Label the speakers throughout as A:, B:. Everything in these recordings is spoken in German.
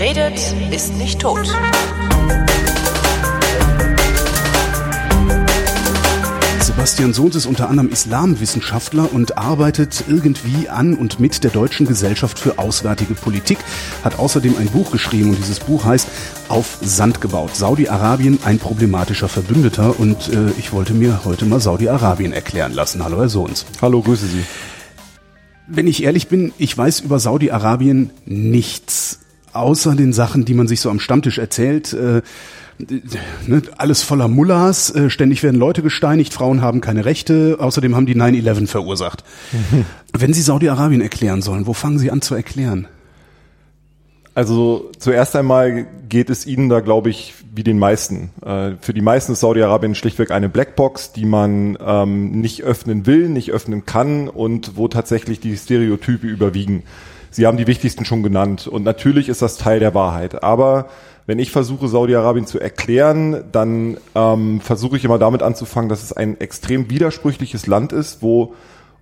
A: Wer redet, ist nicht tot.
B: Sebastian Sohns ist unter anderem Islamwissenschaftler und arbeitet irgendwie an und mit der Deutschen Gesellschaft für Auswärtige Politik, hat außerdem ein Buch geschrieben und dieses Buch heißt Auf Sand gebaut. Saudi-Arabien ein problematischer Verbündeter und äh, ich wollte mir heute mal Saudi-Arabien erklären lassen. Hallo Herr Sohns.
C: Hallo, grüße Sie.
B: Wenn ich ehrlich bin, ich weiß über Saudi-Arabien nichts, außer den Sachen, die man sich so am Stammtisch erzählt. Äh, ne, alles voller Mullahs, äh, ständig werden Leute gesteinigt, Frauen haben keine Rechte, außerdem haben die 9-11 verursacht. Wenn Sie Saudi-Arabien erklären sollen, wo fangen Sie an zu erklären?
C: Also zuerst einmal geht es Ihnen da, glaube ich, wie den meisten. Äh, für die meisten ist Saudi-Arabien schlichtweg eine Blackbox, die man ähm, nicht öffnen will, nicht öffnen kann und wo tatsächlich die Stereotype überwiegen. Sie haben die wichtigsten schon genannt und natürlich ist das Teil der Wahrheit. Aber wenn ich versuche, Saudi-Arabien zu erklären, dann ähm, versuche ich immer damit anzufangen, dass es ein extrem widersprüchliches Land ist, wo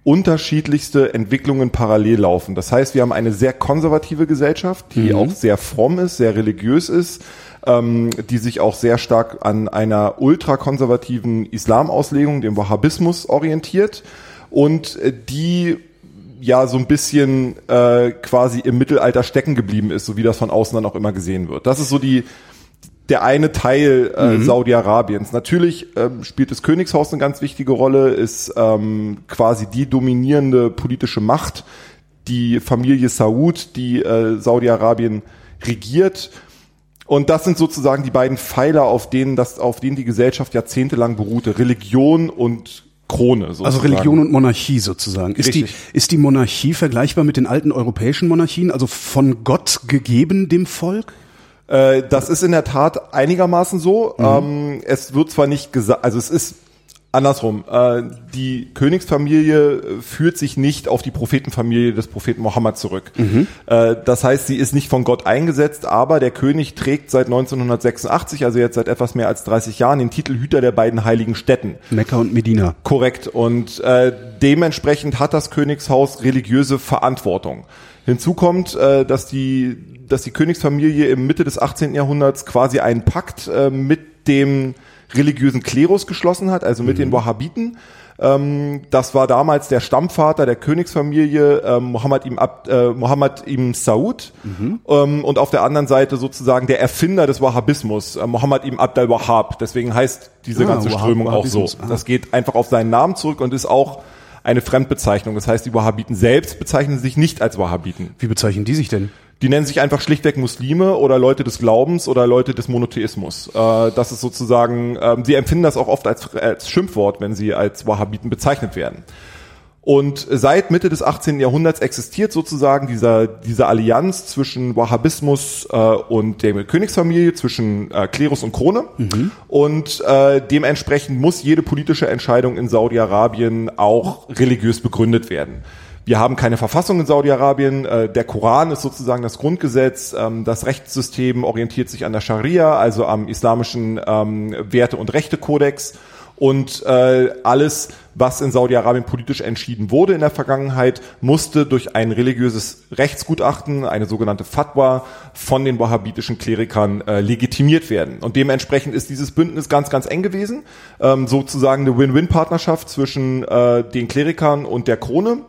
C: unterschiedlichste Entwicklungen parallel laufen. Das heißt, wir haben eine sehr konservative Gesellschaft, die mhm. auch sehr fromm ist, sehr religiös ist, ähm, die sich auch sehr stark an einer ultrakonservativen Islamauslegung, dem Wahhabismus, orientiert und äh, die ja so ein bisschen äh, quasi im Mittelalter stecken geblieben ist, so wie das von außen dann auch immer gesehen wird. Das ist so die der eine Teil äh, mhm. Saudi-Arabiens. Natürlich ähm, spielt das Königshaus eine ganz wichtige Rolle, ist ähm, quasi die dominierende politische Macht, die Familie Saud, die äh, Saudi-Arabien regiert. Und das sind sozusagen die beiden Pfeiler, auf denen das, auf denen die Gesellschaft jahrzehntelang beruhte: Religion und Krone.
B: Sozusagen. Also Religion und Monarchie sozusagen. Ist die, ist die Monarchie vergleichbar mit den alten europäischen Monarchien, also von Gott gegeben dem Volk?
C: Äh, das ist in der Tat einigermaßen so. Mhm. Ähm, es wird zwar nicht gesagt, also es ist andersrum. Äh, die Königsfamilie führt sich nicht auf die Prophetenfamilie des Propheten Mohammed zurück. Mhm. Äh, das heißt, sie ist nicht von Gott eingesetzt, aber der König trägt seit 1986, also jetzt seit etwas mehr als 30 Jahren, den Titel Hüter der beiden heiligen Städten.
B: Mekka und Medina.
C: Korrekt. Und äh, dementsprechend hat das Königshaus religiöse Verantwortung. Hinzu kommt, äh, dass die dass die Königsfamilie im Mitte des 18. Jahrhunderts quasi einen Pakt äh, mit dem religiösen Klerus geschlossen hat, also mit mhm. den Wahhabiten. Ähm, das war damals der Stammvater der Königsfamilie äh, Muhammad ibn, Ab, äh, Muhammad ibn Saud mhm. ähm, und auf der anderen Seite sozusagen der Erfinder des Wahhabismus, äh, Muhammad ibn Abd al-Wahhab. Deswegen heißt diese ah, ganze Wahhab, Strömung auch so. Ah. Das geht einfach auf seinen Namen zurück und ist auch eine Fremdbezeichnung. Das heißt, die Wahhabiten selbst bezeichnen sich nicht als Wahhabiten.
B: Wie bezeichnen die sich denn?
C: Die nennen sich einfach schlichtweg Muslime oder Leute des Glaubens oder Leute des Monotheismus. Äh, das ist sozusagen, äh, sie empfinden das auch oft als, als Schimpfwort, wenn sie als Wahhabiten bezeichnet werden. Und seit Mitte des 18. Jahrhunderts existiert sozusagen dieser, diese Allianz zwischen Wahhabismus äh, und der Königsfamilie, zwischen äh, Klerus und Krone. Mhm. Und äh, dementsprechend muss jede politische Entscheidung in Saudi-Arabien auch religiös begründet werden. Wir haben keine Verfassung in Saudi-Arabien. Äh, der Koran ist sozusagen das Grundgesetz. Ähm, das Rechtssystem orientiert sich an der Scharia, also am islamischen ähm, Werte- und Rechtekodex. Und äh, alles, was in Saudi-Arabien politisch entschieden wurde in der Vergangenheit, musste durch ein religiöses Rechtsgutachten, eine sogenannte Fatwa, von den wahhabitischen Klerikern äh, legitimiert werden. Und dementsprechend ist dieses Bündnis ganz, ganz eng gewesen. Ähm, sozusagen eine Win-Win-Partnerschaft zwischen äh, den Klerikern und der Krone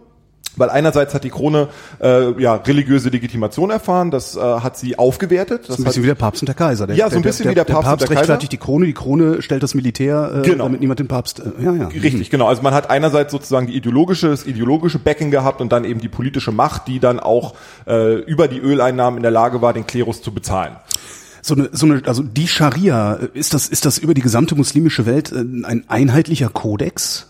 C: weil einerseits hat die Krone äh, ja religiöse Legitimation erfahren, das äh, hat sie aufgewertet. Das,
B: ist ein bisschen
C: hat,
B: wie der Papst und der Kaiser. Der,
C: ja, so ein bisschen der, der, wie der Papst, der Papst und der
B: rechtfertigt die Krone, die Krone stellt das Militär, äh, genau. damit niemand den Papst. Äh, ja, ja.
C: Richtig, genau. Also man hat einerseits sozusagen die ideologische, das ideologische Backing gehabt und dann eben die politische Macht, die dann auch äh, über die Öleinnahmen in der Lage war, den Klerus zu bezahlen
B: so eine, so eine, also die Scharia, ist das, ist das über die gesamte muslimische Welt äh, ein einheitlicher Kodex?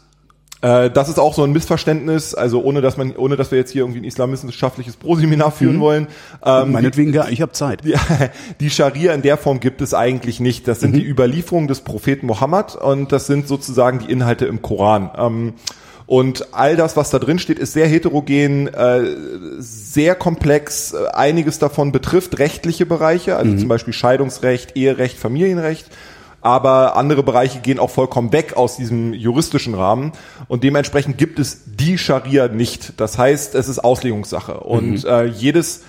C: Äh, das ist auch so ein Missverständnis, also ohne dass man, ohne dass wir jetzt hier irgendwie ein islamwissenschaftliches Proseminar führen mhm. wollen.
B: Ähm, Meinetwegen, ja, ich habe Zeit.
C: Die, die Scharia in der Form gibt es eigentlich nicht. Das sind mhm. die Überlieferungen des Propheten Mohammed und das sind sozusagen die Inhalte im Koran. Ähm, und all das, was da drin steht, ist sehr heterogen, äh, sehr komplex. Einiges davon betrifft rechtliche Bereiche, also mhm. zum Beispiel Scheidungsrecht, Eherecht, Familienrecht aber andere Bereiche gehen auch vollkommen weg aus diesem juristischen Rahmen und dementsprechend gibt es die Scharia nicht. Das heißt, es ist Auslegungssache und mhm. äh, jedes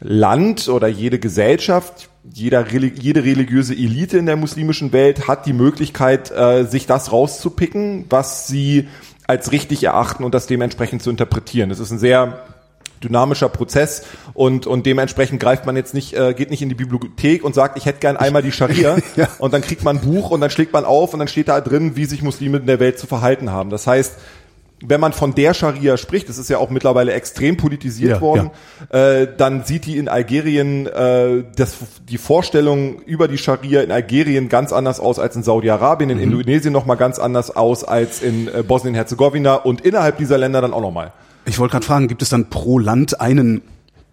C: Land oder jede Gesellschaft, jeder, jede religiöse Elite in der muslimischen Welt hat die Möglichkeit, äh, sich das rauszupicken, was sie als richtig erachten und das dementsprechend zu interpretieren. Das ist ein sehr dynamischer Prozess und und dementsprechend greift man jetzt nicht äh, geht nicht in die Bibliothek und sagt ich hätte gern einmal die Scharia ja. und dann kriegt man ein Buch und dann schlägt man auf und dann steht da drin wie sich Muslime in der Welt zu verhalten haben das heißt wenn man von der Scharia spricht, das ist ja auch mittlerweile extrem politisiert ja, worden, ja. Äh, dann sieht die in Algerien äh, das, die Vorstellung über die Scharia in Algerien ganz anders aus als in Saudi-Arabien, in mhm. Indonesien nochmal ganz anders aus als in äh, Bosnien-Herzegowina und innerhalb dieser Länder dann auch nochmal.
B: Ich wollte gerade fragen, gibt es dann pro Land einen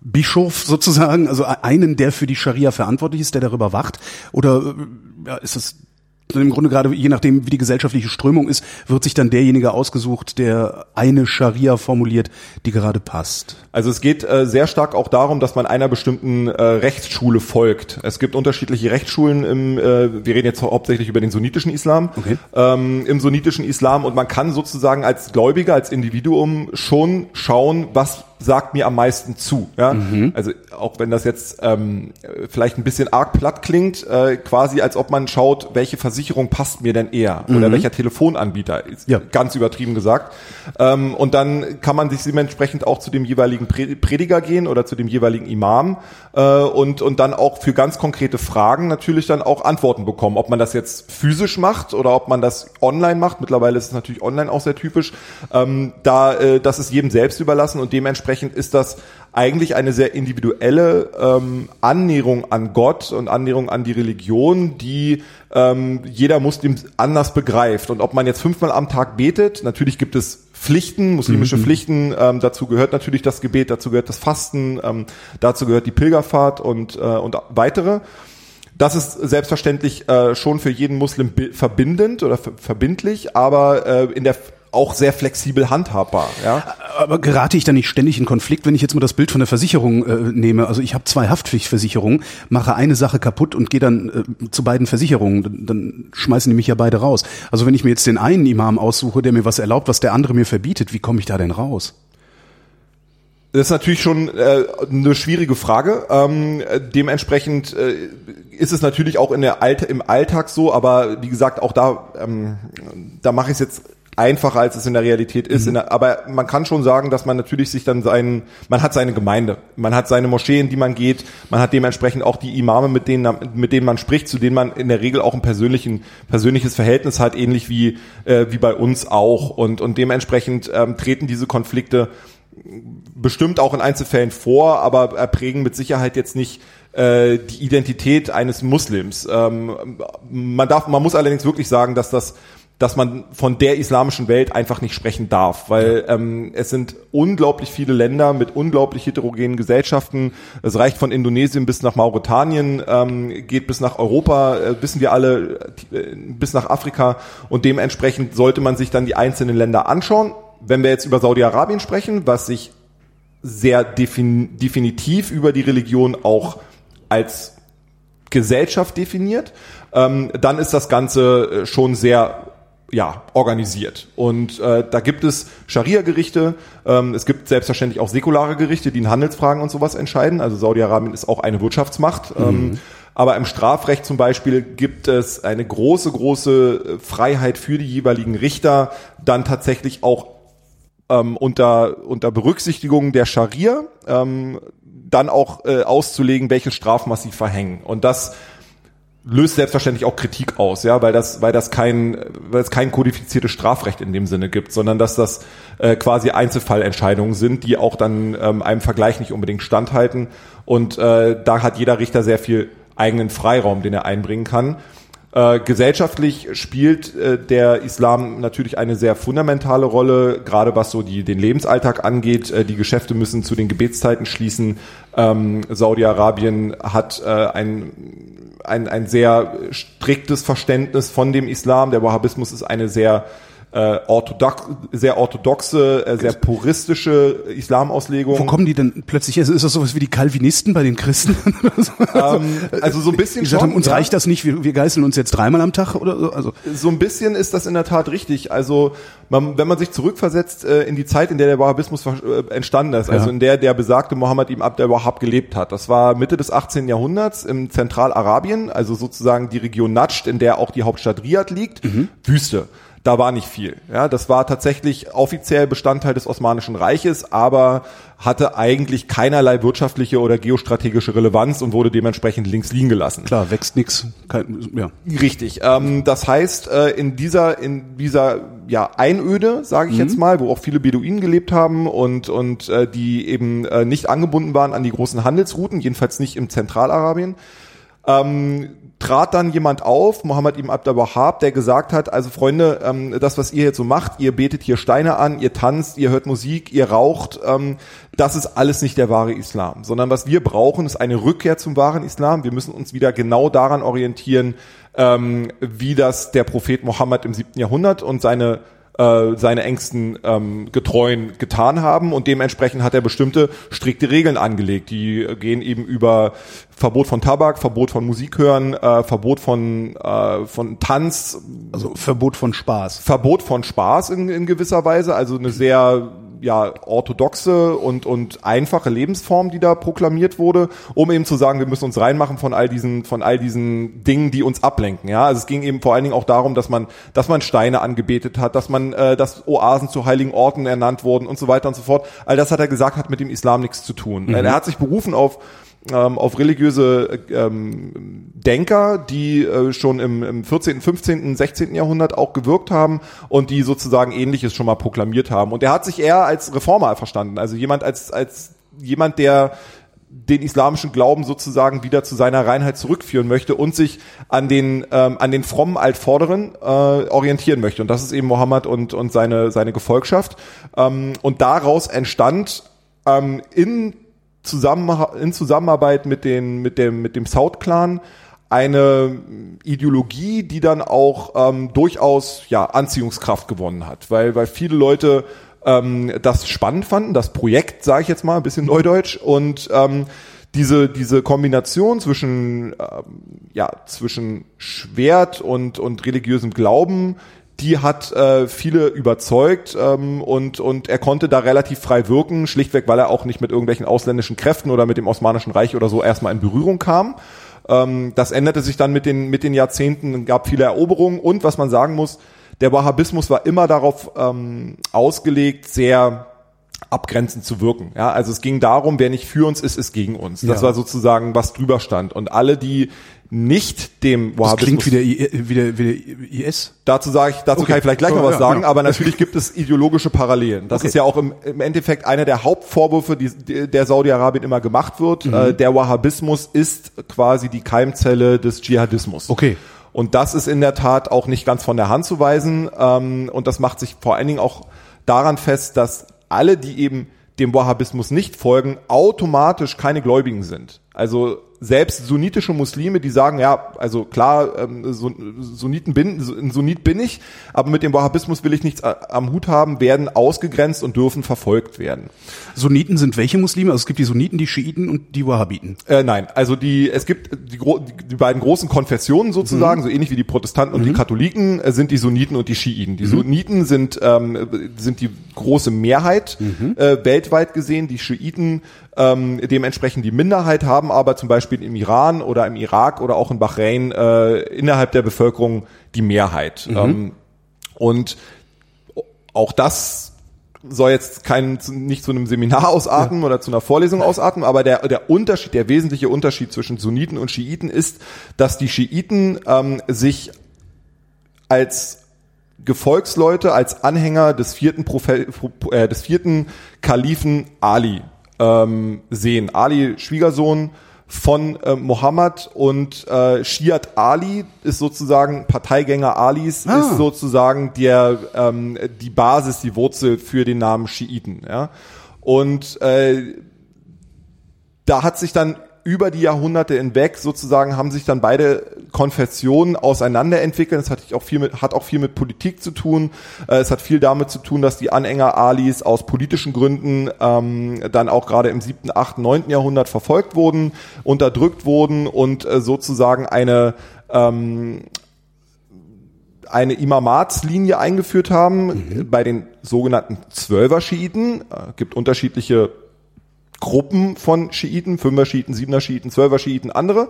B: Bischof sozusagen, also einen, der für die Scharia verantwortlich ist, der darüber wacht? Oder äh, ja, ist das im Grunde gerade je nachdem, wie die gesellschaftliche Strömung ist, wird sich dann derjenige ausgesucht, der eine Scharia formuliert, die gerade passt.
C: Also es geht äh, sehr stark auch darum, dass man einer bestimmten äh, Rechtsschule folgt. Es gibt unterschiedliche Rechtsschulen im, äh, wir reden jetzt hauptsächlich über den sunnitischen Islam, okay. ähm, im sunnitischen Islam und man kann sozusagen als Gläubiger, als Individuum schon schauen, was sagt mir am meisten zu. Ja? Mhm. Also auch wenn das jetzt ähm, vielleicht ein bisschen arg platt klingt, äh, quasi als ob man schaut, welche Versicherung passt mir denn eher mhm. oder welcher Telefonanbieter, ist ja. ganz übertrieben gesagt. Ähm, und dann kann man sich dementsprechend auch zu dem jeweiligen Prediger gehen oder zu dem jeweiligen Imam äh, und, und dann auch für ganz konkrete Fragen natürlich dann auch Antworten bekommen. Ob man das jetzt physisch macht oder ob man das online macht. Mittlerweile ist es natürlich online auch sehr typisch. Ähm, da, äh, das ist jedem selbst überlassen und dementsprechend ist das eigentlich eine sehr individuelle ähm, Annäherung an Gott und Annäherung an die Religion, die ähm, jeder Muslim anders begreift. Und ob man jetzt fünfmal am Tag betet, natürlich gibt es Pflichten, muslimische mhm. Pflichten, ähm, dazu gehört natürlich das Gebet, dazu gehört das Fasten, ähm, dazu gehört die Pilgerfahrt und, äh, und weitere. Das ist selbstverständlich äh, schon für jeden Muslim verbindend oder verbindlich, aber äh, in der auch sehr flexibel handhabbar. Ja?
B: Aber gerate ich da nicht ständig in Konflikt, wenn ich jetzt mal das Bild von der Versicherung äh, nehme? Also ich habe zwei Haftpflichtversicherungen, mache eine Sache kaputt und gehe dann äh, zu beiden Versicherungen, dann, dann schmeißen die mich ja beide raus. Also wenn ich mir jetzt den einen Imam aussuche, der mir was erlaubt, was der andere mir verbietet, wie komme ich da denn raus?
C: Das ist natürlich schon äh, eine schwierige Frage. Ähm, dementsprechend äh, ist es natürlich auch in der Alt im Alltag so, aber wie gesagt, auch da, ähm, da mache ich es jetzt einfacher, als es in der Realität ist. Mhm. Der, aber man kann schon sagen, dass man natürlich sich dann seinen, man hat seine Gemeinde, man hat seine Moscheen, die man geht, man hat dementsprechend auch die Imame, mit denen, mit denen man spricht, zu denen man in der Regel auch ein persönlichen, persönliches Verhältnis hat, ähnlich wie, äh, wie bei uns auch. Und, und dementsprechend ähm, treten diese Konflikte bestimmt auch in Einzelfällen vor, aber prägen mit Sicherheit jetzt nicht äh, die Identität eines Muslims. Ähm, man darf, man muss allerdings wirklich sagen, dass das dass man von der islamischen Welt einfach nicht sprechen darf, weil ähm, es sind unglaublich viele Länder mit unglaublich heterogenen Gesellschaften. Es reicht von Indonesien bis nach Mauretanien, ähm, geht bis nach Europa, äh, wissen wir alle, äh, bis nach Afrika und dementsprechend sollte man sich dann die einzelnen Länder anschauen. Wenn wir jetzt über Saudi-Arabien sprechen, was sich sehr defin definitiv über die Religion auch als Gesellschaft definiert, ähm, dann ist das Ganze äh, schon sehr ja, organisiert. Und äh, da gibt es Scharia-Gerichte, ähm, es gibt selbstverständlich auch säkulare Gerichte, die in Handelsfragen und sowas entscheiden. Also Saudi-Arabien ist auch eine Wirtschaftsmacht. Mhm. Ähm, aber im Strafrecht zum Beispiel gibt es eine große, große Freiheit für die jeweiligen Richter, dann tatsächlich auch ähm, unter, unter Berücksichtigung der Scharia ähm, dann auch äh, auszulegen, welches Strafmaß sie verhängen. Und das löst selbstverständlich auch Kritik aus, ja, weil das, weil das kein, weil es kein kodifiziertes Strafrecht in dem Sinne gibt, sondern dass das äh, quasi Einzelfallentscheidungen sind, die auch dann ähm, einem Vergleich nicht unbedingt standhalten. Und äh, da hat jeder Richter sehr viel eigenen Freiraum, den er einbringen kann. Äh, gesellschaftlich spielt äh, der Islam natürlich eine sehr fundamentale Rolle, gerade was so die, den Lebensalltag angeht. Äh, die Geschäfte müssen zu den Gebetszeiten schließen. Ähm, Saudi-Arabien hat äh, ein, ein, ein sehr striktes Verständnis von dem Islam. Der Wahhabismus ist eine sehr äh, orthodox, sehr orthodoxe, äh, sehr puristische Islamauslegung.
B: Wo kommen die denn plötzlich? her? ist das sowas wie die Calvinisten bei den Christen?
C: ähm, also so ein bisschen
B: gesagt
C: schon,
B: haben, uns
C: ja.
B: reicht das nicht, wir, wir geißeln uns jetzt dreimal am Tag oder so. Also
C: So ein bisschen ist das in der Tat richtig. Also man, wenn man sich zurückversetzt äh, in die Zeit, in der der Wahhabismus äh, entstanden ist, also
B: Ja.
C: in der der besagte Mohammed ibn Abd al-Wahhab gelebt hat. Das war Mitte des 18. Jahrhunderts im Zentralarabien, also sozusagen die Region Najd, in der auch die Hauptstadt Riyadh liegt, Wüste. Da war nicht viel. Ja, das war tatsächlich offiziell Bestandteil des Osmanischen Reiches, aber hatte eigentlich keinerlei wirtschaftliche oder geostrategische Relevanz und wurde dementsprechend links liegen gelassen.
B: klar, wächst. Kein, ja.
C: Richtig. Ähm, das heißt, äh, in dieser in dieser ja Einöde, sage ich jetzt mal, wo auch viele Beduinen gelebt haben und und äh, die eben äh, nicht angebunden waren an die großen Handelsrouten, jedenfalls nicht im Zentralarabien, ähm, trat dann jemand auf, Mohammed ibn Abd al-Wahhab, der gesagt hat, also Freunde, ähm, das, was ihr jetzt so macht, ihr betet hier Steine an, ihr tanzt, ihr hört Musik, ihr raucht, ähm, das ist alles nicht der wahre Islam, sondern was wir brauchen, ist eine Rückkehr zum wahren Islam. Wir müssen uns wieder genau daran orientieren, ähm, wie das der Prophet Mohammed im siebten Jahrhundert und seine äh, seine engsten ähm, Getreuen getan haben und dementsprechend hat er bestimmte strikte Regeln angelegt. Die gehen eben über Verbot von Tabak, Verbot von Musik hören, äh, Verbot von äh, von Tanz,
B: Also Verbot von Spaß.
C: Verbot von Spaß in, in gewisser Weise, also eine sehr ja orthodoxe und und einfache Lebensform, die da proklamiert wurde, um eben zu sagen, wir müssen uns reinmachen von all diesen von all diesen Dingen, die uns ablenken. Ja, also es ging eben vor allen Dingen auch darum, dass man dass man Steine angebetet hat, dass man äh, dass Oasen zu heiligen Orten ernannt wurden und so weiter und so fort. All das hat er gesagt, hat mit dem Islam nichts zu tun. Er hat sich berufen auf ähm, auf religiöse ähm, Denker, die äh, schon im, im 14., 15., 16. Jahrhundert auch gewirkt haben und die sozusagen Ähnliches schon mal proklamiert haben. Und er hat sich eher als Reformer verstanden, also jemand als als jemand, der den islamischen Glauben sozusagen wieder zu seiner Reinheit zurückführen möchte und sich an den ähm, an den frommen Altvorderen äh, orientieren möchte und das ist eben Mohammed und und seine seine Gefolgschaft ähm, und daraus entstand ähm, in Zusammen in Zusammenarbeit mit den mit dem mit dem South Clan eine Ideologie, die dann auch ähm, durchaus ja Anziehungskraft gewonnen hat, weil weil viele Leute ähm, das spannend fanden, das Projekt, sage ich jetzt mal, ein bisschen neudeutsch und ähm, diese diese Kombination zwischen ähm, ja zwischen Schwert und und religiösem Glauben die hat äh, viele überzeugt ähm, und, und er konnte da relativ frei wirken, schlichtweg, weil er auch nicht mit irgendwelchen ausländischen Kräften oder mit dem Osmanischen Reich oder so erstmal in Berührung kam. Ähm, das änderte sich dann mit den, mit den Jahrzehnten, gab viele Eroberungen und was man sagen muss, der Wahhabismus war immer darauf ähm, ausgelegt, sehr abgrenzend zu wirken. Ja, also es ging darum, wer nicht für uns ist, ist gegen uns. Das
B: Ja.
C: war sozusagen, was drüber stand. Und alle, die nicht dem
B: Das
C: Wahhabismus
B: klingt wie der, I, wie der, wie der IS.
C: Dazu sage ich, dazu
B: Okay.
C: kann ich vielleicht gleich noch
B: Oh,
C: was
B: ja,
C: sagen,
B: genau.
C: aber natürlich gibt es ideologische Parallelen. Das
B: Okay.
C: ist ja auch im, im Endeffekt einer der Hauptvorwürfe, die, die der Saudi-Arabien immer gemacht wird.
B: Mhm.
C: Äh, der Wahhabismus ist quasi die Keimzelle des Dschihadismus.
B: Okay.
C: Und das ist in der Tat auch nicht ganz von der Hand zu weisen. Ähm, und das macht sich vor allen Dingen auch daran fest, dass alle, die eben dem Wahhabismus nicht folgen, automatisch keine Gläubigen sind. Also selbst sunnitische Muslime, die sagen, ja, also klar, ähm, Sun- Sunniten bin, ein Sunnit bin ich, aber mit dem Wahhabismus will ich nichts a- am Hut haben, werden ausgegrenzt und dürfen verfolgt werden.
B: Sunniten sind welche Muslime? Also es gibt die Sunniten, die Schiiten und die Wahhabiten.
C: Äh, nein, also die es gibt die, die, beiden großen Konfessionen sozusagen, so ähnlich wie die Protestanten und die Katholiken, äh, sind die Sunniten und die Schiiten. Die Sunniten sind ähm, sind die große Mehrheit äh, weltweit gesehen. Die Schiiten ähm, dementsprechend die Minderheit haben aber zum Beispiel im Iran oder im Irak oder auch in Bahrain äh, innerhalb der Bevölkerung die Mehrheit. Ähm, und auch das soll jetzt kein, nicht zu einem Seminar ausarten oder zu einer Vorlesung ausarten, aber der, der Unterschied, der wesentliche Unterschied zwischen Sunniten und Schiiten ist, dass die Schiiten ähm, sich als Gefolgsleute, als Anhänger des vierten, Prophet, äh, des vierten Kalifen Ali ähm, sehen. Ali, Schwiegersohn von äh, Mohammed und äh, Shiat Ali ist sozusagen Parteigänger Alis,
B: Ah.
C: ist sozusagen der ähm, die Basis, die Wurzel für den Namen Schiiten. Ja? Und äh, da hat sich dann über die Jahrhunderte hinweg sozusagen haben sich dann beide Konfessionen auseinanderentwickelt. Es hat auch viel mit, hat auch viel mit Politik zu tun. Äh, es hat viel damit zu tun, dass die Anhänger Alis aus politischen Gründen ähm, dann auch gerade im siebten, achten, neunten Jahrhundert verfolgt wurden, unterdrückt wurden und äh, sozusagen eine ähm, eine Imamatslinie eingeführt haben mhm. bei den sogenannten Zwölfer-Schiiten. Äh, gibt unterschiedliche Gruppen von Schiiten, Fünfer Schiiten, Siebener Schiiten, Zwölfer Schiiten, andere.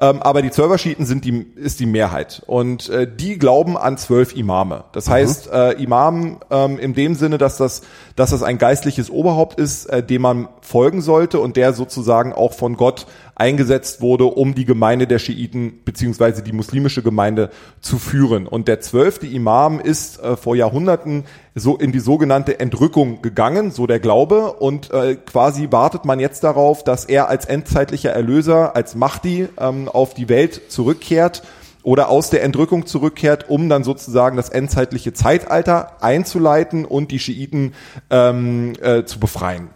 C: Ähm, aber die Zwölfer Schiiten sind die, ist die Mehrheit. Und äh, die glauben an zwölf Imame. Das mhm. heißt, äh, Imam ähm, in dem Sinne, dass das, dass das ein geistliches Oberhaupt ist, äh, dem man folgen sollte und der sozusagen auch von Gott eingesetzt wurde, um die Gemeinde der Schiiten beziehungsweise die muslimische Gemeinde zu führen. Und der zwölfte Imam ist äh, vor Jahrhunderten so in die sogenannte Entrückung gegangen, so der Glaube. Und äh, quasi wartet man jetzt darauf, dass er als endzeitlicher Erlöser, als Mahdi ähm, auf die Welt zurückkehrt oder aus der Entrückung zurückkehrt, um dann sozusagen das endzeitliche Zeitalter einzuleiten und die Schiiten ähm, äh, zu befreien.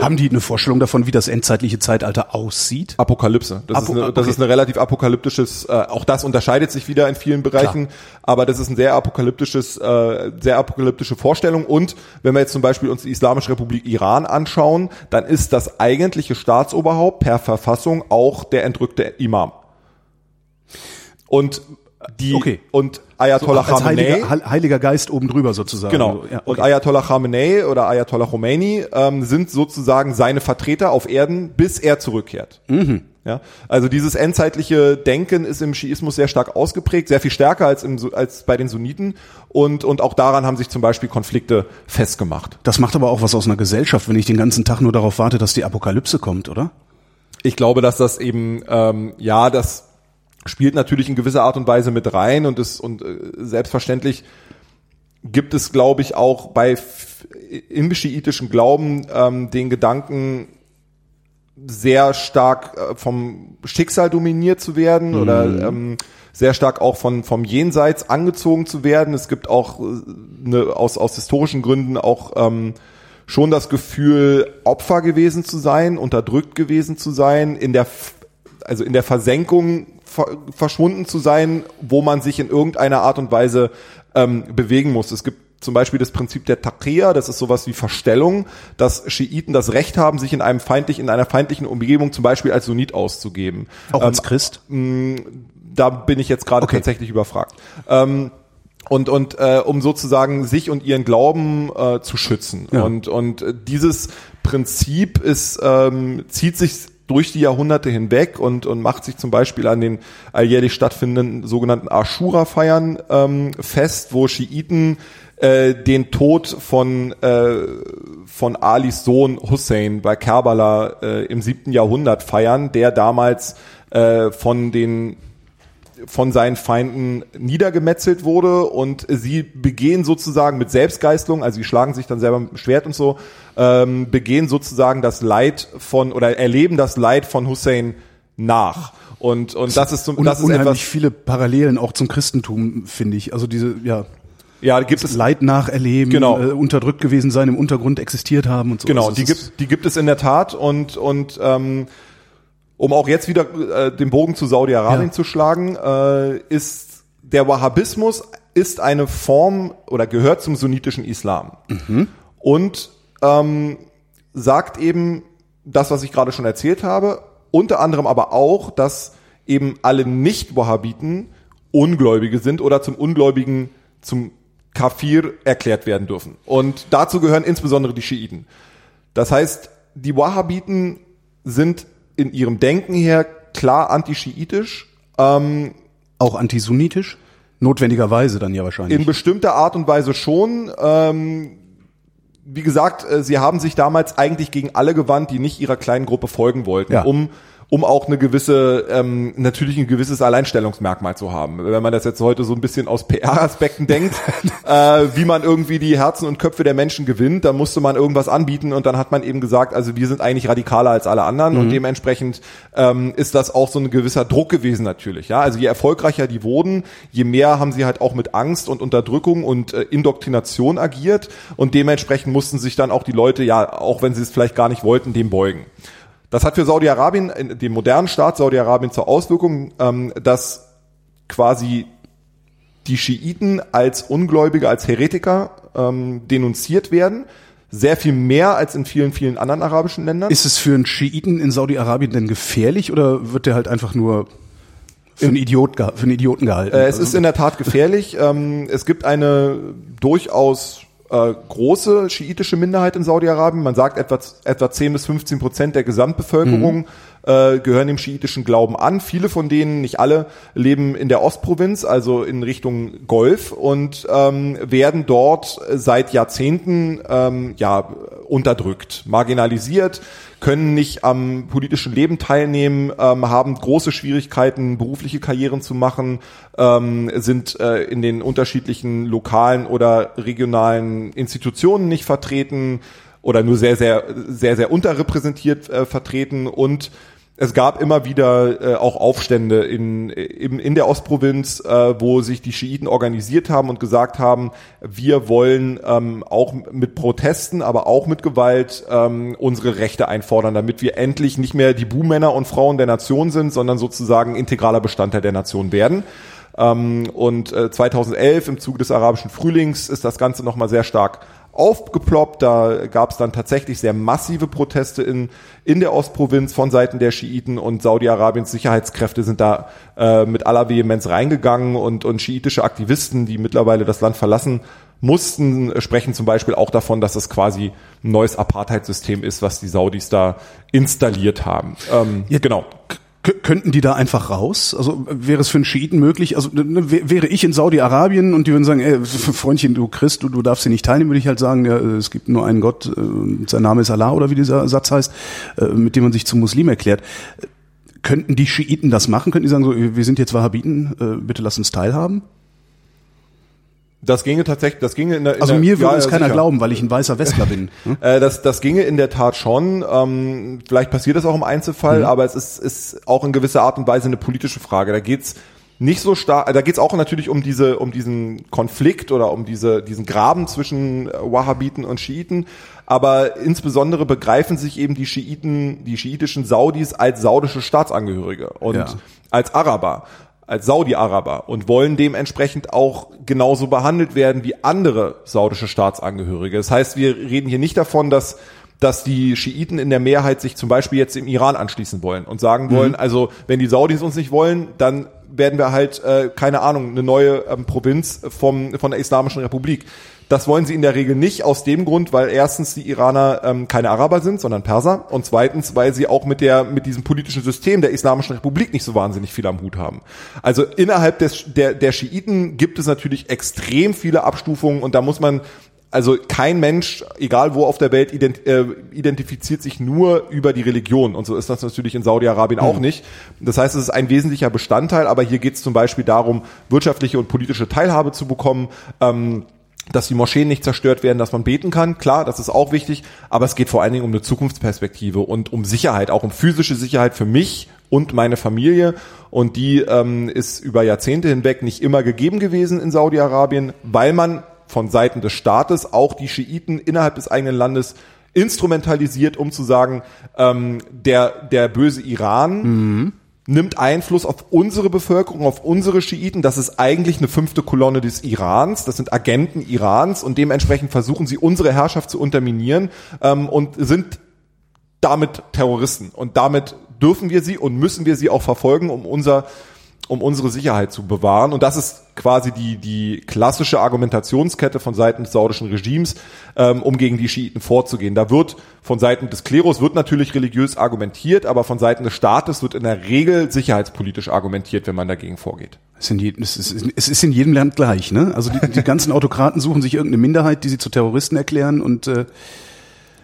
B: Haben die eine Vorstellung davon, wie das endzeitliche Zeitalter aussieht?
C: Apokalypse. Das, Apo ist, eine, das okay. ist eine relativ apokalyptisches, äh, auch das unterscheidet sich wieder in vielen Bereichen, Klar. aber das ist ein sehr apokalyptisches, äh, sehr apokalyptische Vorstellung. Und wenn wir jetzt zum Beispiel uns die Islamische Republik Iran anschauen, dann ist das eigentliche Staatsoberhaupt per Verfassung auch der entrückte Imam. Und die
B: okay.
C: und Ayatollah
B: so,
C: Khamenei.
B: Heiliger, Heiliger Geist oben drüber sozusagen.
C: Genau. Ja, okay. Und Ayatollah Khamenei oder Ayatollah Khomeini ähm, sind sozusagen seine Vertreter auf Erden, bis er zurückkehrt. Mhm. Ja, also dieses endzeitliche Denken ist im Schiismus sehr stark ausgeprägt, sehr viel stärker als, im, als bei den Sunniten und, und auch daran haben sich zum Beispiel Konflikte festgemacht.
B: Das macht aber auch was aus einer Gesellschaft, wenn ich den ganzen Tag nur darauf warte, dass die Apokalypse kommt, oder?
C: Ich glaube, dass das eben, ähm, ja, das spielt natürlich in gewisser Art und Weise mit rein und ist und äh, selbstverständlich gibt es, glaube ich, auch bei im schiitischen Glauben ähm, den Gedanken sehr stark äh, vom Schicksal dominiert zu werden mhm. oder ähm, sehr stark auch von vom Jenseits angezogen zu werden. Es gibt auch äh, ne, aus aus historischen Gründen auch ähm, schon das Gefühl, Opfer gewesen zu sein, unterdrückt gewesen zu sein, in der also in der Versenkung verschwunden zu sein, wo man sich in irgendeiner Art und Weise ähm, bewegen muss. Es gibt zum Beispiel das Prinzip der Taqiyya, das ist sowas wie Verstellung, dass Schiiten das Recht haben, sich in einem feindlich, in einer feindlichen Umgebung zum Beispiel als Sunnit auszugeben.
B: Auch als ähm, Christ?
C: Mh, da bin ich jetzt gerade okay. tatsächlich überfragt. Ähm, und und äh, um sozusagen sich und ihren Glauben äh, zu schützen ja. und und äh, dieses Prinzip ist ähm, zieht sich durch die Jahrhunderte hinweg und, und macht sich zum Beispiel an den alljährlich stattfindenden sogenannten Ashura-Feiern ähm, fest, wo Schiiten äh, den Tod von, äh, von Alis Sohn Hussein bei Kerbala äh, im siebten Jahrhundert feiern, der damals äh, von den von seinen Feinden niedergemetzelt wurde und sie begehen sozusagen mit Selbstgeißelung, also sie schlagen sich dann selber mit dem Schwert und so, ähm, begehen sozusagen das Leid von oder erleben das Leid von Hussein nach. Und, und das ist, zum, das ist
B: etwas, viele Parallelen auch zum Christentum, finde ich. Also diese, ja.
C: Ja, gibt es
B: Leid nacherleben,
C: genau.
B: äh, unterdrückt gewesen sein, im Untergrund existiert haben und so.
C: Genau, also die gibt, die gibt es in der Tat und und ähm, um auch jetzt wieder äh, den Bogen zu Saudi-Arabien ja. zu schlagen, äh, ist der Wahhabismus ist eine Form oder gehört zum sunnitischen Islam mhm. und ähm, sagt eben das, was ich gerade schon erzählt habe, unter anderem aber auch, dass eben alle Nicht-Wahhabiten Ungläubige sind oder zum Ungläubigen, zum Kafir erklärt werden dürfen. Und dazu gehören insbesondere die Schiiten. Das heißt, die Wahhabiten sind in ihrem Denken her klar antischiitisch.
B: Ähm, auch antisunitisch? Notwendigerweise dann ja wahrscheinlich.
C: In bestimmter Art und Weise schon. Ähm, wie gesagt, äh, sie haben sich damals eigentlich gegen alle gewandt, die nicht ihrer kleinen Gruppe folgen wollten, ja. um um auch eine gewisse, ähm, natürlich ein gewisses Alleinstellungsmerkmal zu haben. Wenn man das jetzt heute so ein bisschen aus PR-Aspekten denkt, äh, wie man irgendwie die Herzen und Köpfe der Menschen gewinnt, dann musste man irgendwas anbieten und dann hat man eben gesagt, also wir sind eigentlich radikaler als alle anderen mhm. und dementsprechend ähm, ist das auch so ein gewisser Druck gewesen natürlich. Ja, also je erfolgreicher die wurden, je mehr haben sie halt auch mit Angst und Unterdrückung und äh, Indoktrination agiert und dementsprechend mussten sich dann auch die Leute ja, auch wenn sie es vielleicht gar nicht wollten, dem beugen. Das hat für Saudi-Arabien, dem modernen Staat Saudi-Arabien zur Auswirkung, ähm, dass quasi die Schiiten als Ungläubige, als Heretiker ähm, denunziert werden. Sehr viel mehr als in vielen, vielen anderen arabischen Ländern.
B: Ist es für einen Schiiten in Saudi-Arabien denn gefährlich oder wird der halt einfach nur für einen, Idiot, für einen Idioten gehalten?
C: Äh, es ist in der Tat gefährlich. ähm, es gibt eine durchaus äh, große schiitische Minderheit in Saudi-Arabien. Man sagt etwa, etwa 10 bis 15 Prozent der Gesamtbevölkerung mhm. äh, gehören dem schiitischen Glauben an. Viele von denen, nicht alle, leben in der Ostprovinz, also in Richtung Golf und ähm, werden dort seit Jahrzehnten ähm, ja unterdrückt, marginalisiert können nicht am politischen Leben teilnehmen, ähm, haben große Schwierigkeiten, berufliche Karrieren zu machen, ähm, sind äh, in den unterschiedlichen lokalen oder regionalen Institutionen nicht vertreten oder nur sehr, sehr, sehr, sehr unterrepräsentiert äh, vertreten und es gab immer wieder äh, auch Aufstände in, in, in der Ostprovinz, äh, wo sich die Schiiten organisiert haben und gesagt haben, wir wollen ähm, auch mit Protesten, aber auch mit Gewalt ähm, unsere Rechte einfordern, damit wir endlich nicht mehr die Buhmänner und Frauen der Nation sind, sondern sozusagen integraler Bestandteil der Nation werden. Ähm, und äh, 2011 im Zuge des arabischen Frühlings ist das Ganze nochmal sehr stark aufgeploppt. Da gab es dann tatsächlich sehr massive Proteste in, in der Ostprovinz von Seiten der Schiiten und Saudi-Arabiens Sicherheitskräfte sind da äh, mit aller Vehemenz reingegangen und, und schiitische Aktivisten, die mittlerweile das Land verlassen mussten, sprechen zum Beispiel auch davon, dass es quasi ein neues Apartheidssystem ist, was die Saudis da installiert haben.
B: Ähm, ja, genau könnten die da einfach raus? Also wäre es für einen Schiiten möglich? Also ne, wäre ich in Saudi-Arabien und die würden sagen, ey, Freundchen, du Christ, du, du darfst hier nicht teilnehmen, würde ich halt sagen, ja, es gibt nur einen Gott, äh, sein Name ist Allah oder wie dieser Satz heißt, äh, mit dem man sich zum Muslim erklärt. Könnten die Schiiten das machen? Könnten die sagen, so, wir sind jetzt Wahhabiten, äh, bitte lass uns teilhaben?
C: Das ginge tatsächlich, das ginge in der. In
B: also mir würde ja, es keiner sicher. glauben, weil ich ein weißer Westler bin.
C: Hm? äh, das, das ginge in der Tat schon. Ähm, vielleicht passiert das auch im Einzelfall, mhm. aber es ist, ist auch in gewisser Art und Weise eine politische Frage. Da geht's nicht so stark, da geht's auch natürlich um diese, um diesen Konflikt oder um diese, diesen Graben zwischen Wahhabiten und Schiiten. Aber insbesondere begreifen sich eben die Schiiten, die schiitischen Saudis als saudische Staatsangehörige und ja. als Araber als Saudi-Araber und wollen dementsprechend auch genauso behandelt werden wie andere saudische Staatsangehörige. Das heißt, wir reden hier nicht davon, dass dass die Schiiten in der Mehrheit sich zum Beispiel jetzt im Iran anschließen wollen und sagen wollen, mhm. also wenn die Saudis uns nicht wollen, dann werden wir halt, äh, keine Ahnung, eine neue ähm, Provinz vom, von der Islamischen Republik. Das wollen sie in der Regel nicht aus dem Grund, weil erstens die Iraner ähm, keine Araber sind, sondern Perser und zweitens, weil sie auch mit der mit diesem politischen System der Islamischen Republik nicht so wahnsinnig viel am Hut haben. Also innerhalb des der der Schiiten gibt es natürlich extrem viele Abstufungen und da muss man also kein Mensch, egal wo auf der Welt, ident, äh, identifiziert sich nur über die Religion. Und so ist das natürlich in Saudi-Arabien mhm. auch nicht. Das heißt, es ist ein wesentlicher Bestandteil, aber hier geht es zum Beispiel darum, wirtschaftliche und politische Teilhabe zu bekommen. Ähm, dass die Moscheen nicht zerstört werden, dass man beten kann. Klar, das ist auch wichtig, aber es geht vor allen Dingen um eine Zukunftsperspektive und um Sicherheit, auch um physische Sicherheit für mich und meine Familie. Und die ähm, ist über Jahrzehnte hinweg nicht immer gegeben gewesen in Saudi-Arabien, weil man von Seiten des Staates auch die Schiiten innerhalb des eigenen Landes instrumentalisiert, um zu sagen, ähm, der, der böse Iran mhm nimmt Einfluss auf unsere Bevölkerung, auf unsere Schiiten. Das ist eigentlich eine fünfte Kolonne des Irans. Das sind Agenten Irans und dementsprechend versuchen sie unsere Herrschaft zu unterminieren ähm, und sind damit Terroristen. Und damit dürfen wir sie und müssen wir sie auch verfolgen, um unser um unsere Sicherheit zu bewahren. Und das ist quasi die, die klassische Argumentationskette von Seiten des saudischen Regimes, ähm, um gegen die Schiiten vorzugehen. Da wird von Seiten des Klerus wird natürlich religiös argumentiert, aber von Seiten des Staates wird in der Regel sicherheitspolitisch argumentiert, wenn man dagegen vorgeht.
B: Es ist, jedem, es, ist, es ist in jedem Land gleich, ne? Also die, die ganzen Autokraten suchen sich irgendeine Minderheit, die sie zu Terroristen erklären und äh,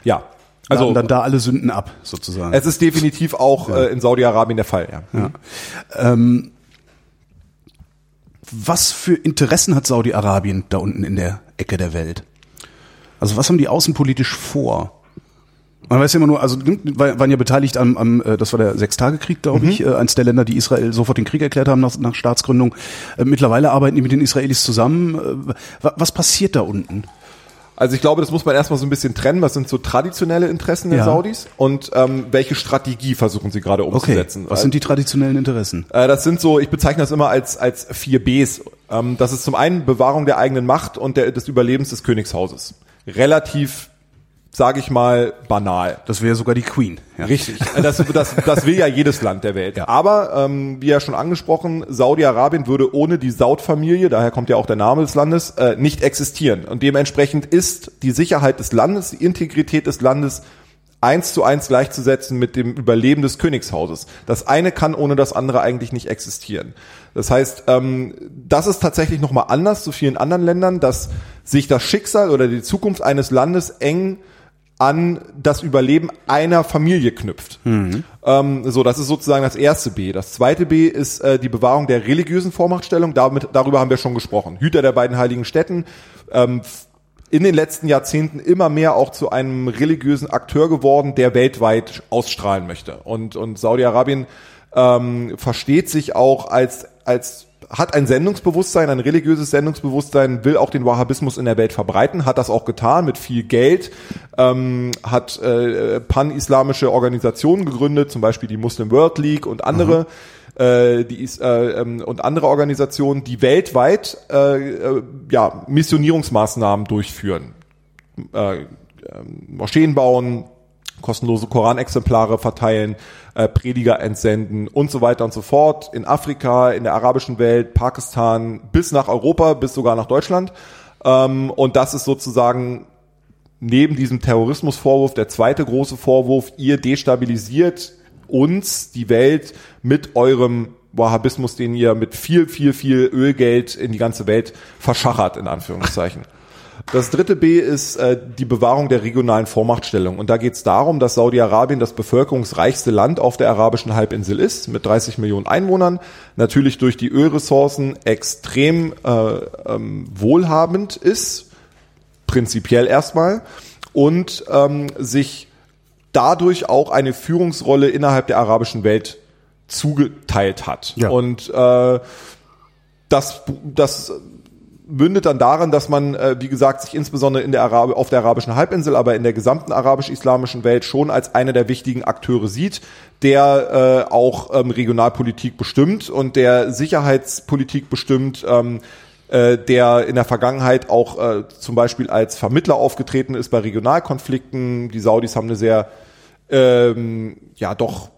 C: ja.
B: Also dann da alle Sünden ab, sozusagen.
C: Es ist definitiv auch ja. äh, in Saudi-Arabien der Fall, ja. ja.
B: Ähm, was für Interessen hat Saudi-Arabien da unten in der Ecke der Welt? Also was haben die außenpolitisch vor? Man weiß ja immer nur, also waren ja beteiligt am, am äh, das war der Sechstagekrieg, glaube mhm. ich, äh, eins der Länder, die Israel sofort den Krieg erklärt haben nach, nach Staatsgründung. Äh, mittlerweile arbeiten die mit den Israelis zusammen. Was passiert da unten?
C: Also ich glaube, das muss man erstmal so ein bisschen trennen. Was sind so traditionelle Interessen der
B: Ja.
C: Saudis und ähm, welche Strategie versuchen sie gerade
B: Okay,
C: umzusetzen?
B: was sind die traditionellen Interessen?
C: Äh, das sind so, ich bezeichne das immer als, als vier Bs. Ähm, das ist zum einen Bewahrung der eigenen Macht und der, des Überlebens des Königshauses. Relativ, sage ich mal, banal.
B: Das wäre sogar die Queen. Ja.
C: Richtig. Das, das, das will ja jedes Land der Welt.
B: Ja.
C: Aber, ähm, wie ja schon angesprochen, Saudi-Arabien würde ohne die Saud-Familie, daher kommt ja auch der Name des Landes, äh, nicht existieren. Und dementsprechend ist die Sicherheit des Landes, die Integrität des Landes eins zu eins gleichzusetzen mit dem Überleben des Königshauses. Das eine kann ohne das andere eigentlich nicht existieren. Das heißt, ähm, das ist tatsächlich nochmal anders zu vielen anderen Ländern, dass sich das Schicksal oder die Zukunft eines Landes eng an das Überleben einer Familie knüpft. Ähm, so, das ist sozusagen das erste B. Das zweite B ist äh, die Bewahrung der religiösen Vormachtstellung. Damit, darüber haben wir schon gesprochen. Hüter der beiden heiligen Städten. Ähm, in den letzten Jahrzehnten immer mehr auch zu einem religiösen Akteur geworden, der weltweit ausstrahlen möchte. Und, und Saudi-Arabien ähm, versteht sich auch als, als hat ein Sendungsbewusstsein, ein religiöses Sendungsbewusstsein, will auch den Wahhabismus in der Welt verbreiten, hat das auch getan mit viel Geld, ähm, hat äh, pan-islamische Organisationen gegründet, zum Beispiel die Muslim World League und andere. Äh, die ist, äh, ähm, und andere Organisationen, die weltweit äh, äh, ja, Missionierungsmaßnahmen durchführen. Äh, ähm, Moscheen bauen, kostenlose Koranexemplare verteilen, äh, Prediger entsenden und so weiter und so fort. In Afrika, in der arabischen Welt, Pakistan, bis nach Europa, bis sogar nach Deutschland. Ähm, und das ist sozusagen neben diesem Terrorismusvorwurf der zweite große Vorwurf, ihr destabilisiert uns, die Welt, mit eurem Wahhabismus, den ihr mit viel, viel, viel Ölgeld in die ganze Welt verschachert, in Anführungszeichen. Das dritte B ist äh, die Bewahrung der regionalen Vormachtstellung. Und da geht es darum, dass Saudi-Arabien das bevölkerungsreichste Land auf der arabischen Halbinsel ist, mit 30 Millionen Einwohnern, natürlich durch die Ölressourcen extrem äh, ähm, wohlhabend ist, prinzipiell erstmal, und ähm, sich dadurch auch eine Führungsrolle innerhalb der arabischen Welt zugeteilt hat.
B: Ja.
C: Und äh, das, das mündet dann darin, dass man, äh, wie gesagt, sich insbesondere in der Arab auf der arabischen Halbinsel, aber in der gesamten arabisch-islamischen Welt schon als einer der wichtigen Akteure sieht, der äh, auch ähm, Regionalpolitik bestimmt und der Sicherheitspolitik bestimmt, ähm, äh, der in der Vergangenheit auch äh, zum Beispiel als Vermittler aufgetreten ist bei Regionalkonflikten. Die Saudis haben eine sehr, ähm, ja doch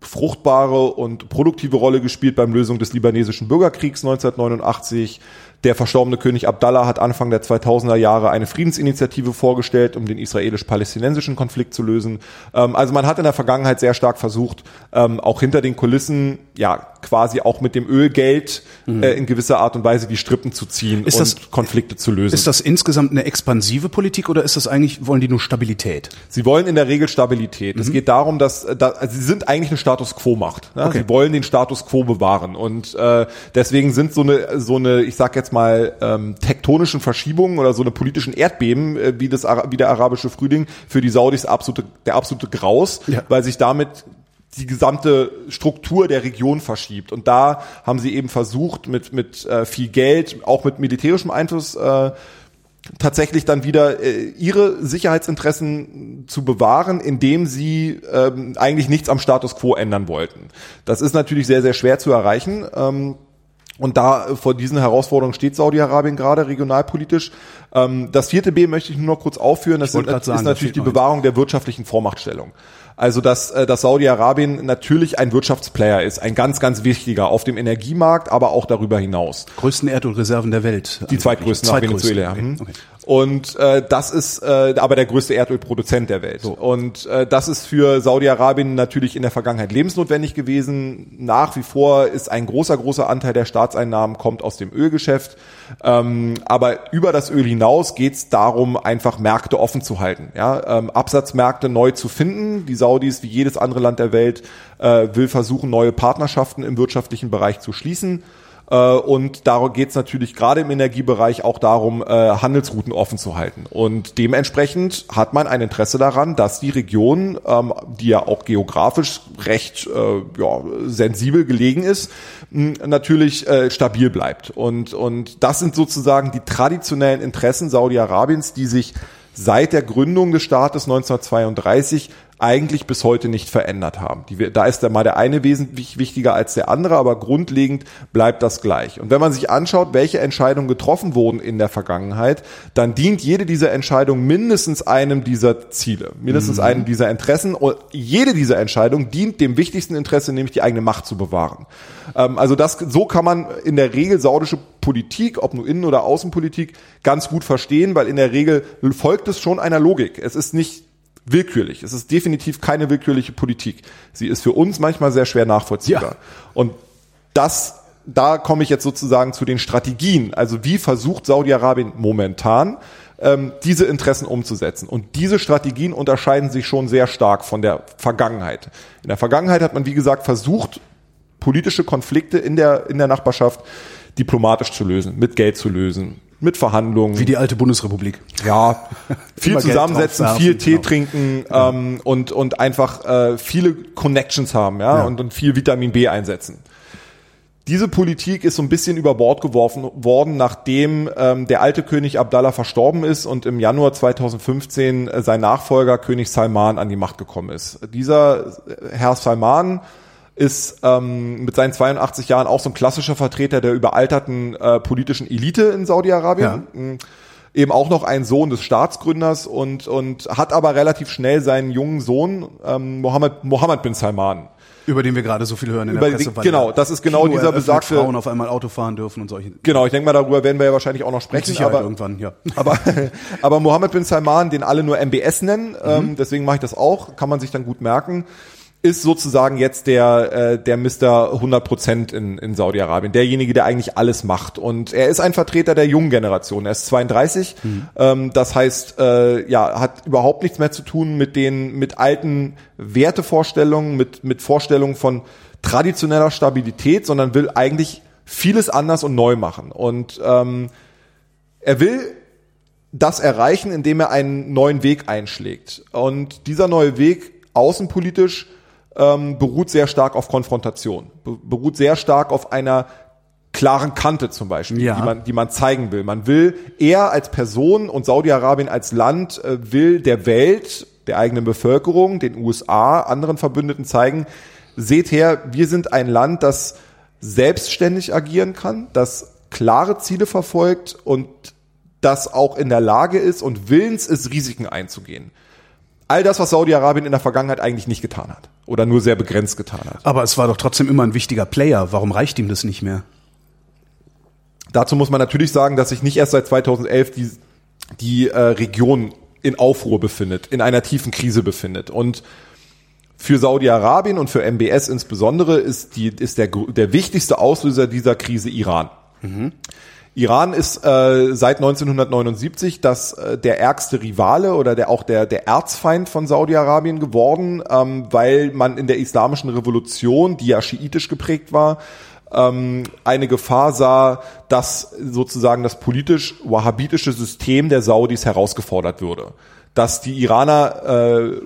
C: fruchtbare und produktive Rolle gespielt beim Lösung des libanesischen Bürgerkriegs 1989. Der verstorbene König Abdallah hat Anfang der 2000er Jahre eine Friedensinitiative vorgestellt, um den israelisch-palästinensischen Konflikt zu lösen. Ähm, also man hat in der Vergangenheit sehr stark versucht, ähm, auch hinter den Kulissen, ja, quasi auch mit dem Ölgeld äh, in gewisser Art und Weise die Strippen zu ziehen
B: Mhm. Ist
C: und
B: das-
C: Konflikte zu lösen.
B: Ist das insgesamt eine expansive Politik oder ist das eigentlich, wollen die nur Stabilität?
C: Sie wollen in der Regel Stabilität. Es geht darum, dass, da, also sie sind eigentlich eine Status Quo Macht. Ja?
B: Okay.
C: Sie wollen den Status Quo bewahren und äh, deswegen sind so eine so eine, ich sag jetzt mal ähm, tektonischen Verschiebungen oder so eine politischen Erdbeben äh, wie das wie der arabische Frühling für die Saudis absolute der absolute Graus,
B: Ja.
C: weil sich damit die gesamte Struktur der Region verschiebt. Und da haben sie eben versucht, mit, mit äh, viel Geld, auch mit militärischem Einfluss, äh, tatsächlich dann wieder äh, ihre Sicherheitsinteressen zu bewahren, indem sie ähm, eigentlich nichts am Status quo ändern wollten. Das ist natürlich sehr, sehr schwer zu erreichen. Ähm, und da äh, vor diesen Herausforderungen steht Saudi-Arabien gerade regionalpolitisch. Ähm, das vierte B möchte ich nur noch kurz aufführen. Das sind,
B: sagen,
C: ist
B: da
C: natürlich die. Bewahrung der wirtschaftlichen Vormachtstellung. Also dass, äh, dass Saudi-Arabien natürlich ein Wirtschaftsplayer ist, ein ganz, ganz wichtiger auf dem Energiemarkt, aber auch darüber hinaus.
B: Größten Erdölreserven der Welt.
C: Die zweitgrößten nach Venezuela.
B: Okay.
C: Hm.
B: Okay.
C: Und äh, das ist äh, aber der größte Erdölproduzent der Welt. Und äh, das ist für Saudi-Arabien natürlich in der Vergangenheit lebensnotwendig gewesen. Nach wie vor ist ein großer, großer Anteil der Staatseinnahmen kommt aus dem Ölgeschäft. Ähm, aber über das Öl hinaus geht es darum, einfach Märkte offen zu halten. Ja? Ähm, Absatzmärkte neu zu finden. Die Saudis, wie jedes andere Land der Welt, äh, will versuchen, neue Partnerschaften im wirtschaftlichen Bereich zu schließen. Äh, und da geht es natürlich gerade im Energiebereich auch darum, äh, Handelsrouten offen zu halten. Und dementsprechend hat man ein Interesse daran, dass die Region, ähm, die ja auch geografisch recht äh, ja, sensibel gelegen ist, natürlich stabil bleibt. Und, und das sind sozusagen die traditionellen Interessen Saudi-Arabiens, die sich seit der Gründung des Staates 1932 eigentlich bis heute nicht verändert haben. Die, da ist der mal der eine wesentlich wichtiger als der andere, aber grundlegend bleibt das gleich. Und wenn man sich anschaut, welche Entscheidungen getroffen wurden in der Vergangenheit, dann dient jede dieser Entscheidungen mindestens einem dieser Ziele, mindestens mhm. einem dieser Interessen. Und jede dieser Entscheidungen dient dem wichtigsten Interesse, nämlich die eigene Macht zu bewahren. Ähm, also das, so kann man in der Regel saudische Politik, ob nur Innen- oder Außenpolitik, ganz gut verstehen, weil in der Regel folgt es schon einer Logik. Es ist nicht willkürlich. Es ist definitiv keine willkürliche Politik. Sie ist für uns manchmal sehr schwer nachvollziehbar. Ja. Und das, da komme ich jetzt sozusagen zu den Strategien. Also wie versucht Saudi-Arabien momentan, ähm, diese Interessen umzusetzen. Und diese Strategien unterscheiden sich schon sehr stark von der Vergangenheit. In der Vergangenheit hat man, wie gesagt, versucht, politische Konflikte in der, in der Nachbarschaft diplomatisch zu lösen, mit Geld zu lösen, mit Verhandlungen.
B: Wie die alte Bundesrepublik.
C: Ja, viel zusammensetzen, viel Tee genau. trinken ähm, und, und einfach äh, viele Connections haben ja, ja. Und, und viel Vitamin B einsetzen. Diese Politik ist so ein bisschen über Bord geworfen worden, nachdem ähm, der alte König Abdallah verstorben ist und im Januar 2015 äh, sein Nachfolger König Salman an die Macht gekommen ist. Dieser äh, Herr Salman ist ähm, mit seinen 82 Jahren auch so ein klassischer Vertreter der überalterten äh, politischen Elite in Saudi-Arabien. Ja. Mhm. Eben auch noch ein Sohn des Staatsgründers und, und hat aber relativ schnell seinen jungen Sohn, ähm, Mohammed, Mohammed bin Salman,
B: über den wir gerade so viel hören in
C: der Presse. genau, das ist genau Kino dieser besagte
B: Frauen auf einmal Auto fahren dürfen und solche.
C: Genau, ich denke mal darüber werden wir ja wahrscheinlich auch noch sprechen.
B: aber irgendwann, ja.
C: Aber aber Mohammed bin Salman, den alle nur MBS nennen, mhm. ähm, deswegen mache ich das auch, kann man sich dann gut merken ist sozusagen jetzt der äh, der Mr. 100% in, in Saudi-Arabien, derjenige, der eigentlich alles macht. Und er ist ein Vertreter der jungen Generation. Er ist 32, mhm. ähm, das heißt, äh, ja, hat überhaupt nichts mehr zu tun mit den mit alten Wertevorstellungen, mit mit Vorstellungen von traditioneller Stabilität, sondern will eigentlich vieles anders und neu machen. Und ähm, er will das erreichen, indem er einen neuen Weg einschlägt. Und dieser neue Weg außenpolitisch ähm, beruht sehr stark auf Konfrontation, beruht sehr stark auf einer klaren Kante zum Beispiel, ja. die, man, die man zeigen will. Man will er als Person und Saudi-Arabien als Land äh, will der Welt, der eigenen Bevölkerung, den USA, anderen Verbündeten zeigen, seht her, wir sind ein Land, das selbstständig agieren kann, das klare Ziele verfolgt und das auch in der Lage ist und willens ist, Risiken einzugehen. All das, was Saudi-Arabien in der Vergangenheit eigentlich nicht getan hat. Oder nur sehr begrenzt getan hat.
B: Aber es war doch trotzdem immer ein wichtiger Player. Warum reicht ihm das nicht mehr?
C: Dazu muss man natürlich sagen, dass sich nicht erst seit 2011 die, die äh, Region in Aufruhr befindet, in einer tiefen Krise befindet. Und für Saudi-Arabien und für MBS insbesondere ist, die, ist der, der wichtigste Auslöser dieser Krise Iran. Mhm. Iran ist äh, seit 1979 das äh, der ärgste Rivale oder der auch der der Erzfeind von Saudi-Arabien geworden, ähm, weil man in der islamischen Revolution, die ja schiitisch geprägt war, ähm, eine Gefahr sah, dass sozusagen das politisch wahhabitische System der Saudis herausgefordert würde, dass die Iraner äh,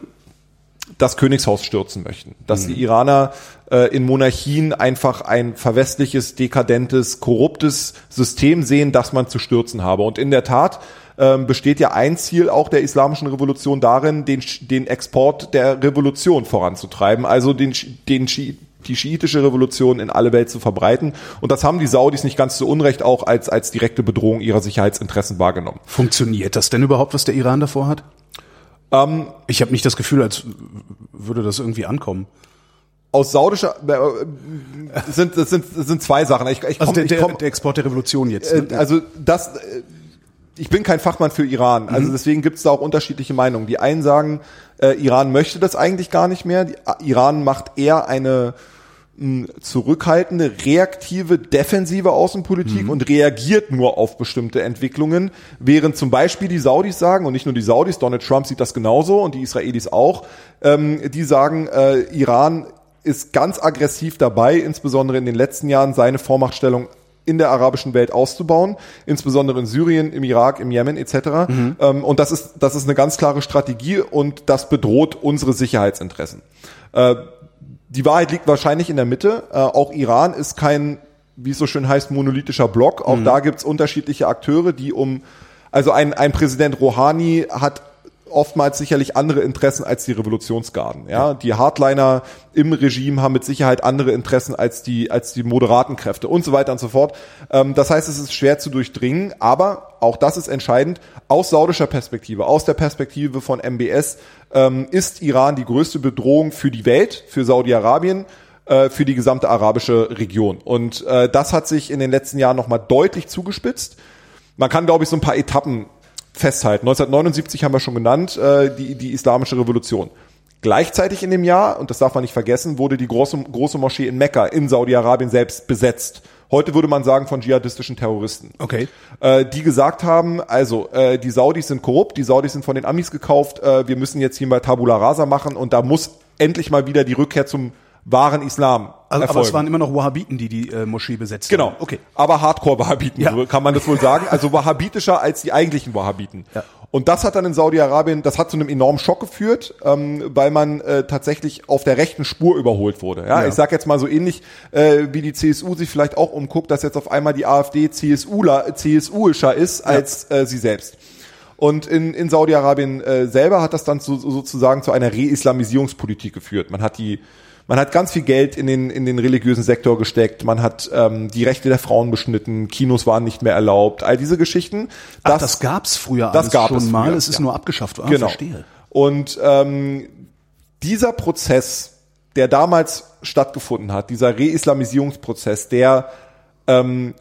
C: das Königshaus stürzen möchten, dass mhm. die Iraner äh, in Monarchien einfach ein verwestliches, dekadentes, korruptes System sehen, das man zu stürzen habe. Und in der Tat ähm, besteht ja ein Ziel auch der islamischen Revolution darin, den, den Export der Revolution voranzutreiben, also den, den die schiitische Revolution in alle Welt zu verbreiten. Und das haben die Saudis nicht ganz zu Unrecht auch als, als direkte Bedrohung ihrer Sicherheitsinteressen wahrgenommen.
B: Funktioniert das denn überhaupt, was der Iran davor hat? Ähm, ich habe nicht das Gefühl, als würde das irgendwie ankommen.
C: Aus saudischer äh, sind das sind das sind zwei Sachen. Ich, ich
B: komm, also der, ich komm, der Export der Revolution jetzt.
C: Ne? Äh, also das. Äh, ich bin kein Fachmann für Iran, also mhm. deswegen gibt es da auch unterschiedliche Meinungen. Die einen sagen, äh, Iran möchte das eigentlich gar nicht mehr. Die, Iran macht eher eine zurückhaltende, reaktive, defensive Außenpolitik mhm. und reagiert nur auf bestimmte Entwicklungen, während zum Beispiel die Saudis sagen, und nicht nur die Saudis, Donald Trump sieht das genauso und die Israelis auch, ähm, die sagen, äh, Iran ist ganz aggressiv dabei, insbesondere in den letzten Jahren seine Vormachtstellung in der arabischen Welt auszubauen, insbesondere in Syrien, im Irak, im Jemen etc. Mhm. Ähm, und das ist, das ist eine ganz klare Strategie und das bedroht unsere Sicherheitsinteressen. Äh, die Wahrheit liegt wahrscheinlich in der Mitte. Äh, auch Iran ist kein, wie es so schön heißt, monolithischer Block. Auch mhm. da gibt's unterschiedliche Akteure, die um, also ein, ein Präsident Rouhani hat oftmals sicherlich andere Interessen als die Revolutionsgarden. Ja, die Hardliner im Regime haben mit Sicherheit andere Interessen als die als die moderaten Kräfte und so weiter und so fort. Ähm, das heißt, es ist schwer zu durchdringen, aber auch das ist entscheidend aus saudischer Perspektive, aus der Perspektive von MBS ähm, ist Iran die größte Bedrohung für die Welt, für Saudi-Arabien äh, für die gesamte arabische Region. Und äh, das hat sich in den letzten Jahren nochmal deutlich zugespitzt. Man kann, glaube ich, so ein paar Etappen festhalten. 1979 haben wir schon genannt, äh, die, die islamische Revolution. Gleichzeitig in dem Jahr, und das darf man nicht vergessen, wurde die große, große Moschee in Mekka in Saudi-Arabien selbst besetzt. Heute würde man sagen von dschihadistischen Terroristen.
B: Okay.
C: Äh, die gesagt haben, also äh, die Saudis sind korrupt, die Saudis sind von den Amis gekauft, äh, wir müssen jetzt hier mal Tabula Rasa machen und da muss endlich mal wieder die Rückkehr zum wahren Islam.
B: Also, aber es waren immer noch Wahhabiten, die die äh, Moschee besetzt
C: genau. haben. Okay. Aber Hardcore-Wahhabiten, ja. kann man das wohl sagen. Also wahhabitischer als die eigentlichen Wahhabiten. Ja. Und das hat dann in Saudi-Arabien, das hat zu einem enormen Schock geführt, ähm, weil man äh, tatsächlich auf der rechten Spur überholt wurde. Ja, ja. ich sage jetzt mal so ähnlich, äh, wie die CSU sich vielleicht auch umguckt, dass jetzt auf einmal die AfD CSUler, CSUischer ist als äh, sie selbst. Und in, in Saudi-Arabien äh, selber hat das dann zu, sozusagen zu einer Reislamisierungspolitik geführt. Man hat die man hat ganz viel Geld in den, in den religiösen Sektor gesteckt, man hat ähm, die Rechte der Frauen beschnitten, Kinos waren nicht mehr erlaubt, all diese Geschichten.
B: Das, Ach, das gab's früher
C: das gab schon es
B: mal, früher, es ist ja. nur abgeschafft worden.
C: Genau. Verstehe. Und ähm, dieser Prozess, der damals stattgefunden hat, dieser Reislamisierungsprozess, der ähm,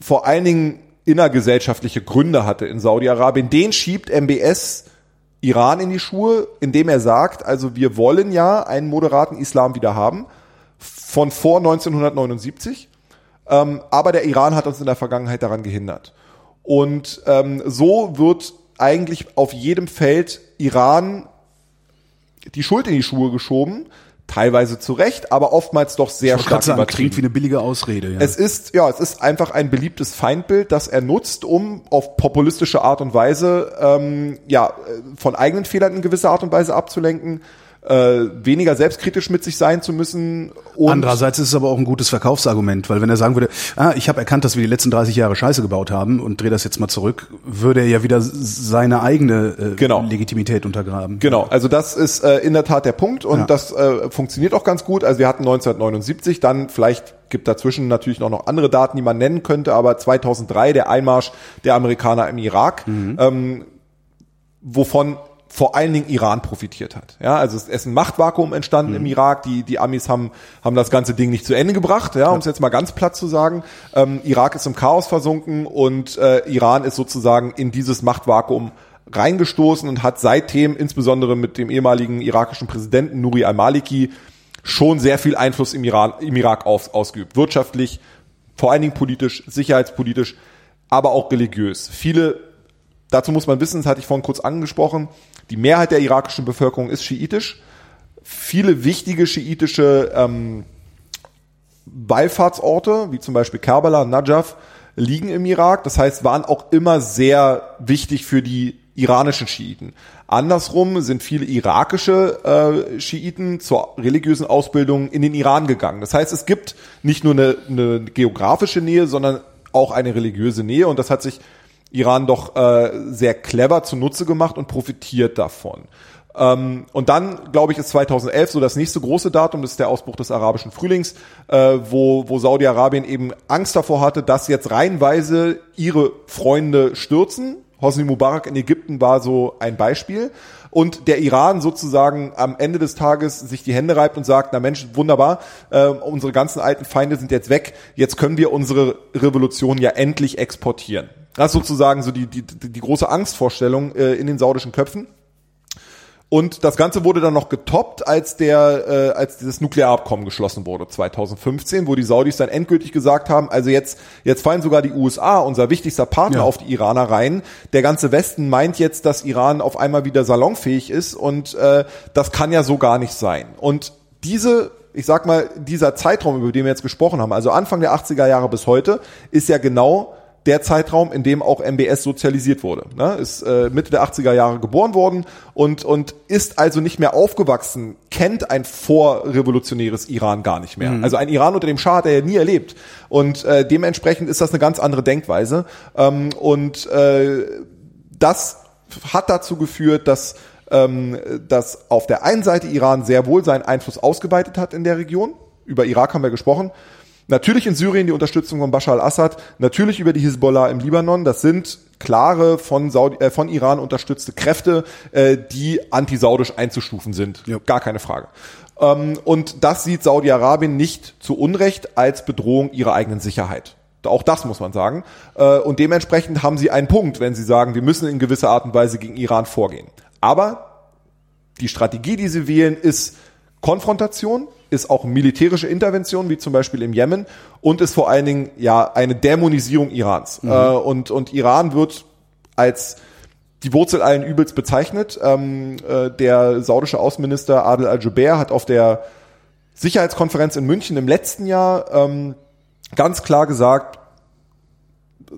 C: vor allen Dingen innergesellschaftliche Gründe hatte in Saudi-Arabien, den schiebt MBS Iran in die Schuhe, indem er sagt, also wir wollen ja einen moderaten Islam wieder haben von vor 1979, ähm, aber der Iran hat uns in der Vergangenheit daran gehindert. Und ähm, so wird eigentlich auf jedem Feld Iran die Schuld in die Schuhe geschoben, teilweise zu Recht, aber oftmals doch sehr stark
B: sagen, übertrieben. Klingt wie eine billige Ausrede.
C: Ja. Es ist ja, es ist einfach ein beliebtes Feindbild, das er nutzt, um auf populistische Art und Weise ähm, ja von eigenen Fehlern in gewisser Art und Weise abzulenken äh, weniger selbstkritisch mit sich sein zu müssen.
B: Und Andererseits ist es aber auch ein gutes Verkaufsargument, weil wenn er sagen würde, ah, ich habe erkannt, dass wir die letzten 30 Jahre Scheiße gebaut haben und drehe das jetzt mal zurück, würde er ja wieder seine eigene äh, genau. Legitimität untergraben.
C: Genau, also das ist äh, in der Tat der Punkt und ja. das äh, funktioniert auch ganz gut. Also wir hatten 1979 dann vielleicht gibt dazwischen natürlich noch, noch andere Daten, die man nennen könnte, aber 2003 der Einmarsch der Amerikaner im Irak, mhm. ähm, wovon vor allen Dingen Iran profitiert hat. Ja, also es ist ein Machtvakuum entstanden mhm. im Irak. Die, die Amis haben, haben das ganze Ding nicht zu Ende gebracht, ja, um es jetzt mal ganz platt zu sagen. Ähm, Irak ist im Chaos versunken und äh, Iran ist sozusagen in dieses Machtvakuum reingestoßen und hat seitdem, insbesondere mit dem ehemaligen irakischen Präsidenten Nuri al-Maliki, schon sehr viel Einfluss im, Iran, im Irak aus, ausgeübt. Wirtschaftlich, vor allen Dingen politisch, sicherheitspolitisch, aber auch religiös. Viele, dazu muss man wissen, das hatte ich vorhin kurz angesprochen, die Mehrheit der irakischen Bevölkerung ist schiitisch. Viele wichtige schiitische ähm, Wallfahrtsorte, wie zum Beispiel Kerbala, Najaf, liegen im Irak. Das heißt, waren auch immer sehr wichtig für die iranischen Schiiten. Andersrum sind viele irakische äh, Schiiten zur religiösen Ausbildung in den Iran gegangen. Das heißt, es gibt nicht nur eine, eine geografische Nähe, sondern auch eine religiöse Nähe und das hat sich Iran doch äh, sehr clever zunutze gemacht und profitiert davon. Ähm, und dann, glaube ich, ist 2011 so das nächste große Datum, das ist der Ausbruch des arabischen Frühlings, äh, wo, wo Saudi-Arabien eben Angst davor hatte, dass jetzt reihenweise ihre Freunde stürzen. Hosni Mubarak in Ägypten war so ein Beispiel. Und der Iran sozusagen am Ende des Tages sich die Hände reibt und sagt, na Mensch, wunderbar, äh, unsere ganzen alten Feinde sind jetzt weg, jetzt können wir unsere Revolution ja endlich exportieren. Das ist sozusagen so die, die, die große Angstvorstellung äh, in den saudischen Köpfen. Und das Ganze wurde dann noch getoppt, als der, äh, als dieses Nuklearabkommen geschlossen wurde 2015, wo die Saudis dann endgültig gesagt haben, also jetzt, jetzt fallen sogar die USA, unser wichtigster Partner, ja. auf die Iraner rein. Der ganze Westen meint jetzt, dass Iran auf einmal wieder salonfähig ist und äh, das kann ja so gar nicht sein. Und diese ich sag mal, dieser Zeitraum, über den wir jetzt gesprochen haben, also Anfang der 80er Jahre bis heute, ist ja genau der Zeitraum, in dem auch MBS sozialisiert wurde. Ne? Ist äh, Mitte der 80er Jahre geboren worden und, und ist also nicht mehr aufgewachsen, kennt ein vorrevolutionäres Iran gar nicht mehr. Mhm. Also ein Iran unter dem Schah hat er ja nie erlebt. Und äh, dementsprechend ist das eine ganz andere Denkweise. Ähm, und äh, das hat dazu geführt, dass ähm, dass auf der einen Seite Iran sehr wohl seinen Einfluss ausgeweitet hat in der Region. Über Irak haben wir gesprochen. Natürlich in Syrien die Unterstützung von Bashar al-Assad, natürlich über die Hisbollah im Libanon. Das sind klare von, Saudi, äh, von Iran unterstützte Kräfte, äh, die antisaudisch einzustufen sind. Ja. Gar keine Frage. Ähm, und das sieht Saudi-Arabien nicht zu Unrecht als Bedrohung ihrer eigenen Sicherheit. Auch das muss man sagen. Äh, und dementsprechend haben sie einen Punkt, wenn sie sagen, wir müssen in gewisser Art und Weise gegen Iran vorgehen. Aber die Strategie, die sie wählen, ist Konfrontation, ist auch militärische Intervention, wie zum Beispiel im Jemen, und ist vor allen Dingen ja eine Dämonisierung Irans. Mhm. Äh, und, und Iran wird als die Wurzel allen Übels bezeichnet. Ähm, äh, der saudische Außenminister Adel al-Jubeir hat auf der Sicherheitskonferenz in München im letzten Jahr ähm, ganz klar gesagt,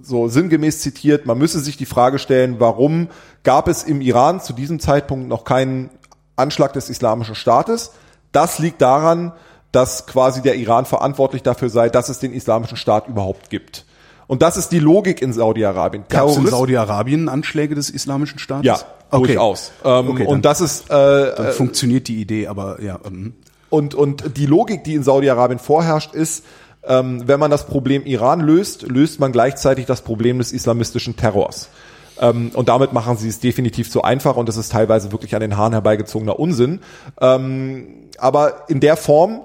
C: so sinngemäß zitiert, man müsse sich die Frage stellen, warum gab es im Iran zu diesem Zeitpunkt noch keinen Anschlag des Islamischen Staates? Das liegt daran, dass quasi der Iran verantwortlich dafür sei, dass es den Islamischen Staat überhaupt gibt. Und das ist die Logik in Saudi-Arabien.
B: Gab es in Saudi-Arabien Anschläge des Islamischen Staates?
C: Ja, okay. durchaus. Ähm, okay, und das ist äh,
B: dann funktioniert die Idee, aber ja. Ähm.
C: Und und die Logik, die in Saudi-Arabien vorherrscht, ist, ähm, wenn man das Problem Iran löst, löst man gleichzeitig das Problem des islamistischen Terrors. Ähm, und damit machen sie es definitiv zu einfach und das ist teilweise wirklich an den Haaren herbeigezogener Unsinn. Ähm, aber in der Form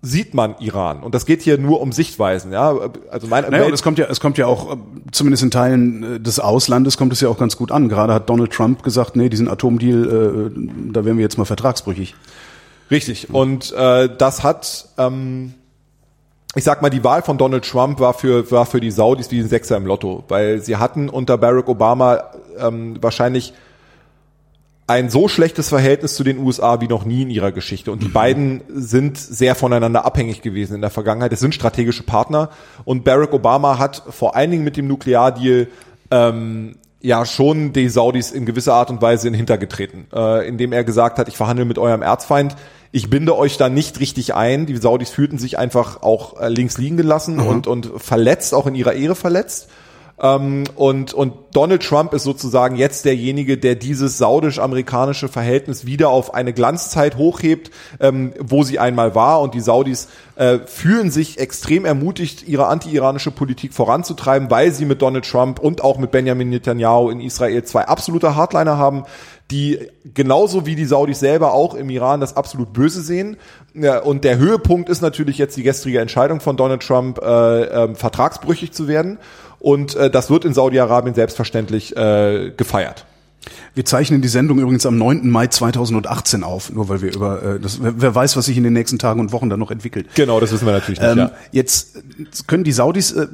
C: sieht man Iran und das geht hier nur um Sichtweisen ja.
B: Also mein naja, und es kommt ja es kommt ja auch äh, zumindest in Teilen äh, des Auslandes kommt es ja auch ganz gut an. Gerade hat Donald Trump gesagt nee diesen Atomdeal äh, da wären wir jetzt mal vertragsbrüchig.
C: Richtig. Und äh, das hat ähm, ich sag mal, die Wahl von Donald Trump war für, war für die Saudis wie ein Sechser im Lotto, weil sie hatten unter Barack Obama ähm, wahrscheinlich ein so schlechtes Verhältnis zu den USA wie noch nie in ihrer Geschichte. Und die mhm. beiden sind sehr voneinander abhängig gewesen in der Vergangenheit. Es sind strategische Partner. Und Barack Obama hat vor allen Dingen mit dem Nukleardeal ähm, ja schon die Saudis in gewisser Art und Weise in den Hintergetreten, äh, indem er gesagt hat, ich verhandle mit eurem Erzfeind ich binde euch da nicht richtig ein. Die Saudis fühlten sich einfach auch äh, links liegen gelassen mhm. und, und verletzt, auch in ihrer Ehre verletzt. Ähm, und, und Donald Trump ist sozusagen jetzt derjenige, der dieses saudisch-amerikanische Verhältnis wieder auf eine Glanzzeit hochhebt, ähm, wo sie einmal war. Und die Saudis äh, fühlen sich extrem ermutigt, ihre anti-iranische Politik voranzutreiben, weil sie mit Donald Trump und auch mit Benjamin Netanyahu in Israel zwei absolute Hardliner haben, die genauso wie die Saudis selber auch im Iran das absolut Böse sehen. Ja, und der Höhepunkt ist natürlich jetzt die gestrige Entscheidung von Donald Trump, äh, äh, vertragsbrüchig zu werden. Und äh, das wird in Saudi-Arabien selbstverständlich äh, gefeiert.
B: Wir zeichnen die Sendung übrigens am 9. Mai 2018 auf, nur weil wir über äh, das, wer weiß, was sich in den nächsten Tagen und Wochen dann noch entwickelt.
C: Genau, das wissen wir natürlich nicht.
B: Ähm, ja. Jetzt können die Saudis, äh,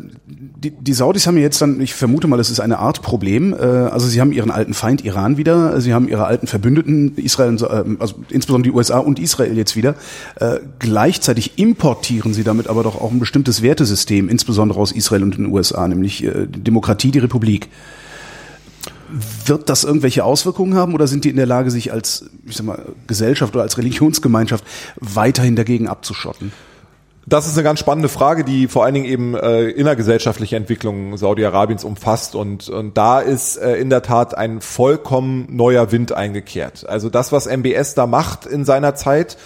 B: die, die Saudis haben jetzt dann, ich vermute mal, es ist eine Art Problem. Äh, also sie haben ihren alten Feind Iran wieder, sie haben ihre alten Verbündeten Israel, äh, also insbesondere die USA und Israel jetzt wieder. Äh, gleichzeitig importieren sie damit aber doch auch ein bestimmtes Wertesystem, insbesondere aus Israel und den USA, nämlich äh, Demokratie, die Republik. Wird das irgendwelche Auswirkungen haben oder sind die in der Lage, sich als ich sag mal, Gesellschaft oder als Religionsgemeinschaft weiterhin dagegen abzuschotten?
C: Das ist eine ganz spannende Frage, die vor allen Dingen eben äh, innergesellschaftliche Entwicklungen Saudi-Arabiens umfasst und, und da ist äh, in der Tat ein vollkommen neuer Wind eingekehrt. Also das, was MBS da macht in seiner Zeit,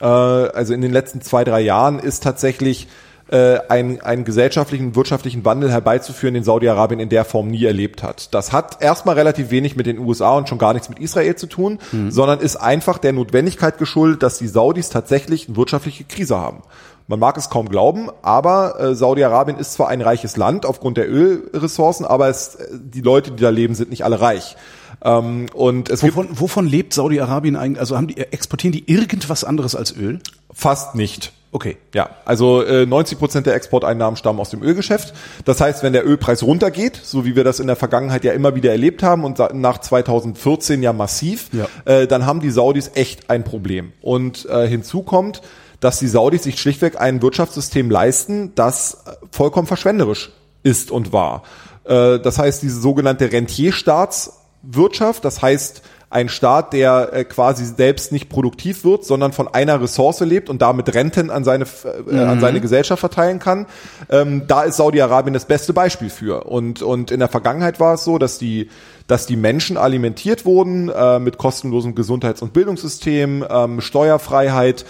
C: äh, also in den letzten zwei, drei Jahren, ist tatsächlich äh, einen, einen gesellschaftlichen, wirtschaftlichen Wandel herbeizuführen, den Saudi-Arabien in der Form nie erlebt hat. Das hat erstmal relativ wenig mit den USA und schon gar nichts mit Israel zu tun, mhm. sondern ist einfach der Notwendigkeit geschuldet, dass die Saudis tatsächlich eine wirtschaftliche Krise haben. Man mag es kaum glauben, aber äh, Saudi-Arabien ist zwar ein reiches Land aufgrund der Ölressourcen, aber es, äh, die Leute, die da leben, sind nicht alle reich.
B: Ähm, und es wovon, wovon lebt Saudi-Arabien eigentlich? Also haben die exportieren die irgendwas anderes als Öl?
C: Fast nicht. Okay. Ja, also äh, 90 Prozent der Exporteinnahmen stammen aus dem Ölgeschäft. Das heißt, wenn der Ölpreis runtergeht, so wie wir das in der Vergangenheit ja immer wieder erlebt haben und nach 2014 ja massiv, ja. Äh, dann haben die Saudis echt ein Problem. Und äh, hinzu kommt, dass die Saudis sich schlichtweg ein Wirtschaftssystem leisten, das vollkommen verschwenderisch ist und war. Äh, das heißt, diese sogenannte Rentierstaatswirtschaft, das heißt, ein Staat, der äh, quasi selbst nicht produktiv wird, sondern von einer Ressource lebt und damit Renten an seine äh, an
B: Mhm.
C: seine Gesellschaft verteilen kann. Ähm, da ist Saudi-Arabien das beste Beispiel für. Und und in der Vergangenheit war es so, dass die dass die Menschen alimentiert wurden äh, mit kostenlosem Gesundheits- und Bildungssystem, ähm, Steuerfreiheit.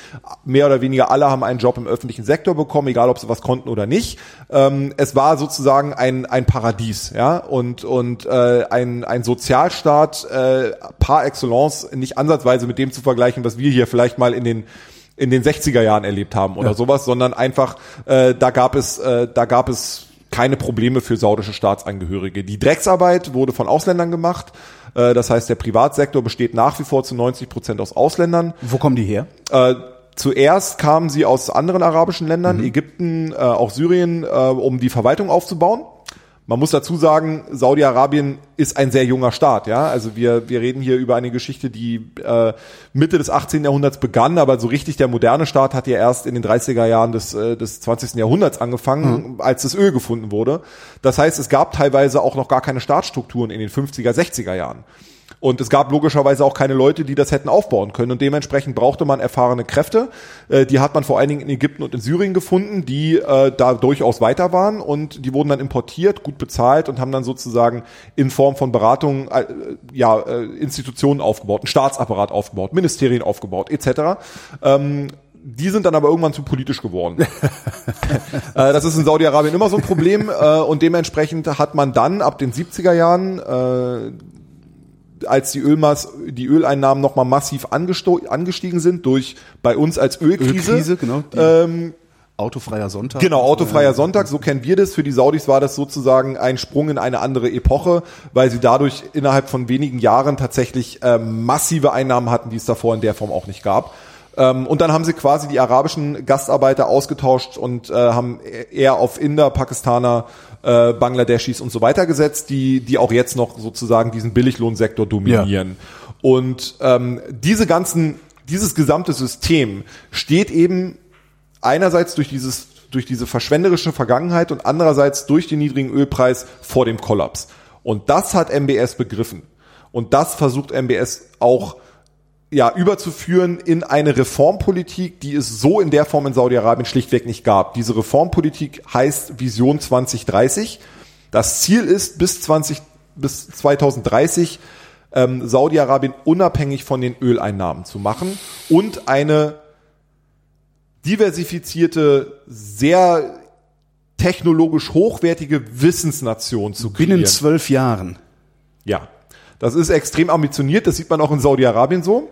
C: Mehr oder weniger alle haben einen Job im öffentlichen Sektor bekommen, egal ob sie was konnten oder nicht. Ähm, es war sozusagen ein, ein Paradies, ja, und, und äh, ein, ein Sozialstaat äh, par excellence, nicht ansatzweise mit dem zu vergleichen, was wir hier vielleicht mal in den in den 60er Jahren erlebt haben oder
B: Ja.
C: sowas, sondern einfach äh, da gab es äh, da gab es keine Probleme für saudische Staatsangehörige. Die Drecksarbeit wurde von Ausländern gemacht. Äh, das heißt, der Privatsektor besteht nach wie vor zu 90 Prozent aus Ausländern.
B: Wo kommen die her?
C: Äh, zuerst kamen sie aus anderen arabischen Ländern, Ägypten, äh, auch Syrien, äh, um die Verwaltung aufzubauen. Man muss dazu sagen, Saudi-Arabien ist ein sehr junger Staat, ja. Also wir, wir reden hier über eine Geschichte, die äh, Mitte des 18. Jahrhunderts begann, aber so richtig der moderne Staat hat ja erst in den 30er Jahren des, äh, des 20. Jahrhunderts angefangen, als das Öl gefunden wurde. Das heißt, es gab teilweise auch noch gar keine Staatsstrukturen in den 50er, 60er Jahren. Und es gab logischerweise auch keine Leute, die das hätten aufbauen können. Und dementsprechend brauchte man erfahrene Kräfte. Äh, die hat man vor allen Dingen in Ägypten und in Syrien gefunden, die äh, da durchaus weiter waren. Und die wurden dann importiert, gut bezahlt und haben dann sozusagen in Form von Beratung äh, ja, äh, Institutionen aufgebaut, einen Staatsapparat aufgebaut, Ministerien aufgebaut, etc. Ähm, die sind dann aber irgendwann zu politisch geworden. äh, das ist in Saudi-Arabien immer so ein Problem äh, und dementsprechend hat man dann ab den 70er Jahren als die Ölmaß, die Öleinnahmen nochmal massiv angestiegen sind durch bei uns als Ölkrise.
B: Ölkrise, genau,
C: Ähm,
B: Autofreier Sonntag.
C: Genau, autofreier Sonntag, so kennen wir das. Für die Saudis war das sozusagen ein Sprung in eine andere Epoche, weil sie dadurch innerhalb von wenigen Jahren tatsächlich ähm, massive Einnahmen hatten, die es davor in der Form auch nicht gab. Ähm, und dann haben sie quasi die arabischen Gastarbeiter ausgetauscht und äh, haben eher auf Inder, Pakistaner, äh, Bangladeschis und so weiter gesetzt, die, die auch jetzt noch sozusagen diesen Billiglohnsektor dominieren. Und ähm, diese ganzen, dieses gesamte System steht eben einerseits durch dieses durch diese verschwenderische Vergangenheit und andererseits durch den niedrigen Ölpreis vor dem Kollaps. Und das hat MBS begriffen. Und das versucht MBS auch ja, überzuführen in eine Reformpolitik, die es so in der Form in Saudi-Arabien schlichtweg nicht gab. Diese Reformpolitik heißt Vision 2030. Das Ziel ist, bis 20, bis 2030 ähm, Saudi-Arabien unabhängig von den Öleinnahmen zu machen und eine diversifizierte, sehr technologisch hochwertige Wissensnation zu kreieren.
B: Binnen zwölf Jahren.
C: Ja, das ist extrem ambitioniert, das sieht man auch in Saudi-Arabien so.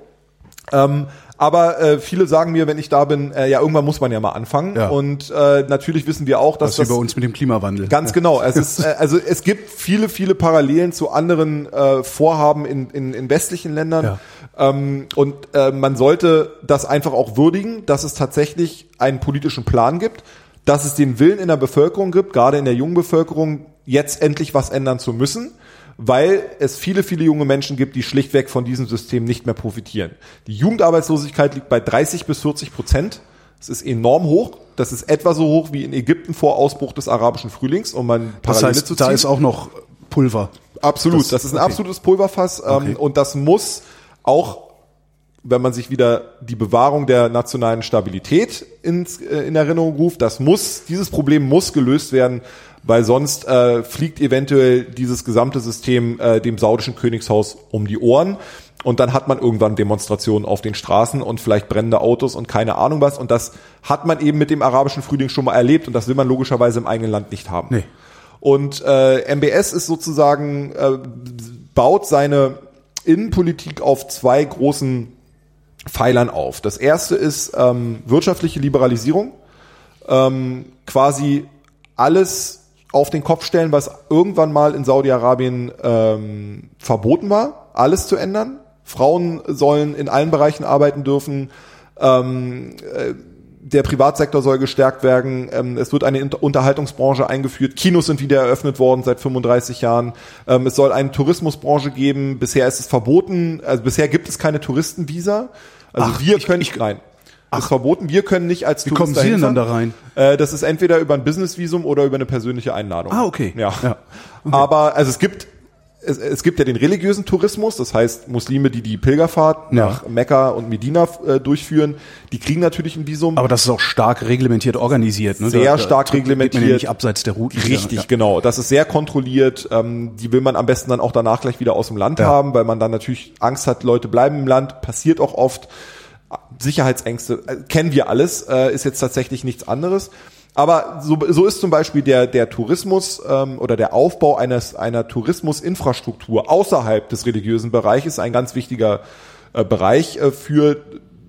C: Ähm, aber äh, viele sagen mir, wenn ich da bin, äh, ja, irgendwann muss man ja mal anfangen.
B: Ja.
C: Und äh, natürlich wissen wir auch, dass
B: Das ist wie bei uns mit dem Klimawandel.
C: Ganz genau. Es ist, äh, also es gibt viele, viele Parallelen zu anderen äh, Vorhaben in, in, in westlichen Ländern.
B: Ja.
C: Ähm, und äh, man sollte das einfach auch würdigen, dass es tatsächlich einen politischen Plan gibt, dass es den Willen in der Bevölkerung gibt, gerade in der jungen Bevölkerung, jetzt endlich was ändern zu müssen, weil es viele, viele junge Menschen gibt, die schlichtweg von diesem System nicht mehr profitieren. Die Jugendarbeitslosigkeit liegt bei 30 bis 40 Prozent. Das ist enorm hoch. Das ist etwa so hoch wie in Ägypten vor Ausbruch des arabischen Frühlings, um
B: Das
C: Parallele
B: heißt,
C: zu
B: da
C: ziehen.
B: ist auch noch Pulver.
C: Absolut,
B: Das-
C: das, ist ein
B: okay.
C: absolutes Pulverfass ähm,
B: Okay.
C: und das muss auch, wenn man sich wieder die Bewahrung der nationalen Stabilität ins, äh, in Erinnerung ruft, das muss, dieses Problem muss gelöst werden, weil sonst äh, fliegt eventuell dieses gesamte System äh, dem saudischen Königshaus um die Ohren und dann hat man irgendwann Demonstrationen auf den Straßen und vielleicht brennende Autos und keine Ahnung was und das hat man eben mit dem arabischen Frühling schon mal erlebt und das will man logischerweise im eigenen Land nicht haben.
B: Nee.
C: Und äh, MBS ist sozusagen, äh, baut seine Innenpolitik auf zwei großen Pfeilern auf. Das erste ist ähm, wirtschaftliche Liberalisierung. Ähm, quasi alles auf den Kopf stellen, was irgendwann mal in Saudi-Arabien ähm, verboten war, alles zu ändern. Frauen sollen in allen Bereichen arbeiten dürfen. Ähm, äh, der Privatsektor soll gestärkt werden. Ähm, es wird eine Unterhaltungsbranche eingeführt. Kinos sind wieder eröffnet worden seit 35 Jahren. Ähm, es soll eine Tourismusbranche geben. Bisher ist es verboten. Also bisher gibt es keine Touristenvisa. Also
B: Ach,
C: wir
B: ich-
C: können
B: ich-
C: nein. Ach. Ist verboten. Wir können nicht als
B: Wie kommen Sie denn dann da rein?
C: Äh, das ist entweder über ein Businessvisum oder über eine persönliche Einladung.
B: Ah, okay.
C: Ja. ja. Okay. Aber also es gibt es, es gibt ja den religiösen Tourismus, das heißt Muslime, die die Pilgerfahrt ja. nach Mekka und Medina äh, durchführen, die kriegen natürlich ein Visum.
B: Aber das ist auch stark reglementiert organisiert.
C: Ne? Sehr da, stark da reglementiert. Man
B: ja nicht abseits der Routen.
C: Richtig, ja. genau. Das ist sehr kontrolliert. Ähm, die will man am besten dann auch danach gleich wieder aus dem Land haben, weil man dann natürlich Angst hat, Leute bleiben im Land. Passiert auch oft. Sicherheitsängste äh, kennen wir alles, äh, ist jetzt tatsächlich nichts anderes. Aber so, so ist zum Beispiel der, der Tourismus ähm, oder der Aufbau eines, einer Tourismusinfrastruktur außerhalb des religiösen Bereiches ein ganz wichtiger äh, Bereich äh, für,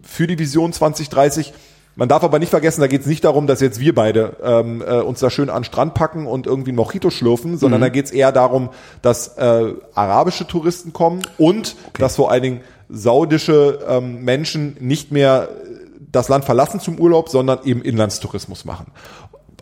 C: für die Vision 2030. Man darf aber nicht vergessen, da geht es nicht darum, dass jetzt wir beide ähm, äh, uns da schön an den Strand packen und irgendwie ein Mojito schlürfen, sondern mhm. da geht es eher darum, dass äh, arabische Touristen kommen und okay. dass vor allen Dingen saudische ähm, Menschen nicht mehr das Land verlassen zum Urlaub, sondern eben Inlandstourismus machen.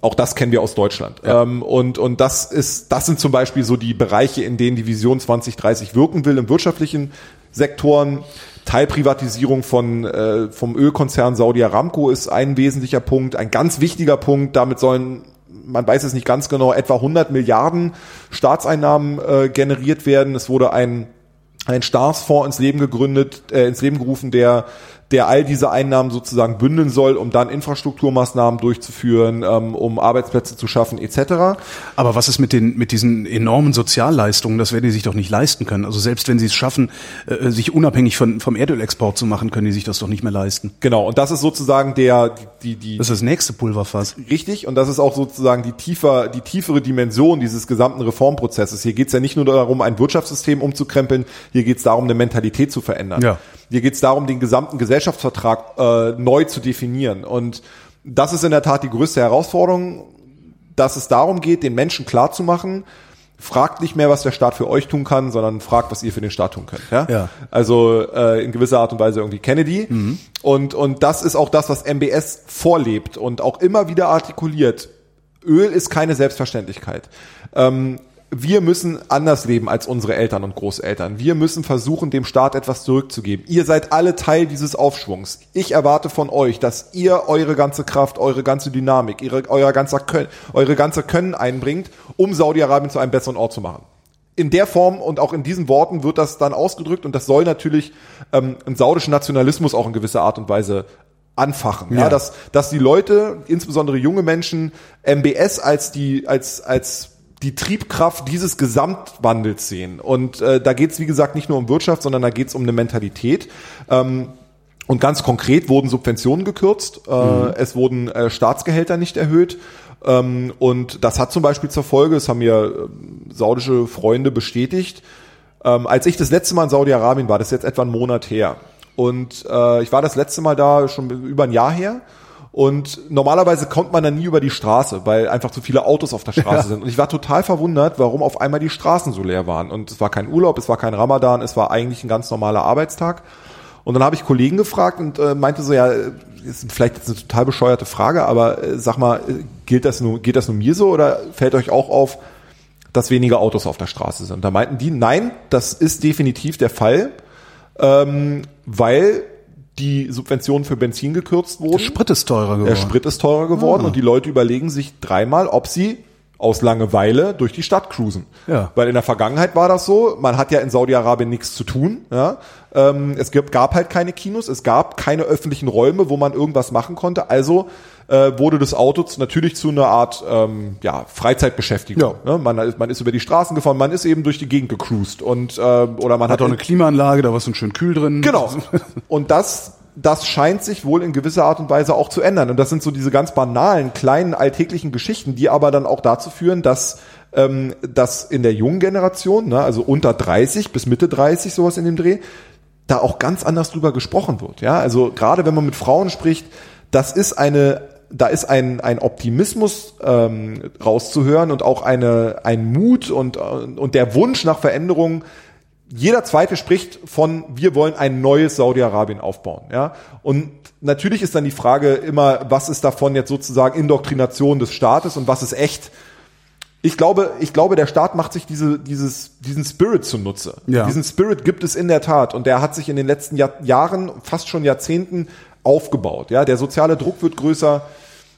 C: Auch das kennen wir aus Deutschland. Ja. Ähm, und, und das ist, das sind zum Beispiel so die Bereiche, in denen die Vision 2030 wirken will im wirtschaftlichen Sektoren. Teilprivatisierung von, äh, vom Ölkonzern Saudi Aramco ist ein wesentlicher Punkt, ein ganz wichtiger Punkt. Damit sollen man weiß es nicht ganz genau, etwa 100 Milliarden Staatseinnahmen äh, generiert werden. Es wurde ein ein Staatsfonds ins Leben gegründet, äh, ins Leben gerufen, der der all diese Einnahmen sozusagen bündeln soll, um dann Infrastrukturmaßnahmen durchzuführen, ähm, um Arbeitsplätze zu schaffen etc.
B: Aber was ist mit den mit diesen enormen Sozialleistungen? Das werden die sich doch nicht leisten können. Also selbst wenn sie es schaffen, äh, sich unabhängig von, vom Erdölexport zu machen, können die sich das doch nicht mehr leisten.
C: Genau. Und das ist sozusagen der die die.
B: Das ist das nächste Pulverfass.
C: Richtig. Und das ist auch sozusagen die tiefer die tiefere Dimension dieses gesamten Reformprozesses. Hier geht es ja nicht nur darum, ein Wirtschaftssystem umzukrempeln. Hier geht es darum, eine Mentalität zu verändern.
B: Ja.
C: Hier geht es darum, den gesamten Gesellschaftsvertrag äh, neu zu definieren. Und das ist in der Tat die größte Herausforderung, dass es darum geht, den Menschen klarzumachen, fragt nicht mehr, was der Staat für euch tun kann, sondern fragt, was ihr für den Staat tun könnt. Ja?
B: ja.
C: Also äh, in gewisser Art und Weise irgendwie Kennedy. Mhm. Und, und das ist auch das, was MBS vorlebt und auch immer wieder artikuliert. Öl ist keine Selbstverständlichkeit. Ähm, wir müssen anders leben als unsere Eltern und Großeltern. Wir müssen versuchen, dem Staat etwas zurückzugeben. Ihr seid alle Teil dieses Aufschwungs. Ich erwarte von euch, dass ihr eure ganze Kraft, eure ganze Dynamik, ihre, euer ganzer Können, eure ganze Können einbringt, um Saudi-Arabien zu einem besseren Ort zu machen. In der Form und auch in diesen Worten wird das dann ausgedrückt und das soll natürlich ähm, einen saudischen Nationalismus auch in gewisser Art und Weise anfachen. Ja, ja dass, dass die Leute, insbesondere junge Menschen, MBS als die, als, als die Triebkraft dieses Gesamtwandels sehen. Und äh, da geht es, wie gesagt, nicht nur um Wirtschaft, sondern da geht es um eine Mentalität. Ähm, und ganz konkret wurden Subventionen gekürzt, äh, mhm. es wurden äh, Staatsgehälter nicht erhöht. Ähm, und das hat zum Beispiel zur Folge, das haben mir äh, saudische Freunde bestätigt, ähm, als ich das letzte Mal in Saudi-Arabien war, das ist jetzt etwa ein Monat her. Und äh, ich war das letzte Mal da schon über ein Jahr her. Und normalerweise kommt man dann nie über die Straße, weil einfach zu viele Autos auf der Straße ja. sind. Und ich war total verwundert, warum auf einmal die Straßen so leer waren. Und es war kein Urlaub, es war kein Ramadan, es war eigentlich ein ganz normaler Arbeitstag. Und dann habe ich Kollegen gefragt und äh, meinte so, ja, ist vielleicht jetzt eine total bescheuerte Frage, aber äh, sag mal, äh, gilt das nur, geht das nur mir so oder fällt euch auch auf, dass weniger Autos auf der Straße sind? Und da meinten die, nein, das ist definitiv der Fall, ähm, weil die Subventionen für Benzin gekürzt wurden. Der
B: Sprit ist teurer geworden.
C: Der Sprit ist teurer geworden ah. und die Leute überlegen sich dreimal, ob sie aus Langeweile durch die Stadt cruisen.
B: Ja.
C: Weil in der Vergangenheit war das so, man hat ja in Saudi-Arabien nichts zu tun. Ja? Ähm, es gab halt keine Kinos, es gab keine öffentlichen Räume, wo man irgendwas machen konnte. Also äh, wurde das Auto natürlich zu einer Art ähm, ja, Freizeitbeschäftigung. Ja. Ne? Man, man ist über die Straßen gefahren, man ist eben durch die Gegend gecruised und äh, oder man hat,
B: hat auch eine Klimaanlage, da war es schön kühl drin.
C: Genau. Und das das scheint sich wohl in gewisser Art und Weise auch zu ändern. Und das sind so diese ganz banalen, kleinen, alltäglichen Geschichten, die aber dann auch dazu führen, dass ähm, dass in der jungen Generation, ne, also unter 30 bis Mitte 30, sowas in dem Dreh, da auch ganz anders drüber gesprochen wird. Ja, also gerade wenn man mit Frauen spricht, das ist eine da ist ein, ein Optimismus ähm, rauszuhören und auch eine, ein Mut und, und der Wunsch nach Veränderung. Jeder zweite spricht von, wir wollen ein neues Saudi-Arabien aufbauen. Ja? Und natürlich ist dann die Frage immer, was ist davon jetzt sozusagen Indoktrination des Staates und was ist echt? Ich glaube, ich glaube, der Staat macht sich diese, dieses, diesen Spirit zunutze.
B: Ja.
C: Diesen Spirit gibt es in der Tat und der hat sich in den letzten Jahr, Jahren, fast schon Jahrzehnten aufgebaut. Ja, der soziale Druck wird größer.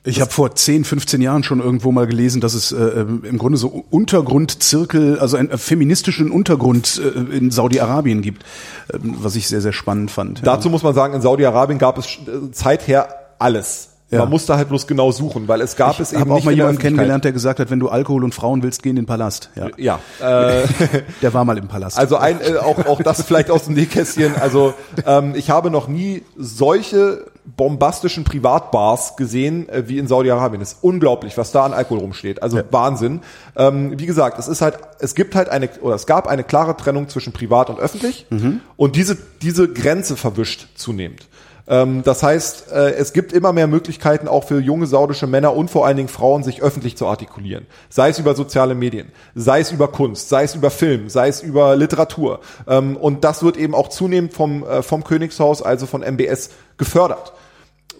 B: Ich habe vor 10, 15 Jahren schon irgendwo mal gelesen, dass es äh, im Grunde so Untergrundzirkel, also einen feministischen Untergrund äh, in Saudi-Arabien gibt, äh, was ich sehr, sehr spannend fand.
C: Dazu muss man sagen, in Saudi-Arabien gab es äh, zeither alles. Ja. Man musste halt bloß genau suchen, weil es gab
B: ich
C: es
B: eben nicht. Ich habe auch mal jemanden kennengelernt, der gesagt hat, wenn du Alkohol und Frauen willst, geh in den Palast.
C: Ja, ja äh,
B: der war mal im Palast.
C: Also ein, äh, auch auch das vielleicht aus dem Nähkästchen. Also ähm, ich habe noch nie solche bombastischen Privatbars gesehen äh, wie in Saudi-Arabien. Es ist unglaublich, was da an Alkohol rumsteht. Also ja. Wahnsinn. Ähm, wie gesagt, es ist halt, es gibt halt eine oder es gab eine klare Trennung zwischen privat und öffentlich mhm. und diese diese Grenze verwischt zunehmend. Ähm, das heißt, äh, es gibt immer mehr Möglichkeiten auch für junge saudische Männer und vor allen Dingen Frauen, sich öffentlich zu artikulieren. Sei es über soziale Medien, sei es über Kunst, sei es über Film, sei es über Literatur. Ähm, und das wird eben auch zunehmend vom, äh, vom Königshaus, also von MBS, gefördert.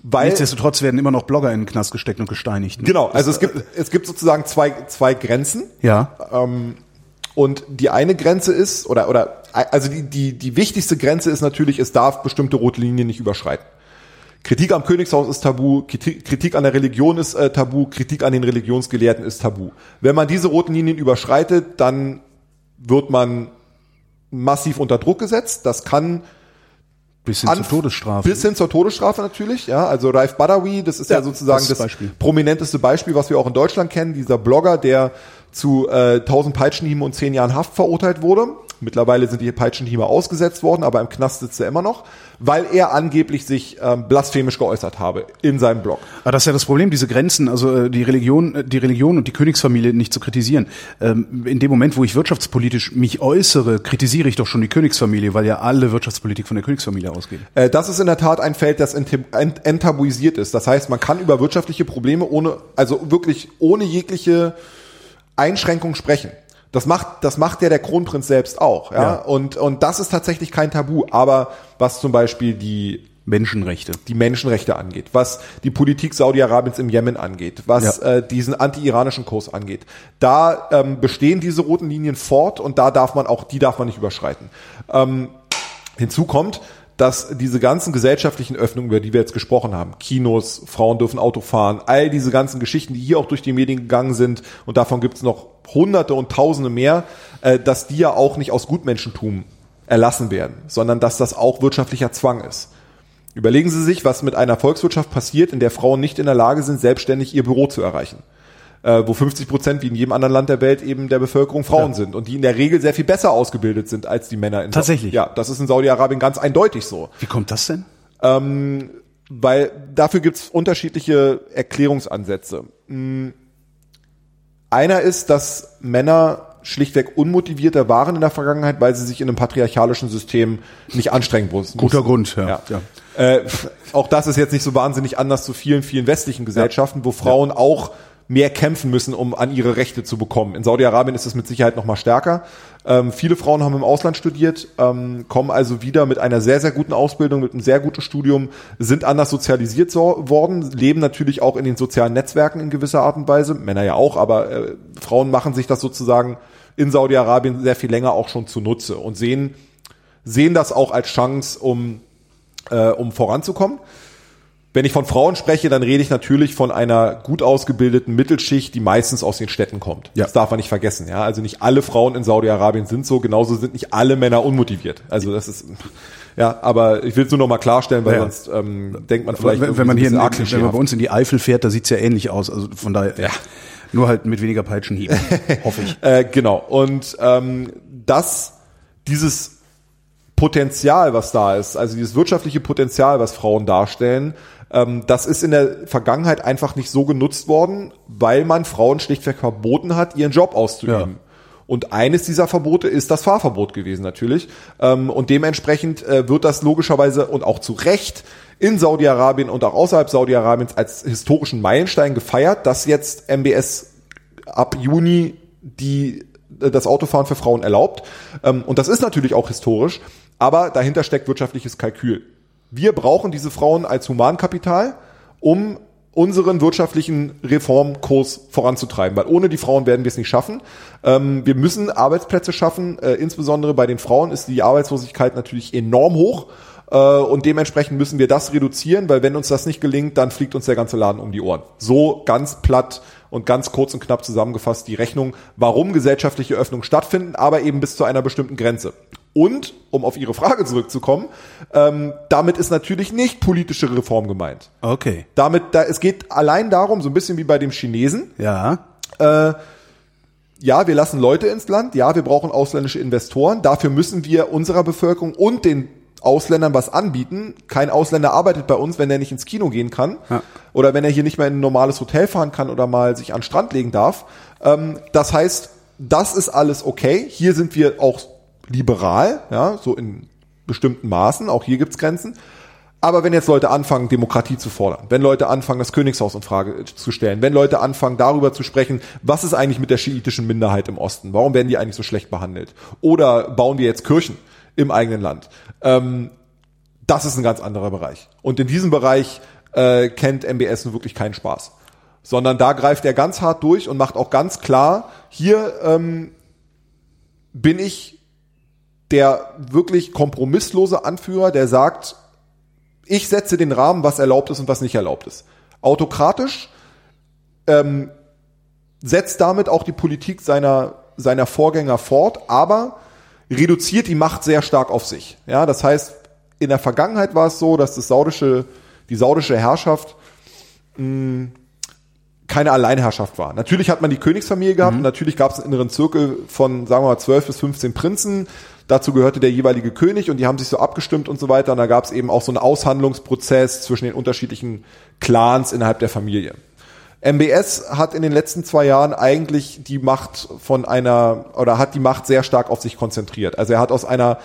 B: Weil, Nichtsdestotrotz werden immer noch Blogger in den Knast gesteckt und gesteinigt.
C: Ne? Genau, also es gibt, es gibt sozusagen zwei, zwei Grenzen.
B: Ja.
C: Ähm, und die eine Grenze ist, oder, oder, also die, die, die wichtigste Grenze ist natürlich, es darf bestimmte rote Linien nicht überschreiten. Kritik am Königshaus ist tabu, Kritik an der Religion ist äh, tabu, Kritik an den Religionsgelehrten ist tabu. Wenn man diese roten Linien überschreitet, dann wird man massiv unter Druck gesetzt. Das kann
B: bis hin zur Todesstrafe.
C: Bis hin zur Todesstrafe natürlich, ja. Also Raif Badawi, das ist ja, ja sozusagen das, das prominenteste Beispiel, was wir auch in Deutschland kennen. Dieser Blogger, der zu äh, 1000 Peitschenhieben und 10 Jahren Haft verurteilt wurde. Mittlerweile sind die Peitschenhiebe ausgesetzt worden, aber im Knast sitzt er immer noch, weil er angeblich sich ähm, blasphemisch geäußert habe in seinem Blog.
B: Aber das ist ja das Problem, diese Grenzen, also äh, die Religion, äh, die Religion und die Königsfamilie nicht zu kritisieren. Ähm, in dem Moment, wo ich wirtschaftspolitisch mich äußere, kritisiere ich doch schon die Königsfamilie, weil ja alle Wirtschaftspolitik von der Königsfamilie ausgeht.
C: Äh, das ist in der Tat ein Feld, das enttabuisiert ist. Das heißt, man kann über wirtschaftliche Probleme ohne, also wirklich ohne jegliche Einschränkung sprechen. Das macht, das macht ja der Kronprinz selbst auch, ja? ja. Und, und das ist tatsächlich kein Tabu. Aber was zum Beispiel die
B: Menschenrechte.
C: Die Menschenrechte angeht, was die Politik Saudi-Arabiens im Jemen angeht, was ja. äh, diesen anti-iranischen Kurs angeht. Da ähm, bestehen diese roten Linien fort und da darf man auch, die darf man nicht überschreiten. Ähm, hinzu kommt, dass diese ganzen gesellschaftlichen Öffnungen, über die wir jetzt gesprochen haben, Kinos, Frauen dürfen Auto fahren, all diese ganzen Geschichten, die hier auch durch die Medien gegangen sind, und davon gibt es noch Hunderte und Tausende mehr, äh, dass die ja auch nicht aus Gutmenschentum erlassen werden, sondern dass das auch wirtschaftlicher Zwang ist. Überlegen Sie sich, was mit einer Volkswirtschaft passiert, in der Frauen nicht in der Lage sind, selbstständig ihr Büro zu erreichen äh, wo 50 Prozent wie in jedem anderen Land der Welt eben der Bevölkerung Frauen ja. sind und die in der Regel sehr viel besser ausgebildet sind als die Männer in
B: Tatsächlich.
C: Ja, das ist in Saudi-Arabien ganz eindeutig so.
B: Wie kommt das denn?
C: Ähm, weil dafür gibt's unterschiedliche Erklärungsansätze. Hm. Einer ist, dass Männer schlichtweg unmotivierter waren in der Vergangenheit, weil sie sich in einem patriarchalischen System nicht anstrengen mussten.
B: Guter Grund, ja.
C: ja. ja. Äh, auch das ist jetzt nicht so wahnsinnig anders zu vielen, vielen westlichen Gesellschaften, wo Frauen auch mehr kämpfen müssen, um an ihre Rechte zu bekommen. In Saudi-Arabien ist es mit Sicherheit noch mal stärker. Ähm, viele Frauen haben im Ausland studiert, ähm, kommen also wieder mit einer sehr, sehr guten Ausbildung, mit einem sehr guten Studium, sind anders sozialisiert so, worden, leben natürlich auch in den sozialen Netzwerken in gewisser Art und Weise. Männer ja auch, aber äh, Frauen machen sich das sozusagen in Saudi-Arabien sehr viel länger auch schon zunutze und sehen, sehen das auch als Chance, um, äh, um voranzukommen. Wenn ich von Frauen spreche, dann rede ich natürlich von einer gut ausgebildeten Mittelschicht, die meistens aus den Städten kommt. Ja. Das darf man nicht vergessen. Ja, also nicht alle Frauen in Saudi-Arabien sind so, genauso sind nicht alle Männer unmotiviert. Also das ist ja, aber ich will es nur noch mal klarstellen, weil ja. sonst ähm, denkt man vielleicht,
B: wenn, wenn man hier, in, wenn man bei uns in die Eifel fährt, da sieht's ja ähnlich aus. Also von daher. Ja. Nur halt mit weniger Peitschenhieben, hoffe ich.
C: Äh, genau. Und ähm, das, dieses Potenzial, was da ist, also dieses wirtschaftliche Potenzial, was Frauen darstellen, ähm, das ist in der Vergangenheit einfach nicht so genutzt worden, weil man Frauen schlichtweg verboten hat, ihren Job auszuüben. Ja. Und eines dieser Verbote ist das Fahrverbot gewesen natürlich. Ähm, und dementsprechend äh, wird das logischerweise und auch zu Recht in Saudi-Arabien und auch außerhalb Saudi-Arabiens als historischen Meilenstein gefeiert, dass jetzt MBS ab Juni die äh, das Autofahren für Frauen erlaubt. Ähm, und das ist natürlich auch historisch, aber dahinter steckt wirtschaftliches Kalkül. Wir brauchen diese Frauen als Humankapital, um unseren wirtschaftlichen Reformkurs voranzutreiben, weil ohne die Frauen werden wir es nicht schaffen. Ähm, wir müssen Arbeitsplätze schaffen, äh, insbesondere bei den Frauen ist die Arbeitslosigkeit natürlich enorm hoch Äh, und dementsprechend müssen wir das reduzieren, weil wenn uns das nicht gelingt, dann fliegt uns der ganze Laden um die Ohren. So ganz platt und ganz kurz und knapp zusammengefasst die Rechnung, warum gesellschaftliche Öffnungen stattfinden, aber eben bis zu einer bestimmten Grenze. Und, um auf Ihre Frage zurückzukommen, ähm, damit ist natürlich nicht politische Reform gemeint.
B: Okay.
C: Damit, da, es geht allein darum, so ein bisschen wie bei dem Chinesen,
B: Ja.
C: äh, ja, wir lassen Leute ins Land, ja, wir brauchen ausländische Investoren, dafür müssen wir unserer Bevölkerung und den Ausländern was anbieten. Kein Ausländer arbeitet bei uns, wenn er nicht ins Kino gehen kann
B: Ja.
C: oder wenn er hier nicht mehr in ein normales Hotel fahren kann oder mal sich an den Strand legen darf. Ähm, das heißt, das ist alles okay. Hier sind wir auch liberal, ja, so in bestimmten Maßen. Auch hier gibt's Grenzen. Aber wenn jetzt Leute anfangen, Demokratie zu fordern, wenn Leute anfangen, das Königshaus in Frage zu stellen, wenn Leute anfangen, darüber zu sprechen, was ist eigentlich mit der schiitischen Minderheit im Osten? Warum werden die eigentlich so schlecht behandelt? Oder bauen wir jetzt Kirchen im eigenen Land? Ähm, das ist ein ganz anderer Bereich. Und in diesem Bereich äh, kennt MBS nun wirklich keinen Spaß. Sondern da greift er ganz hart durch und macht auch ganz klar, hier ähm, bin ich der wirklich kompromisslose Anführer, der sagt, ich setze den Rahmen, was erlaubt ist und was nicht erlaubt ist. Autokratisch ähm, setzt damit auch die Politik seiner, seiner Vorgänger fort, aber reduziert die Macht sehr stark auf sich. Ja, das heißt, in der Vergangenheit war es so, dass das saudische, die saudische Herrschaft mh, keine Alleinherrschaft war. Natürlich hat man die Königsfamilie gehabt und natürlich gab es einen inneren Zirkel von, sagen wir mal, 12 bis 15 Prinzen. Dazu gehörte der jeweilige König und die haben sich so abgestimmt und so weiter. Und da gab es eben auch so einen Aushandlungsprozess zwischen den unterschiedlichen Clans innerhalb der Familie. MBS hat in den letzten zwei Jahren eigentlich die Macht von einer, oder hat die Macht sehr stark auf sich konzentriert. Also er hat aus einer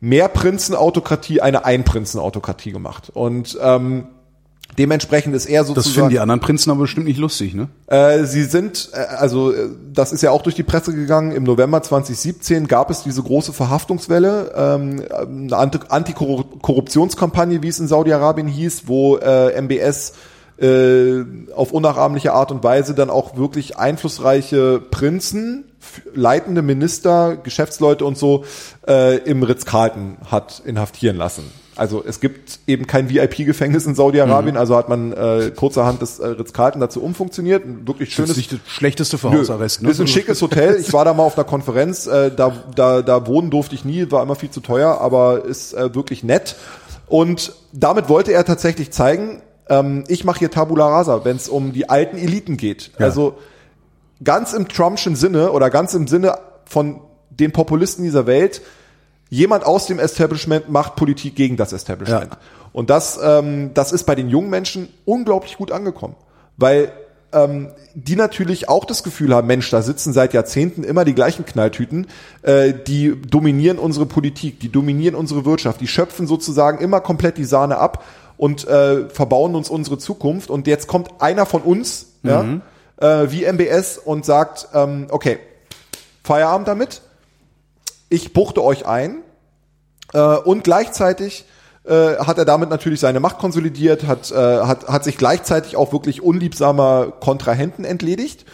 C: Mehrprinzenautokratie eine Einprinzenautokratie gemacht. Und ähm, dementsprechend ist er
B: Das
C: sozusagen...
B: finden die anderen Prinzen aber bestimmt nicht lustig, ne?
C: Äh, sie sind, äh, also äh, das ist ja auch durch die Presse gegangen, im November 2017 gab es diese große Verhaftungswelle, ähm, eine Anti- Antikorruptionskampagne, wie es in Saudi-Arabien hieß, wo äh, MBS äh, auf unnachahmliche Art und Weise dann auch wirklich einflussreiche Prinzen, leitende Minister, Geschäftsleute und so äh, im Ritz-Carlton hat inhaftieren lassen. Also es gibt eben kein VIP-Gefängnis in Saudi-Arabien, also hat man äh, kurzerhand das äh, Ritz-Carlton dazu umfunktioniert. Ein wirklich
B: Das
C: schönes
B: ist nicht das schlechteste für Hausarrest, ne?
C: Ist ein schickes Hotel. Ich war da mal auf einer Konferenz. Äh, da, da, da wohnen durfte ich nie, war immer viel zu teuer, aber ist äh, wirklich nett. Und damit wollte er tatsächlich zeigen, ähm, ich mache hier Tabula Rasa, wenn es um die alten Eliten geht.
B: Ja.
C: Also ganz im Trumpschen Sinne oder ganz im Sinne von den Populisten dieser Welt, jemand aus dem Establishment macht Politik gegen das Establishment.
B: Ja.
C: Und das, ähm, das ist bei den jungen Menschen unglaublich gut angekommen, weil ähm, die natürlich auch das Gefühl haben, Mensch, da sitzen seit Jahrzehnten immer die gleichen Knalltüten, äh, die dominieren unsere Politik, die dominieren unsere Wirtschaft, die schöpfen sozusagen immer komplett die Sahne ab und äh, verbauen uns unsere Zukunft. Und jetzt kommt einer von uns, ja, äh, wie MBS, und sagt, ähm, okay, Feierabend damit, ich buchte euch ein äh, und gleichzeitig äh, hat er damit natürlich seine Macht konsolidiert, hat, äh, hat, hat sich gleichzeitig auch wirklich unliebsamer Kontrahenten entledigt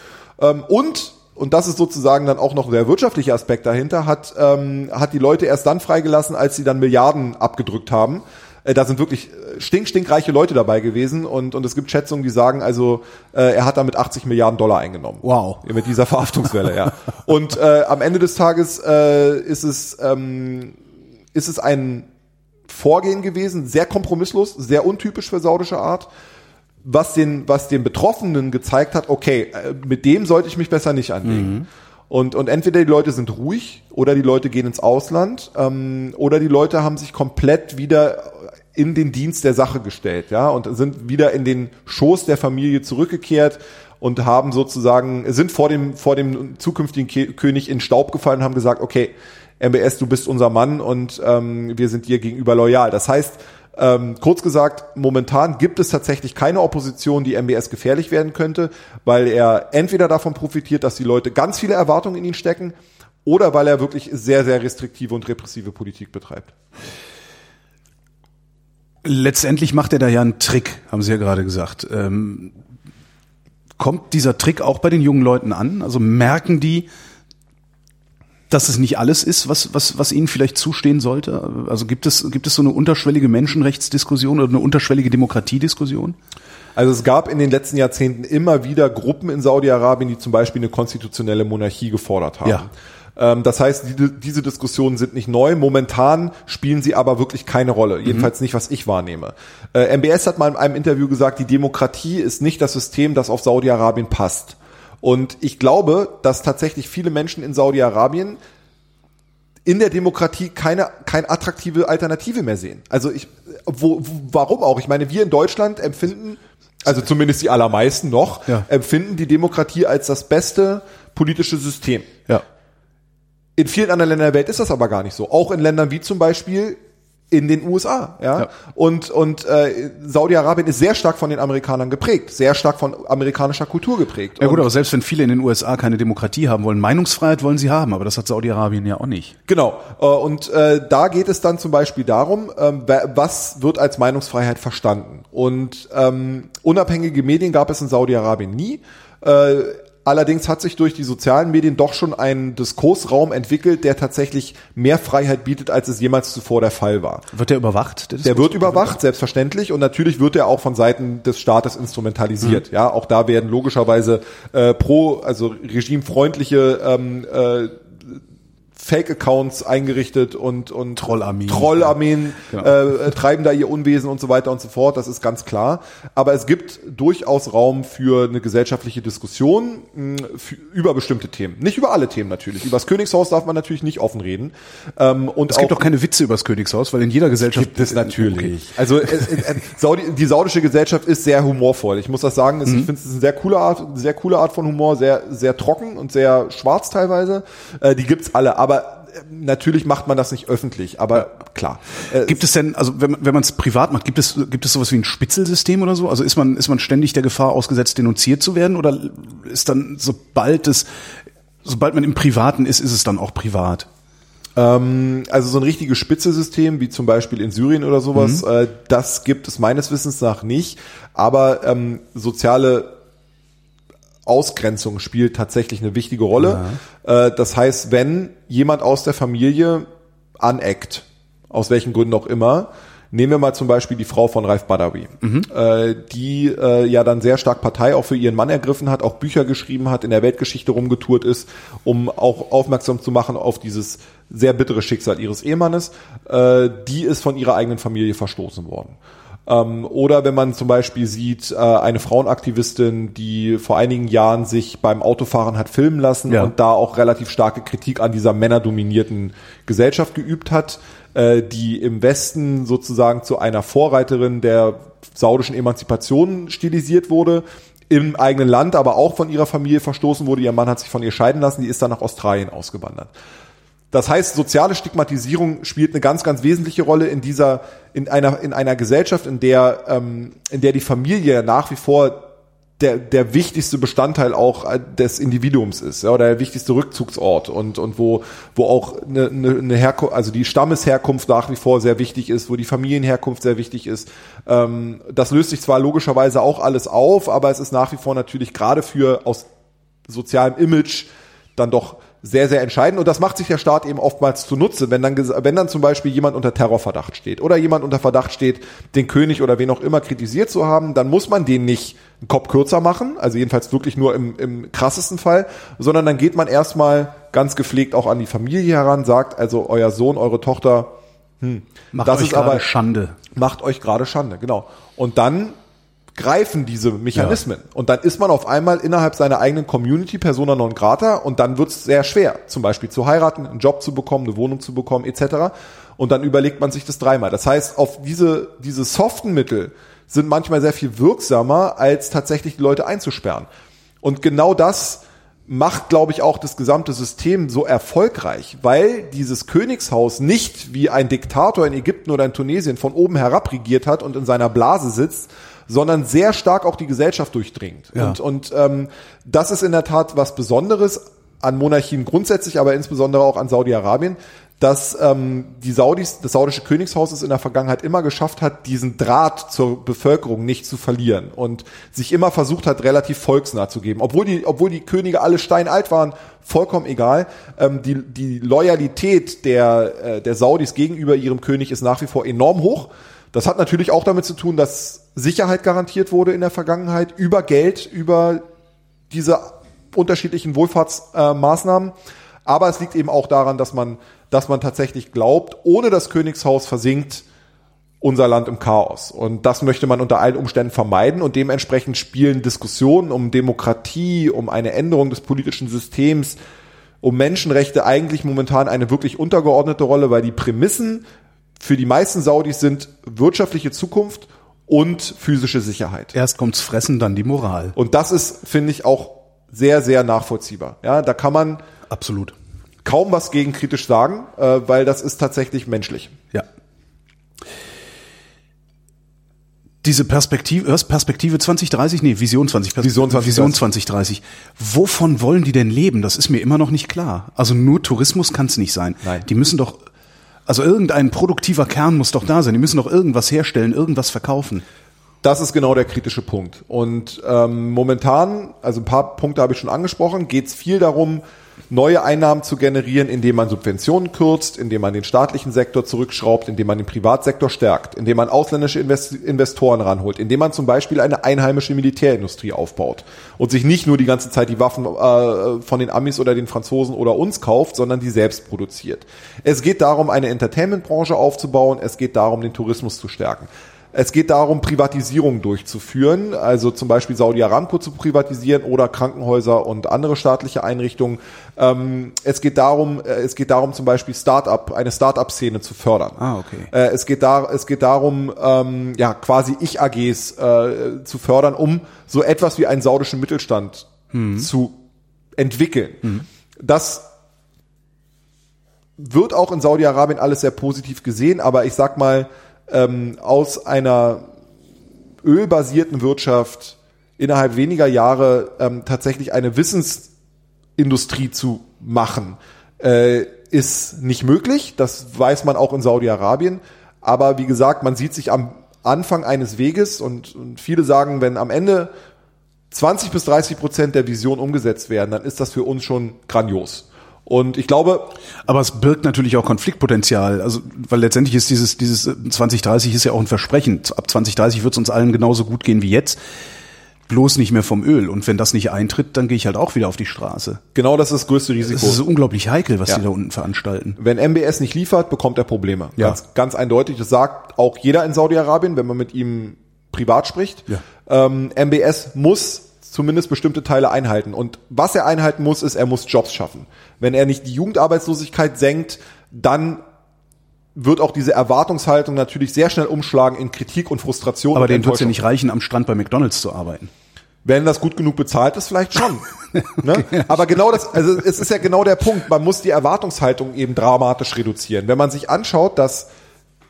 C: ähm, und und das ist sozusagen dann auch noch der wirtschaftliche Aspekt dahinter, hat, ähm, hat die Leute erst dann freigelassen, als sie dann Milliarden abgedrückt haben. Äh, da sind wirklich äh, stink, stinkreiche Leute dabei gewesen und, und es gibt Schätzungen, die sagen, also äh, er hat damit 80 Milliarden Dollar eingenommen.
B: Wow.
C: Mit dieser Verhaftungswelle, ja. Und äh, am Ende des Tages äh, ist es ähm, ist es ein Vorgehen gewesen, sehr kompromisslos, sehr untypisch für saudische Art, was den, was den Betroffenen gezeigt hat, okay, äh, mit dem sollte ich mich besser nicht anlegen. Und, und entweder die Leute sind ruhig oder die Leute gehen ins Ausland ähm, oder die Leute haben sich komplett wieder in den Dienst der Sache gestellt, ja, und sind wieder in den Schoß der Familie zurückgekehrt und haben sozusagen, sind vor dem, vor dem zukünftigen Ke König in Staub gefallen und haben gesagt, okay, MBS, du bist unser Mann und ähm, wir sind dir gegenüber loyal. Das heißt, ähm, kurz gesagt, momentan gibt es tatsächlich keine Opposition, die MBS gefährlich werden könnte, weil er entweder davon profitiert, dass die Leute ganz viele Erwartungen in ihn stecken, oder weil er wirklich sehr, sehr restriktive und repressive Politik betreibt.
B: Letztendlich macht er da ja einen Trick, haben Sie ja gerade gesagt. Ähm, kommt dieser Trick auch bei den jungen Leuten an? Also merken die, dass es nicht alles ist, was, was, was ihnen vielleicht zustehen sollte? Also gibt es, gibt es so eine unterschwellige Menschenrechtsdiskussion oder eine unterschwellige Demokratiediskussion?
C: Also es gab in den letzten Jahrzehnten immer wieder Gruppen in Saudi-Arabien, die zum Beispiel eine konstitutionelle Monarchie gefordert haben.
B: Ja.
C: Ähm, das heißt, die, diese Diskussionen sind nicht neu. Momentan spielen sie aber wirklich keine Rolle. Jedenfalls nicht, was ich wahrnehme. Äh, MBS hat mal in einem Interview gesagt, die Demokratie ist nicht das System, das auf Saudi-Arabien passt. Und ich glaube, dass tatsächlich viele Menschen in Saudi-Arabien in der Demokratie keine, keine attraktive Alternative mehr sehen. Also ich, wo, wo, warum auch? Ich meine, wir in Deutschland empfinden, also zumindest die allermeisten noch,
B: Ja.
C: empfinden die Demokratie als das beste politische System.
B: Ja.
C: In vielen anderen Ländern der Welt ist das aber gar nicht so. Auch in Ländern wie zum Beispiel in den USA, ja.
B: Ja.
C: Und und äh, Saudi-Arabien ist sehr stark von den Amerikanern geprägt, sehr stark von amerikanischer Kultur geprägt.
B: Ja gut,
C: Und-
B: aber selbst wenn viele in den USA keine Demokratie haben wollen, Meinungsfreiheit wollen sie haben, aber das hat Saudi-Arabien ja auch nicht.
C: Genau. Äh, Und äh, da geht es dann zum Beispiel darum, ähm, was wird als Meinungsfreiheit verstanden. Und ähm, unabhängige Medien gab es in Saudi-Arabien nie. Äh, Allerdings hat sich durch die sozialen Medien doch schon ein Diskursraum entwickelt, der tatsächlich mehr Freiheit bietet, als es jemals zuvor der Fall war.
B: Wird der überwacht?
C: Der
B: Diskurs?
C: wird überwacht, selbstverständlich, und natürlich wird er auch von Seiten des Staates instrumentalisiert. Ja, auch da werden logischerweise äh, pro, also regimefreundliche ähm, äh, Fake-Accounts eingerichtet und und
B: Trollarmeen.
C: Trollarmeen
B: Genau.
C: äh, treiben da ihr Unwesen und so weiter und so fort. Das ist ganz klar. Aber es gibt durchaus Raum für eine gesellschaftliche Diskussion mh, für, über bestimmte Themen. Nicht über alle Themen natürlich. Über das Königshaus darf man natürlich nicht offen reden. Ähm, und
B: Es gibt auch keine Witze übers Königshaus, weil in jeder Gesellschaft
C: Gibt es natürlich. Also es, es, Saudi, die saudische Gesellschaft ist sehr humorvoll. Ich muss das sagen. Es, Ich finde es ist eine sehr coole Art, sehr coole Art von Humor, sehr sehr trocken und sehr schwarz teilweise. Äh, die gibt's alle, aber äh, natürlich macht man das nicht öffentlich. Aber klar. Äh,
B: Gibt es denn, also wenn, wenn man es privat macht, gibt es, gibt es sowas wie ein Spitzelsystem oder so? Also ist man, ist man ständig der Gefahr ausgesetzt, denunziert zu werden? Oder ist dann, sobald es, sobald man im Privaten ist, ist es dann auch privat?
C: Ähm, also so ein richtiges Spitzesystem, wie zum Beispiel in Syrien oder sowas, äh, das gibt es meines Wissens nach nicht. Aber ähm, soziale Ausgrenzung spielt tatsächlich eine wichtige Rolle. Äh, das heißt, wenn jemand aus der Familie aneckt, aus welchen Gründen auch immer, nehmen wir mal zum Beispiel die Frau von Raif Badawi, äh, die äh, ja dann sehr stark Partei auch für ihren Mann ergriffen hat, auch Bücher geschrieben hat, in der Weltgeschichte rumgetourt ist, um auch aufmerksam zu machen auf dieses sehr bittere Schicksal ihres Ehemannes. Äh, die ist von ihrer eigenen Familie verstoßen worden. Ähm, oder wenn man zum Beispiel sieht, äh, eine Frauenaktivistin, die vor einigen Jahren sich beim Autofahren hat filmen lassen
B: Ja.
C: und da auch relativ starke Kritik an dieser männerdominierten Gesellschaft geübt hat, äh, die im Westen sozusagen zu einer Vorreiterin der saudischen Emanzipation stilisiert wurde, im eigenen Land, aber auch von ihrer Familie verstoßen wurde. Ihr Mann hat sich von ihr scheiden lassen, die ist dann nach Australien ausgewandert. Das heißt, soziale Stigmatisierung spielt eine ganz, ganz wesentliche Rolle in dieser, in einer, in einer Gesellschaft, in der, ähm, in der die Familie nach wie vor der, der wichtigste Bestandteil auch äh, des Individuums ist, ja, oder der wichtigste Rückzugsort und, und wo, wo auch eine, eine, Herkunft, also die Stammesherkunft nach wie vor sehr wichtig ist, wo die Familienherkunft sehr wichtig ist. Ähm, das löst sich zwar logischerweise auch alles auf, aber es ist nach wie vor natürlich gerade für aus sozialem Image dann doch sehr, sehr entscheidend. Und das macht sich der Staat eben oftmals zunutze, wenn dann, wenn dann zum Beispiel jemand unter Terrorverdacht steht oder jemand unter Verdacht steht, den König oder wen auch immer kritisiert zu haben, dann muss man den nicht einen Kopf kürzer machen, also jedenfalls wirklich nur im, im krassesten Fall, sondern dann geht man erstmal ganz gepflegt auch an die Familie heran, sagt also euer Sohn, eure Tochter,
B: Macht
C: Das
B: euch
C: ist aber-
B: gerade Schande.
C: macht euch gerade Schande, genau. Und dann greifen diese Mechanismen. Und dann ist man auf einmal innerhalb seiner eigenen Community persona non grata und dann wird es sehr schwer, zum Beispiel zu heiraten, einen Job zu bekommen, eine Wohnung zu bekommen, etc. Und dann überlegt man sich das dreimal. Das heißt, auf diese, diese soften Mittel sind manchmal sehr viel wirksamer, als tatsächlich die Leute einzusperren. Und genau das macht, glaube ich, auch das gesamte System so erfolgreich, weil dieses Königshaus nicht wie ein Diktator in Ägypten oder in Tunesien von oben herab regiert hat und in seiner Blase sitzt, sondern sehr stark auch die Gesellschaft durchdringt.
B: Ja.
C: Und, und ähm, das ist in der Tat was Besonderes an Monarchien grundsätzlich, aber insbesondere auch an Saudi-Arabien, dass ähm, die Saudis, das saudische Königshaus es in der Vergangenheit immer geschafft hat, diesen Draht zur Bevölkerung nicht zu verlieren und sich immer versucht hat, relativ volksnah zu geben. Obwohl die, obwohl die Könige alle steinalt waren, vollkommen egal. Ähm, die, die Loyalität der, äh, der Saudis gegenüber ihrem König ist nach wie vor enorm hoch. Das hat natürlich auch damit zu tun, dass Sicherheit garantiert wurde in der Vergangenheit über Geld, über diese unterschiedlichen Wohlfahrtsmaßnahmen. Äh, Aber es liegt eben auch daran, dass man dass man tatsächlich glaubt, ohne das Königshaus versinkt unser Land im Chaos. Und das möchte man unter allen Umständen vermeiden und dementsprechend spielen Diskussionen um Demokratie, um eine Änderung des politischen Systems, um Menschenrechte eigentlich momentan eine wirklich untergeordnete Rolle, weil die Prämissen für die meisten Saudis sind wirtschaftliche Zukunft und physische Sicherheit.
B: Erst kommt's Fressen, dann die Moral.
C: Und das ist, finde ich, auch sehr, sehr nachvollziehbar. Ja, da kann man
B: absolut
C: kaum was gegen kritisch sagen, äh, weil das ist tatsächlich menschlich.
B: Ja. Diese Perspektive, Perspektive 2030? Nee, Vision 20,
C: Vision 2030.
B: Vision 2030. Wovon wollen die denn leben? Das ist mir immer noch nicht klar. Also nur Tourismus kann es nicht sein.
C: Nein.
B: Die müssen doch, also irgendein produktiver Kern muss doch da sein. Die müssen doch irgendwas herstellen, irgendwas verkaufen.
C: Das ist genau der kritische Punkt. Und ähm, momentan, also ein paar Punkte habe ich schon angesprochen, geht es viel darum, neue Einnahmen zu generieren, indem man Subventionen kürzt, indem man den staatlichen Sektor zurückschraubt, indem man den Privatsektor stärkt, indem man ausländische Invest Investoren ranholt, indem man zum Beispiel eine einheimische Militärindustrie aufbaut und sich nicht nur die ganze Zeit die Waffen äh, von den Amis oder den Franzosen oder uns kauft, sondern die selbst produziert. Es geht darum, eine Entertainmentbranche aufzubauen, es geht darum, den Tourismus zu stärken. Es geht darum, Privatisierung durchzuführen, also zum Beispiel Saudi Aramco zu privatisieren oder Krankenhäuser und andere staatliche Einrichtungen. Ähm, es geht darum, äh, es geht darum zum Beispiel Startup, eine Startup-Szene zu fördern.
B: Ah, okay.
C: Äh, es geht da, es geht darum, ähm, ja quasi Ich-AGs äh, zu fördern, um so etwas wie einen saudischen Mittelstand hm. zu entwickeln. Hm. Das wird auch in Saudi-Arabien alles sehr positiv gesehen, aber ich sag mal, ähm, aus einer ölbasierten Wirtschaft innerhalb weniger Jahre ähm, tatsächlich eine Wissensindustrie zu machen, äh, ist nicht möglich. Das weiß man auch in Saudi-Arabien. Aber wie gesagt, man sieht sich am Anfang eines Weges und, und viele sagen, wenn am Ende 20 bis 30 Prozent der Vision umgesetzt werden, dann ist das für uns schon grandios. Und ich glaube.
B: Aber es birgt natürlich auch Konfliktpotenzial. Also, weil letztendlich ist dieses, dieses 2030 ist ja auch ein Versprechen. Ab 2030 wird es uns allen genauso gut gehen wie jetzt. Bloß nicht mehr vom Öl. Und wenn das nicht eintritt, dann gehe ich halt auch wieder auf die Straße.
C: Genau das ist das größte Risiko.
B: Es ist unglaublich heikel, was ja. die da unten veranstalten.
C: Wenn MBS nicht liefert, bekommt er Probleme. Ja. Ganz, ganz eindeutig. Das sagt auch jeder in Saudi-Arabien, wenn man mit ihm privat spricht. Ja. Ähm, MBS muss zumindest bestimmte Teile einhalten. Und was er einhalten muss, ist, er muss Jobs schaffen. Wenn er nicht die Jugendarbeitslosigkeit senkt, dann wird auch diese Erwartungshaltung natürlich sehr schnell umschlagen in Kritik und Frustration.
B: Aber denen wird es ja nicht reichen, am Strand bei McDonalds zu arbeiten.
C: Wenn das gut genug bezahlt ist, vielleicht schon. ne? Aber genau das, also es ist ja genau der Punkt. Man muss die Erwartungshaltung eben dramatisch reduzieren. Wenn man sich anschaut, dass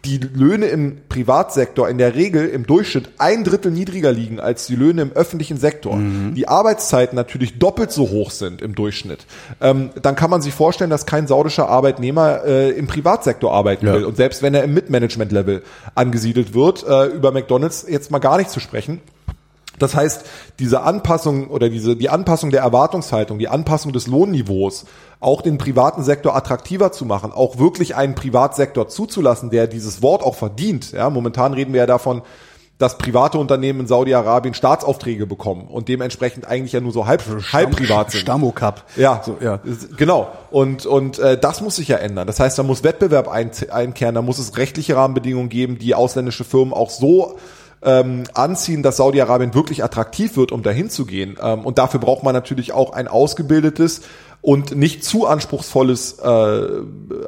C: die Löhne im Privatsektor in der Regel im Durchschnitt ein Drittel niedriger liegen als die Löhne im öffentlichen Sektor, mhm. die Arbeitszeiten natürlich doppelt so hoch sind im Durchschnitt, ähm, dann kann man sich vorstellen, dass kein saudischer Arbeitnehmer äh, im Privatsektor arbeiten ja. will. Und selbst wenn er im Mid-Management-Level angesiedelt wird, äh, über McDonalds jetzt mal gar nicht zu sprechen, das heißt, diese Anpassung oder diese, die Anpassung der Erwartungshaltung, die Anpassung des Lohnniveaus, auch den privaten Sektor attraktiver zu machen, auch wirklich einen Privatsektor zuzulassen, der dieses Wort auch verdient. Ja, momentan reden wir ja davon, dass private Unternehmen in Saudi-Arabien Staatsaufträge bekommen und dementsprechend eigentlich ja nur so halb, Stamm, halb privat sind.
B: Stammo-Cup.
C: Ja, so, ja, genau. Und, und äh, das muss sich ja ändern. Das heißt, da muss Wettbewerb ein, einkehren, da muss es rechtliche Rahmenbedingungen geben, die ausländische Firmen auch so ähm, anziehen, dass Saudi-Arabien wirklich attraktiv wird, um dahin zu gehen. Ähm, und dafür braucht man natürlich auch ein ausgebildetes und nicht zu anspruchsvolles, äh,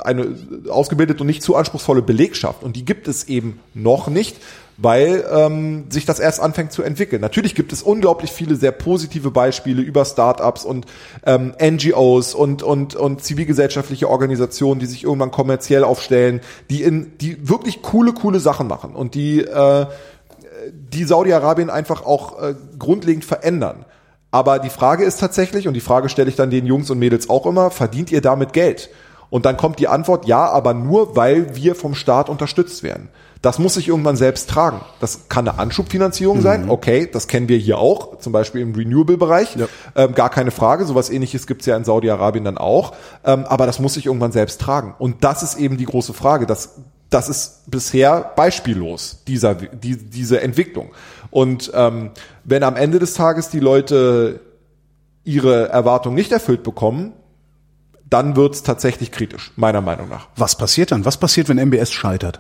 C: eine ausgebildete und nicht zu anspruchsvolle Belegschaft. Und die gibt es eben noch nicht, weil ähm, sich das erst anfängt zu entwickeln. Natürlich gibt es unglaublich viele sehr positive Beispiele über Startups und ähm, NGOs und und und zivilgesellschaftliche Organisationen, die sich irgendwann kommerziell aufstellen, die in die wirklich coole coole Sachen machen und die äh, die Saudi-Arabien einfach auch äh, grundlegend verändern. Aber die Frage ist tatsächlich, und die Frage stelle ich dann den Jungs und Mädels auch immer, verdient ihr damit Geld? Und dann kommt die Antwort, ja, aber nur, weil wir vom Staat unterstützt werden. Das muss sich irgendwann selbst tragen. Das kann eine Anschubfinanzierung mhm. sein. Okay, das kennen wir hier auch, zum Beispiel im Renewable-Bereich. Ja. Ähm, gar keine Frage. Sowas ähnliches gibt's ja in Saudi-Arabien dann auch. Ähm, aber das muss sich irgendwann selbst tragen. Und das ist eben die große Frage. Das, das ist bisher beispiellos, dieser, die, diese Entwicklung. Und ähm, wenn am Ende des Tages die Leute ihre Erwartungen nicht erfüllt bekommen, dann wird's tatsächlich kritisch, meiner Meinung nach.
B: Was passiert dann? Was passiert, wenn MBS scheitert?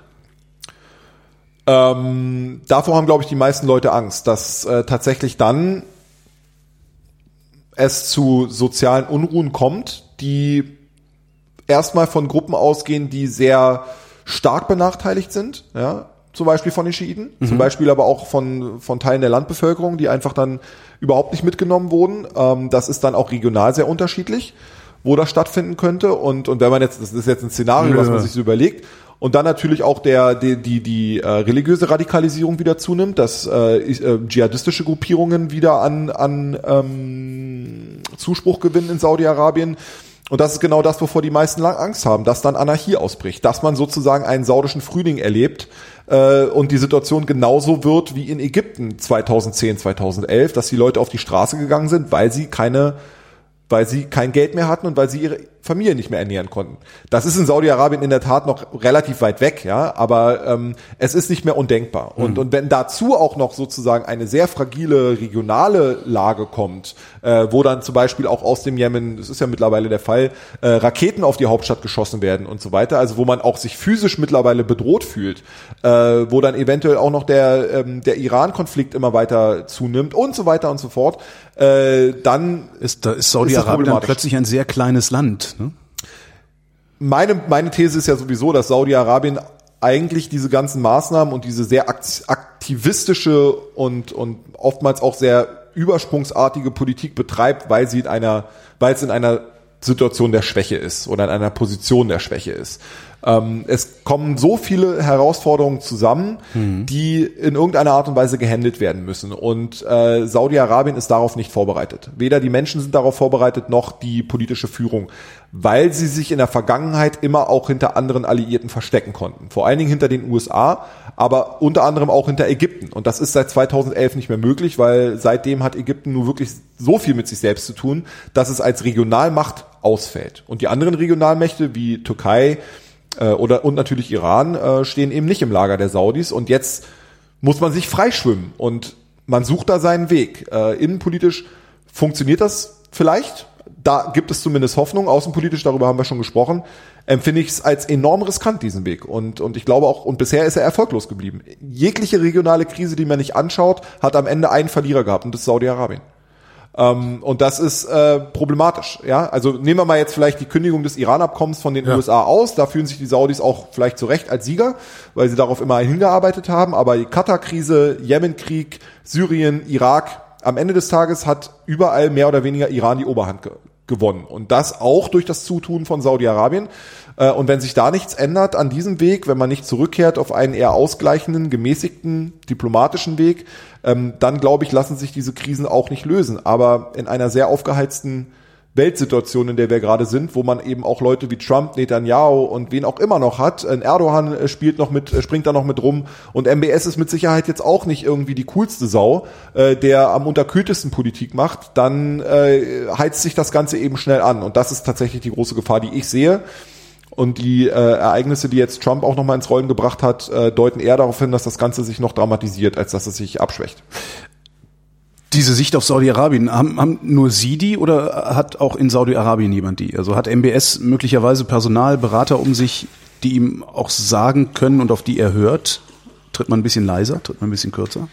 C: Ähm, davor haben, glaube ich, die meisten Leute Angst, dass äh, tatsächlich dann es zu sozialen Unruhen kommt, die erstmal von Gruppen ausgehen, die sehr stark benachteiligt sind, ja, zum Beispiel von den Schiiten, mhm. zum Beispiel aber auch von, von Teilen der Landbevölkerung, die einfach dann überhaupt nicht mitgenommen wurden. Ähm, das ist dann auch regional sehr unterschiedlich, wo das stattfinden könnte. Und, und wenn man jetzt, das ist jetzt ein Szenario, ja. was man sich so überlegt, und dann natürlich auch der die die, die äh, religiöse Radikalisierung wieder zunimmt, dass äh, äh, dschihadistische Gruppierungen wieder an an ähm, Zuspruch gewinnen in Saudi-Arabien. Und das ist genau das, wovor die meisten Angst haben, dass dann Anarchie ausbricht, dass man sozusagen einen saudischen Frühling erlebt äh, und die Situation genauso wird wie in Ägypten 2010, 2011, dass die Leute auf die Straße gegangen sind, weil sie keine weil sie kein Geld mehr hatten und weil sie ihre Familie nicht mehr ernähren konnten. Das ist in Saudi-Arabien in der Tat noch relativ weit weg, ja, aber ähm, es ist nicht mehr undenkbar. Und, mhm. und wenn dazu auch noch sozusagen eine sehr fragile regionale Lage kommt, äh, wo dann zum Beispiel auch aus dem Jemen, das ist ja mittlerweile der Fall, äh, Raketen auf die Hauptstadt geschossen werden und so weiter, also wo man auch sich physisch mittlerweile bedroht fühlt, äh, wo dann eventuell auch noch der, ähm, der Iran-Konflikt immer weiter zunimmt und so weiter und so fort, äh, dann
B: ist, da ist Saudi-Arabien plötzlich ein sehr kleines Land. Ne?
C: Meine, meine These ist ja sowieso, dass Saudi-Arabien eigentlich diese ganzen Maßnahmen und diese sehr aktivistische und, und oftmals auch sehr übersprungsartige Politik betreibt, weil sie in einer, weil es in einer Situation der Schwäche ist oder in einer Position der Schwäche ist. Ähm, es kommen so viele Herausforderungen zusammen, mhm. die in irgendeiner Art und Weise gehandelt werden müssen. Und äh, Saudi-Arabien ist darauf nicht vorbereitet. Weder die Menschen sind darauf vorbereitet, noch die politische Führung, weil sie sich in der Vergangenheit immer auch hinter anderen Alliierten verstecken konnten. Vor allen Dingen hinter den USA, aber unter anderem auch hinter Ägypten. Und das ist seit 2011 nicht mehr möglich, weil seitdem hat Ägypten nur wirklich so viel mit sich selbst zu tun, dass es als Regionalmacht ausfällt. Und die anderen Regionalmächte wie Türkei, äh, oder und natürlich Iran äh, stehen eben nicht im Lager der Saudis und jetzt muss man sich freischwimmen und man sucht da seinen Weg. Äh, innenpolitisch funktioniert das vielleicht. Da gibt es zumindest Hoffnung. Außenpolitisch, darüber haben wir schon gesprochen, empfinde ich es als enorm riskant, diesen Weg. Und, und ich glaube auch, und bisher ist er erfolglos geblieben. Jegliche regionale Krise, die man nicht anschaut, hat am Ende einen Verlierer gehabt und das ist Saudi-Arabien. Ähm, und das ist äh, problematisch. Ja, also nehmen wir mal jetzt vielleicht die Kündigung des Iran-Abkommens von den ja. USA aus. Da fühlen sich die Saudis auch vielleicht zu Recht als Sieger, weil sie darauf immer hingearbeitet haben. Aber die Katar-Krise, Jemenkrieg, Syrien, Irak, am Ende des Tages hat überall mehr oder weniger Iran die Oberhand ge gewonnen. Und das auch durch das Zutun von Saudi-Arabien. Äh, und wenn sich da nichts ändert an diesem Weg, wenn man nicht zurückkehrt auf einen eher ausgleichenden, gemäßigten, diplomatischen Weg, ähm, dann glaube ich, lassen sich diese Krisen auch nicht lösen. Aber in einer sehr aufgeheizten Weltsituation, in der wir gerade sind, wo man eben auch Leute wie Trump, Netanyahu und wen auch immer noch hat. Ein Erdogan äh, spielt noch mit, äh, springt da noch mit rum und MBS ist mit Sicherheit jetzt auch nicht irgendwie die coolste Sau, äh, der am unterkühltesten Politik macht. Dann äh, heizt sich das Ganze eben schnell an und das ist tatsächlich die große Gefahr, die ich sehe. Und die äh, Ereignisse, die jetzt Trump auch nochmal ins Rollen gebracht hat, äh, deuten eher darauf hin, dass das Ganze sich noch dramatisiert, als dass es sich abschwächt.
B: Diese Sicht auf Saudi-Arabien, haben, haben nur Sie die oder hat auch in Saudi-Arabien jemand die? Also hat MBS möglicherweise Personal, Berater um sich, die ihm auch sagen können und auf die er hört? Tritt man ein bisschen leiser, tritt man ein bisschen kürzer?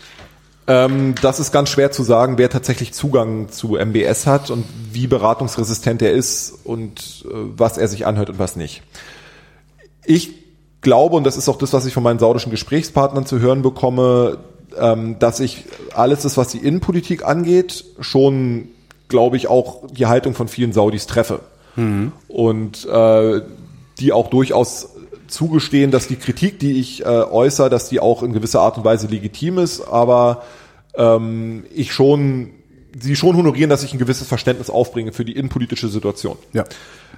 C: Ähm, das ist ganz schwer zu sagen, wer tatsächlich Zugang zu MBS hat und wie beratungsresistent er ist und äh, was er sich anhört und was nicht. Ich glaube, und das ist auch das, was ich von meinen saudischen Gesprächspartnern zu hören bekomme, ähm, dass ich alles das, was die Innenpolitik angeht, schon, glaube ich, auch die Haltung von vielen Saudis treffe. Mhm. Und äh, die auch durchaus zugestehen, dass die Kritik, die ich äh, äußere, dass die auch in gewisser Art und Weise legitim ist, aber ähm, ich schon sie schon honorieren, dass ich ein gewisses Verständnis aufbringe für die innenpolitische Situation.
B: Ja.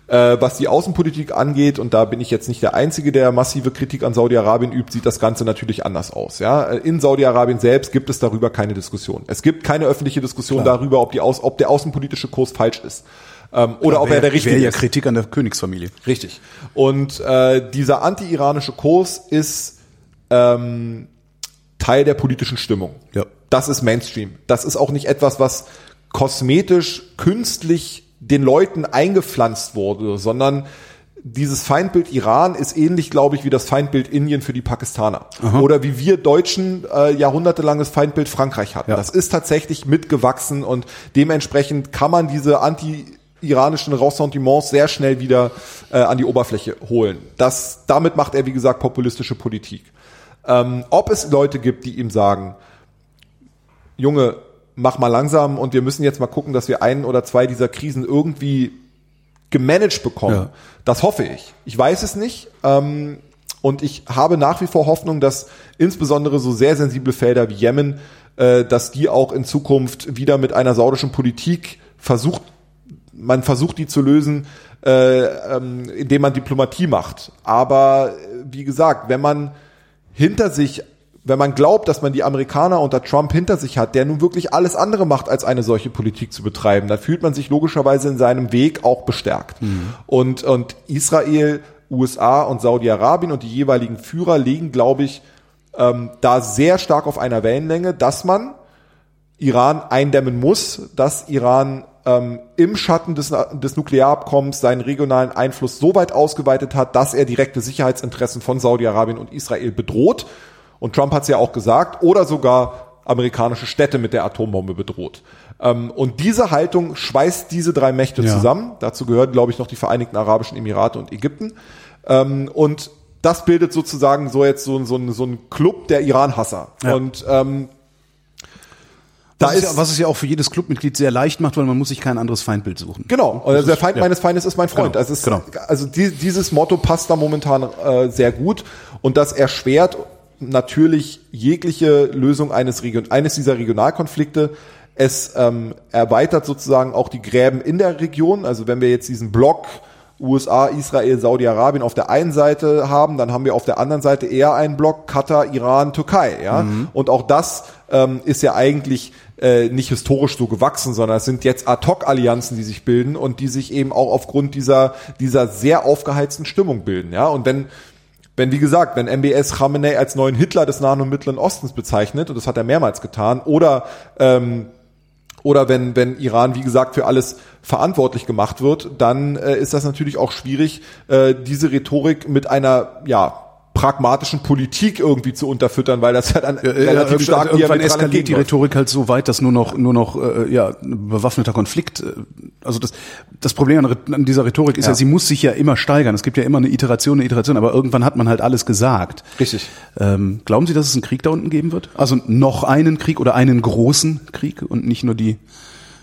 C: Äh, was die Außenpolitik angeht, und da bin ich jetzt nicht der Einzige, der massive Kritik an Saudi-Arabien übt, sieht das Ganze natürlich anders aus. Ja, in Saudi-Arabien selbst gibt es darüber keine Diskussion. Es gibt keine öffentliche Diskussion
B: Klar.
C: darüber, ob, die Aus, ob der außenpolitische Kurs falsch ist. Ähm, oder ob
B: Wär-
C: er der richtige
B: ja
C: ist.
B: Kritik an der Königsfamilie.
C: Richtig. Und äh, dieser anti-iranische Kurs ist ähm, Teil der politischen Stimmung.
B: Ja.
C: Das ist Mainstream. Das ist auch nicht etwas, was kosmetisch, künstlich den Leuten eingepflanzt wurde, sondern dieses Feindbild Iran ist ähnlich, glaube ich, wie das Feindbild Indien für die Pakistaner. Oder wie wir Deutschen äh, jahrhundertelanges Feindbild Frankreich hatten.
B: Ja.
C: Das ist tatsächlich mitgewachsen und dementsprechend kann man diese anti iranischen Ressentiments sehr schnell wieder äh, an die Oberfläche holen. Das, damit macht er, wie gesagt, populistische Politik. Ähm, ob es Leute gibt, die ihm sagen, Junge, mach mal langsam und wir müssen jetzt mal gucken, dass wir einen oder zwei dieser Krisen irgendwie gemanagt bekommen.
B: Ja.
C: Das hoffe ich. Ich weiß es nicht. Ähm, und ich habe nach wie vor Hoffnung, dass insbesondere so sehr sensible Felder wie Jemen, äh, dass die auch in Zukunft wieder mit einer saudischen Politik versucht, man versucht die zu lösen, äh, ähm, indem man Diplomatie macht. Aber äh, wie gesagt, wenn man hinter sich, wenn man glaubt, dass man die Amerikaner unter Trump hinter sich hat, der nun wirklich alles andere macht, als eine solche Politik zu betreiben, dann fühlt man sich logischerweise in seinem Weg auch bestärkt. Und, und Israel, USA und Saudi-Arabien und die jeweiligen Führer legen, glaube ich, ähm, da sehr stark auf einer Wellenlänge, dass man Iran eindämmen muss, dass Iran ähm, im Schatten des, des Nuklearabkommens seinen regionalen Einfluss so weit ausgeweitet hat, dass er direkte Sicherheitsinteressen von Saudi-Arabien und Israel bedroht. Und Trump hat es ja auch gesagt, oder sogar amerikanische Städte mit der Atombombe bedroht. Ähm, und diese Haltung schweißt diese drei Mächte
B: Ja.
C: zusammen. Dazu gehören, glaube ich, noch die Vereinigten Arabischen Emirate und Ägypten. Ähm, und das bildet sozusagen so jetzt so, so, ein- so ein Club der Iran-Hasser.
B: Ja.
C: Und ähm, da
B: Was, es
C: ist
B: ja, was es ja auch für jedes Clubmitglied sehr leicht macht, weil man muss sich kein anderes Feindbild suchen.
C: Genau, also der Feind
B: ja.
C: meines Feindes ist mein Freund.
B: Genau,
C: Also, ist,
B: genau.
C: also die, dieses Motto passt da momentan äh, sehr gut und das erschwert natürlich jegliche Lösung eines, Region, eines dieser Regionalkonflikte. Es ähm, erweitert sozusagen auch die Gräben in der Region. Also wenn wir jetzt diesen Block USA, Israel, Saudi-Arabien auf der einen Seite haben, dann haben wir auf der anderen Seite eher einen Block Katar, Iran, Türkei. Ja? Und auch das ähm, ist ja eigentlich äh, nicht historisch so gewachsen, sondern es sind jetzt Ad-Hoc-Allianzen, die sich bilden und die sich eben auch aufgrund dieser, dieser sehr aufgeheizten Stimmung bilden. Ja? Und wenn wenn, wie gesagt, wenn MBS Khamenei als neuen Hitler des Nahen und Mittleren Ostens bezeichnet, und das hat er mehrmals getan, oder ähm, oder wenn, wenn Iran, wie gesagt, für alles verantwortlich gemacht wird, dann äh, ist das natürlich auch schwierig, äh, diese Rhetorik mit einer ja, pragmatischen Politik irgendwie zu unterfüttern, weil das ja dann relativ
B: Irgendwann-
C: stark
B: irgendwann
C: diametral
B: eskaliert die. Rhetorik halt so weit, dass nur noch nur noch äh, ja bewaffneter Konflikt. Äh, also das das Problem an, an dieser Rhetorik ist ja.
C: Ja.
B: sie muss sich ja immer steigern. Es gibt ja immer eine Iteration, eine Iteration, aber irgendwann hat man halt alles gesagt.
C: Richtig.
B: Ähm, glauben Sie, dass es einen Krieg da unten geben wird? Also noch einen Krieg oder einen großen Krieg und nicht nur die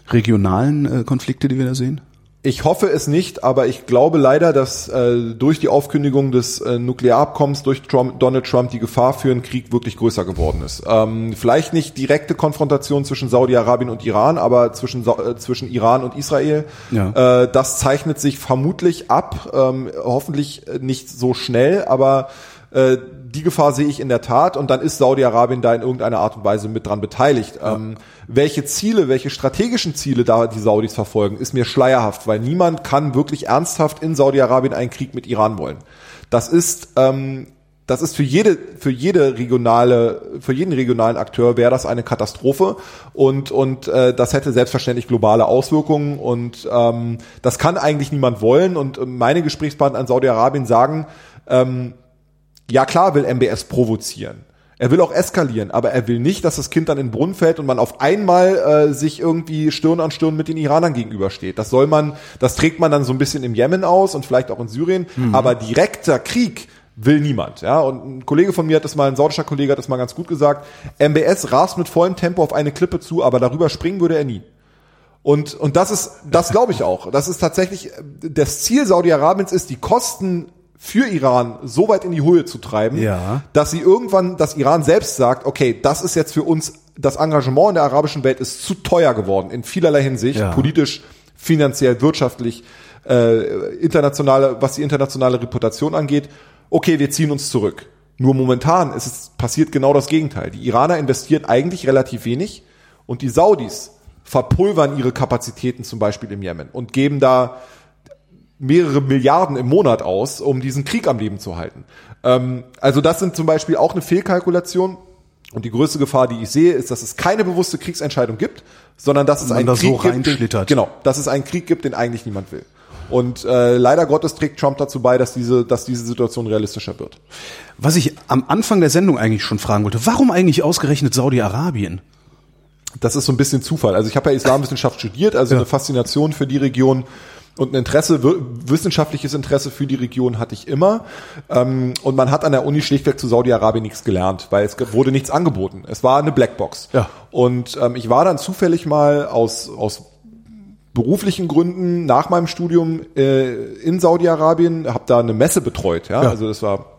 B: regionalen äh, Konflikte, die wir da sehen?
C: Ich hoffe es nicht, aber ich glaube leider, dass äh, durch die Aufkündigung des äh, Nuklearabkommens durch Trump, Donald Trump die Gefahr für einen Krieg wirklich größer geworden ist. Ähm, vielleicht nicht direkte Konfrontation zwischen Saudi-Arabien und Iran, aber zwischen, äh, zwischen Iran und Israel.
B: Ja.
C: Äh, das zeichnet sich vermutlich ab, ähm, hoffentlich nicht so schnell, aber äh, die Gefahr sehe ich in der Tat und dann ist Saudi-Arabien da in irgendeiner Art und Weise mit dran beteiligt. Ähm, welche Ziele, welche strategischen Ziele da die Saudis verfolgen, ist mir schleierhaft, weil niemand kann wirklich ernsthaft in Saudi-Arabien einen Krieg mit Iran wollen. Das ist ähm, das ist für jede für jede regionale für jeden regionalen Akteur wäre das eine Katastrophe und und äh, das hätte selbstverständlich globale Auswirkungen und ähm, das kann eigentlich niemand wollen und meine Gesprächspartner in Saudi-Arabien sagen ähm, ja klar will MBS provozieren. Er will auch eskalieren, aber er will nicht, dass das Kind dann in den Brunnen fällt und man auf einmal äh, sich irgendwie Stirn an Stirn mit den Iranern gegenübersteht. Das soll man, das trägt man dann so ein bisschen im Jemen aus und vielleicht auch in Syrien, aber direkter Krieg will niemand. Ja, und ein Kollege von mir hat das mal, ein saudischer Kollege hat das mal ganz gut gesagt. MBS rast mit vollem Tempo auf eine Klippe zu, aber darüber springen würde er nie. Und, und das ist, das glaube ich auch. Das ist tatsächlich, äh, das Ziel Saudi-Arabiens ist, die Kosten für Iran so weit in die Höhe zu treiben,
B: Ja.
C: dass sie irgendwann, dass Iran selbst sagt, okay, das ist jetzt für uns das Engagement in der arabischen Welt ist zu teuer geworden in vielerlei Hinsicht,
B: Ja.
C: politisch, finanziell, wirtschaftlich, äh, internationale, was die internationale Reputation angeht. Okay, wir ziehen uns zurück. Nur momentan ist es passiert genau das Gegenteil. Die Iraner investieren eigentlich relativ wenig und die Saudis verpulvern ihre Kapazitäten zum Beispiel im Jemen und geben da mehrere Milliarden im Monat aus, um diesen Krieg am Leben zu halten. Ähm, also das sind zum Beispiel auch eine Fehlkalkulation. Und die größte Gefahr, die ich sehe, ist, dass es keine bewusste Kriegsentscheidung gibt, sondern dass es einen
B: da so
C: Krieg gibt, den, genau, dass es einen Krieg gibt, den eigentlich niemand will. Und äh, leider Gottes trägt Trump dazu bei, dass diese, dass diese Situation realistischer wird.
B: Was ich am Anfang der Sendung eigentlich schon fragen wollte, warum eigentlich ausgerechnet Saudi-Arabien?
C: Das ist so ein bisschen Zufall. Also ich habe ja Islamwissenschaft studiert, also
B: Ja.
C: eine Faszination für die Region und ein Interesse, wissenschaftliches Interesse für die Region hatte ich immer. Ähm, und man hat an der Uni schlichtweg zu Saudi-Arabien nichts gelernt, weil es wurde nichts angeboten. Es war eine Blackbox.
B: Ja.
C: Und ähm, ich war dann zufällig mal aus, aus beruflichen Gründen nach meinem Studium äh, in Saudi-Arabien, habe da eine Messe betreut. Ja?
B: Ja.
C: Also das war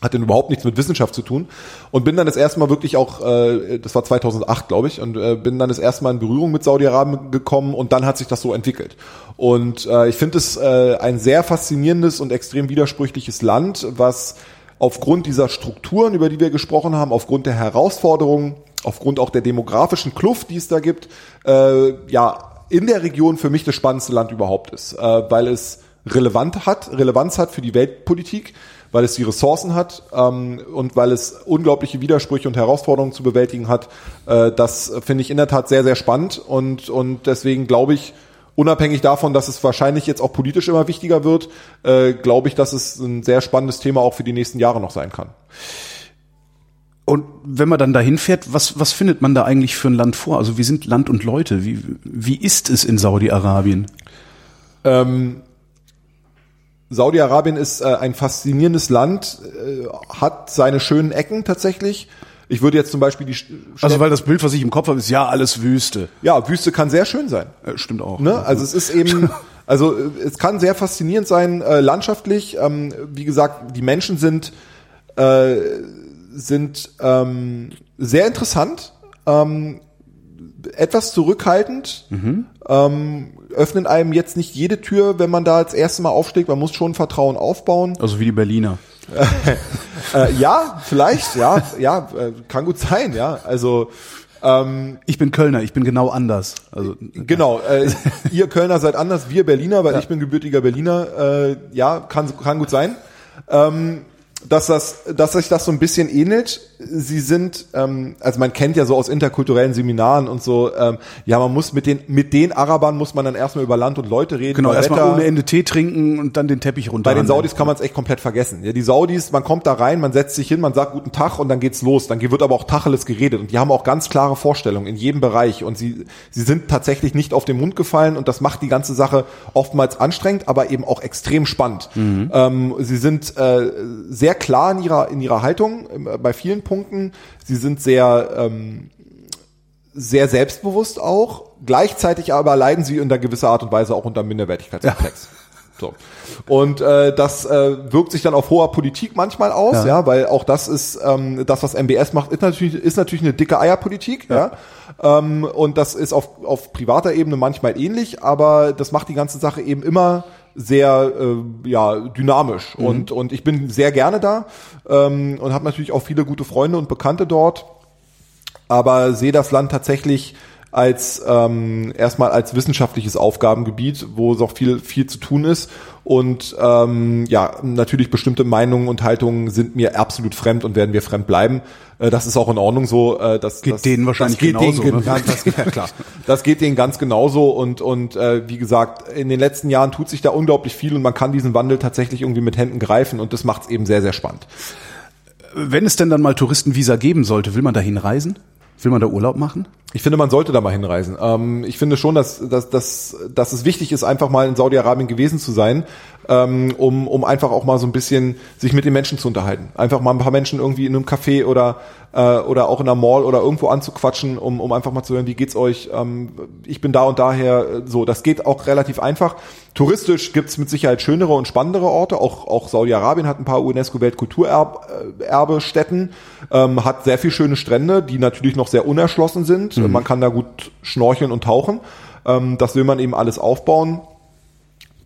C: hatte überhaupt nichts mit Wissenschaft zu tun und bin dann das erste Mal wirklich auch, äh, das war 2008 glaube ich, und äh, bin dann das erste Mal in Berührung mit Saudi-Arabien gekommen und dann hat sich das so entwickelt. Und äh, ich finde es äh, ein sehr faszinierendes und extrem widersprüchliches Land, was aufgrund dieser Strukturen, über die wir gesprochen haben, aufgrund der Herausforderungen, aufgrund auch der demografischen Kluft, die es da gibt, äh, ja in der Region für mich das spannendste Land überhaupt ist, äh, weil es relevant hat, Relevanz hat für die Weltpolitik, weil es die Ressourcen hat ähm, und weil es unglaubliche Widersprüche und Herausforderungen zu bewältigen hat. Äh, das finde ich in der Tat sehr, sehr spannend und, und deswegen glaube ich, unabhängig davon, dass es wahrscheinlich jetzt auch politisch immer wichtiger wird, äh, glaube ich, dass es ein sehr spannendes Thema auch für die nächsten Jahre noch sein kann.
B: Und wenn man dann dahin fährt, was, was findet man da eigentlich für ein Land vor? Also wie sind Land und Leute? Wie, wie ist es in Saudi-Arabien?
C: Ähm, Saudi-Arabien ist äh, ein faszinierendes Land, äh, hat seine schönen Ecken tatsächlich. Ich würde jetzt zum Beispiel die St-
B: Also weil das Bild, was ich im Kopf habe, ist ja alles Wüste.
C: ja Wüste kann sehr schön sein.
B: Äh, stimmt auch.
C: Ne? Also es ist eben, also es kann sehr faszinierend sein äh, landschaftlich. Ähm, wie gesagt, die Menschen sind äh, sind ähm, sehr interessant, ähm, etwas zurückhaltend, ähm, öffnen einem jetzt nicht jede Tür, wenn man da als erstes Mal aufschlägt. Man muss schon Vertrauen aufbauen.
B: Also wie die Berliner.
C: Äh, ja, vielleicht, ja, ja, äh, kann gut sein, ja. Also ähm,
B: Ich bin Kölner, ich bin genau anders. Also
C: Genau, äh, ihr Kölner seid anders, wir Berliner, weil ich bin gebürtiger Berliner. Äh, ja, kann, kann gut sein. Ähm, dass das, dass sich das so ein bisschen ähnelt. Sie sind, ähm, also man kennt ja so aus interkulturellen Seminaren und so, ähm, ja, man muss mit den mit den Arabern muss man dann erstmal über Land und Leute reden.
B: genau, erstmal ohne Ende Tee trinken und dann den Teppich runter.
C: Bei den Saudis kann man es echt komplett vergessen. Ja, die Saudis, man kommt da rein, man setzt sich hin, man sagt guten Tag und dann geht's los. Dann wird aber auch Tacheles geredet und die haben auch ganz klare Vorstellungen in jedem Bereich und sie sie sind tatsächlich nicht auf den Mund gefallen und das macht die ganze Sache oftmals anstrengend, aber eben auch extrem spannend. Ähm, sie sind äh, sehr klar in ihrer in ihrer Haltung äh, bei vielen Punkten. Sie sind sehr ähm, sehr selbstbewusst auch. Gleichzeitig aber leiden sie in einer gewisser Art und Weise auch unter Minderwertigkeitskomplex. So. Und äh, das äh, wirkt sich dann auf hoher Politik manchmal aus, ja,
B: Ja.
C: weil auch das ist ähm, das, was MBS macht, ist natürlich, ist natürlich eine dicke Eierpolitik, ja. Ähm, und das ist auf, auf privater Ebene manchmal ähnlich, aber das macht die ganze Sache eben immer sehr äh, ja, dynamisch. Und, und ich bin sehr gerne da ähm, und habe natürlich auch viele gute Freunde und Bekannte dort aber sehe das Land tatsächlich als ähm, erstmal als wissenschaftliches Aufgabengebiet, wo es auch viel viel zu tun ist und ähm, ja natürlich bestimmte Meinungen und Haltungen sind mir absolut fremd und werden wir fremd bleiben. Äh, das ist auch in Ordnung so. Äh, das
B: Geht
C: das,
B: denen wahrscheinlich
C: das geht
B: genauso,
C: Denen,
B: ne?
C: das, ja, klar. Das geht denen ganz genauso und und äh, wie gesagt in den letzten Jahren tut sich da unglaublich viel und man kann diesen Wandel tatsächlich irgendwie mit Händen greifen und das macht es eben sehr sehr spannend.
B: Wenn es denn dann mal Touristenvisa geben sollte, will man dahin reisen? Will man da Urlaub machen?
C: ich finde, man sollte da mal hinreisen. Ähm, ich finde schon, dass, dass, dass, dass es wichtig ist, einfach mal in Saudi-Arabien gewesen zu sein, ähm, um, um einfach auch mal so ein bisschen sich mit den Menschen zu unterhalten. Einfach mal ein paar Menschen irgendwie in einem Café oder, äh, oder auch in einer Mall oder irgendwo anzuquatschen, um, um einfach mal zu hören, wie geht's euch? Ähm, ich bin da und daher so. Das geht auch relativ einfach. Touristisch gibt's mit Sicherheit schönere und spannendere Orte. Auch, auch Saudi-Arabien hat ein paar UNESCO-Weltkulturerbestätten, ähm, hat sehr viel schöne Strände, die natürlich noch sehr unerschlossen sind. Mhm. Man kann da gut schnorcheln und tauchen. Ähm, das will man eben alles aufbauen.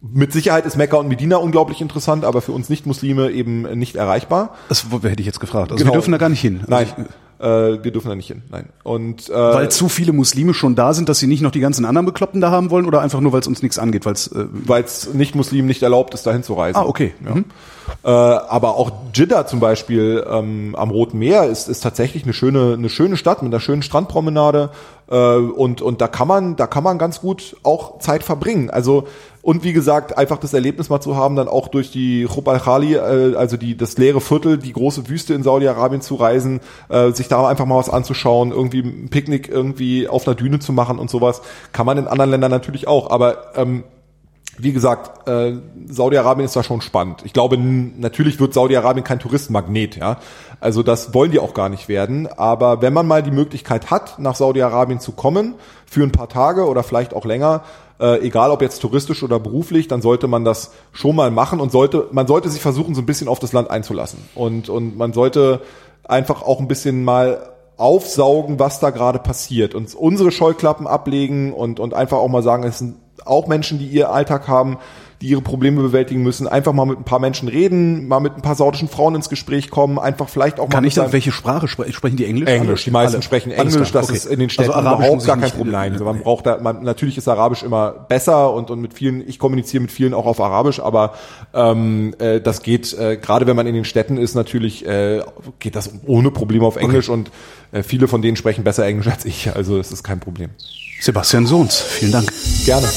C: Mit Sicherheit ist Mekka und Medina unglaublich interessant, aber für uns Nicht-Muslime eben nicht erreichbar.
B: Das hätte ich jetzt gefragt. Also genau. wir dürfen da gar nicht hin.
C: Also Nein. Ich, äh, wir dürfen da nicht hin. Nein. Und
B: äh, weil zu viele Muslime schon da sind, dass sie nicht noch die ganzen anderen Bekloppten da haben wollen, oder einfach nur, weil es uns nichts angeht, weil es
C: äh, weil es nicht Muslimen nicht erlaubt ist, dahin zu reisen.
B: Ah, okay.
C: Ja. Mhm. Äh, aber auch Jeddah zum Beispiel ähm, am Roten Meer ist, ist tatsächlich eine schöne, eine schöne Stadt mit einer schönen Strandpromenade. Äh, und, und da kann man, da kann man ganz gut auch Zeit verbringen. Also, und wie gesagt, einfach das Erlebnis mal zu haben, dann auch durch die Chub al-Khali, äh, also die, das leere Viertel, die große Wüste in Saudi-Arabien zu reisen, äh, sich da einfach mal was anzuschauen, irgendwie ein Picknick irgendwie auf einer Düne zu machen und sowas, kann man in anderen Ländern natürlich auch. Aber ähm, wie gesagt, äh, Saudi-Arabien ist da schon spannend. Ich glaube, natürlich wird Saudi-Arabien kein Touristenmagnet, ja. Also das wollen die auch gar nicht werden. Aber wenn man mal die Möglichkeit hat, nach Saudi-Arabien zu kommen, für ein paar Tage oder vielleicht auch länger, äh, egal ob jetzt touristisch oder beruflich, dann sollte man das schon mal machen und sollte, man sollte sich versuchen, so ein bisschen auf das Land einzulassen. Und, und man sollte einfach auch ein bisschen mal aufsaugen, was da gerade passiert und unsere Scheuklappen ablegen und, und einfach auch mal sagen, es sind auch Menschen, die ihr Alltag haben, die ihre Probleme bewältigen müssen, einfach mal mit ein paar Menschen reden, mal mit ein paar saudischen Frauen ins Gespräch kommen, einfach vielleicht auch
B: mal. Kann ich dann, welche Sprache sprechen? Sprechen die Englisch?
C: Englisch, die meisten Alle. sprechen Englisch, das okay. ist in den Städten also überhaupt gar kein Problem. Nein, also man braucht da, man, natürlich ist Arabisch immer besser und, und mit vielen, ich kommuniziere mit vielen auch auf Arabisch, aber ähm, äh, das geht, äh, gerade wenn man in den Städten ist, natürlich äh, geht das ohne Probleme auf Englisch okay. und äh, viele von denen sprechen besser Englisch als ich, also es ist kein Problem.
B: Sebastian Sohns, vielen Dank.
C: Gerne.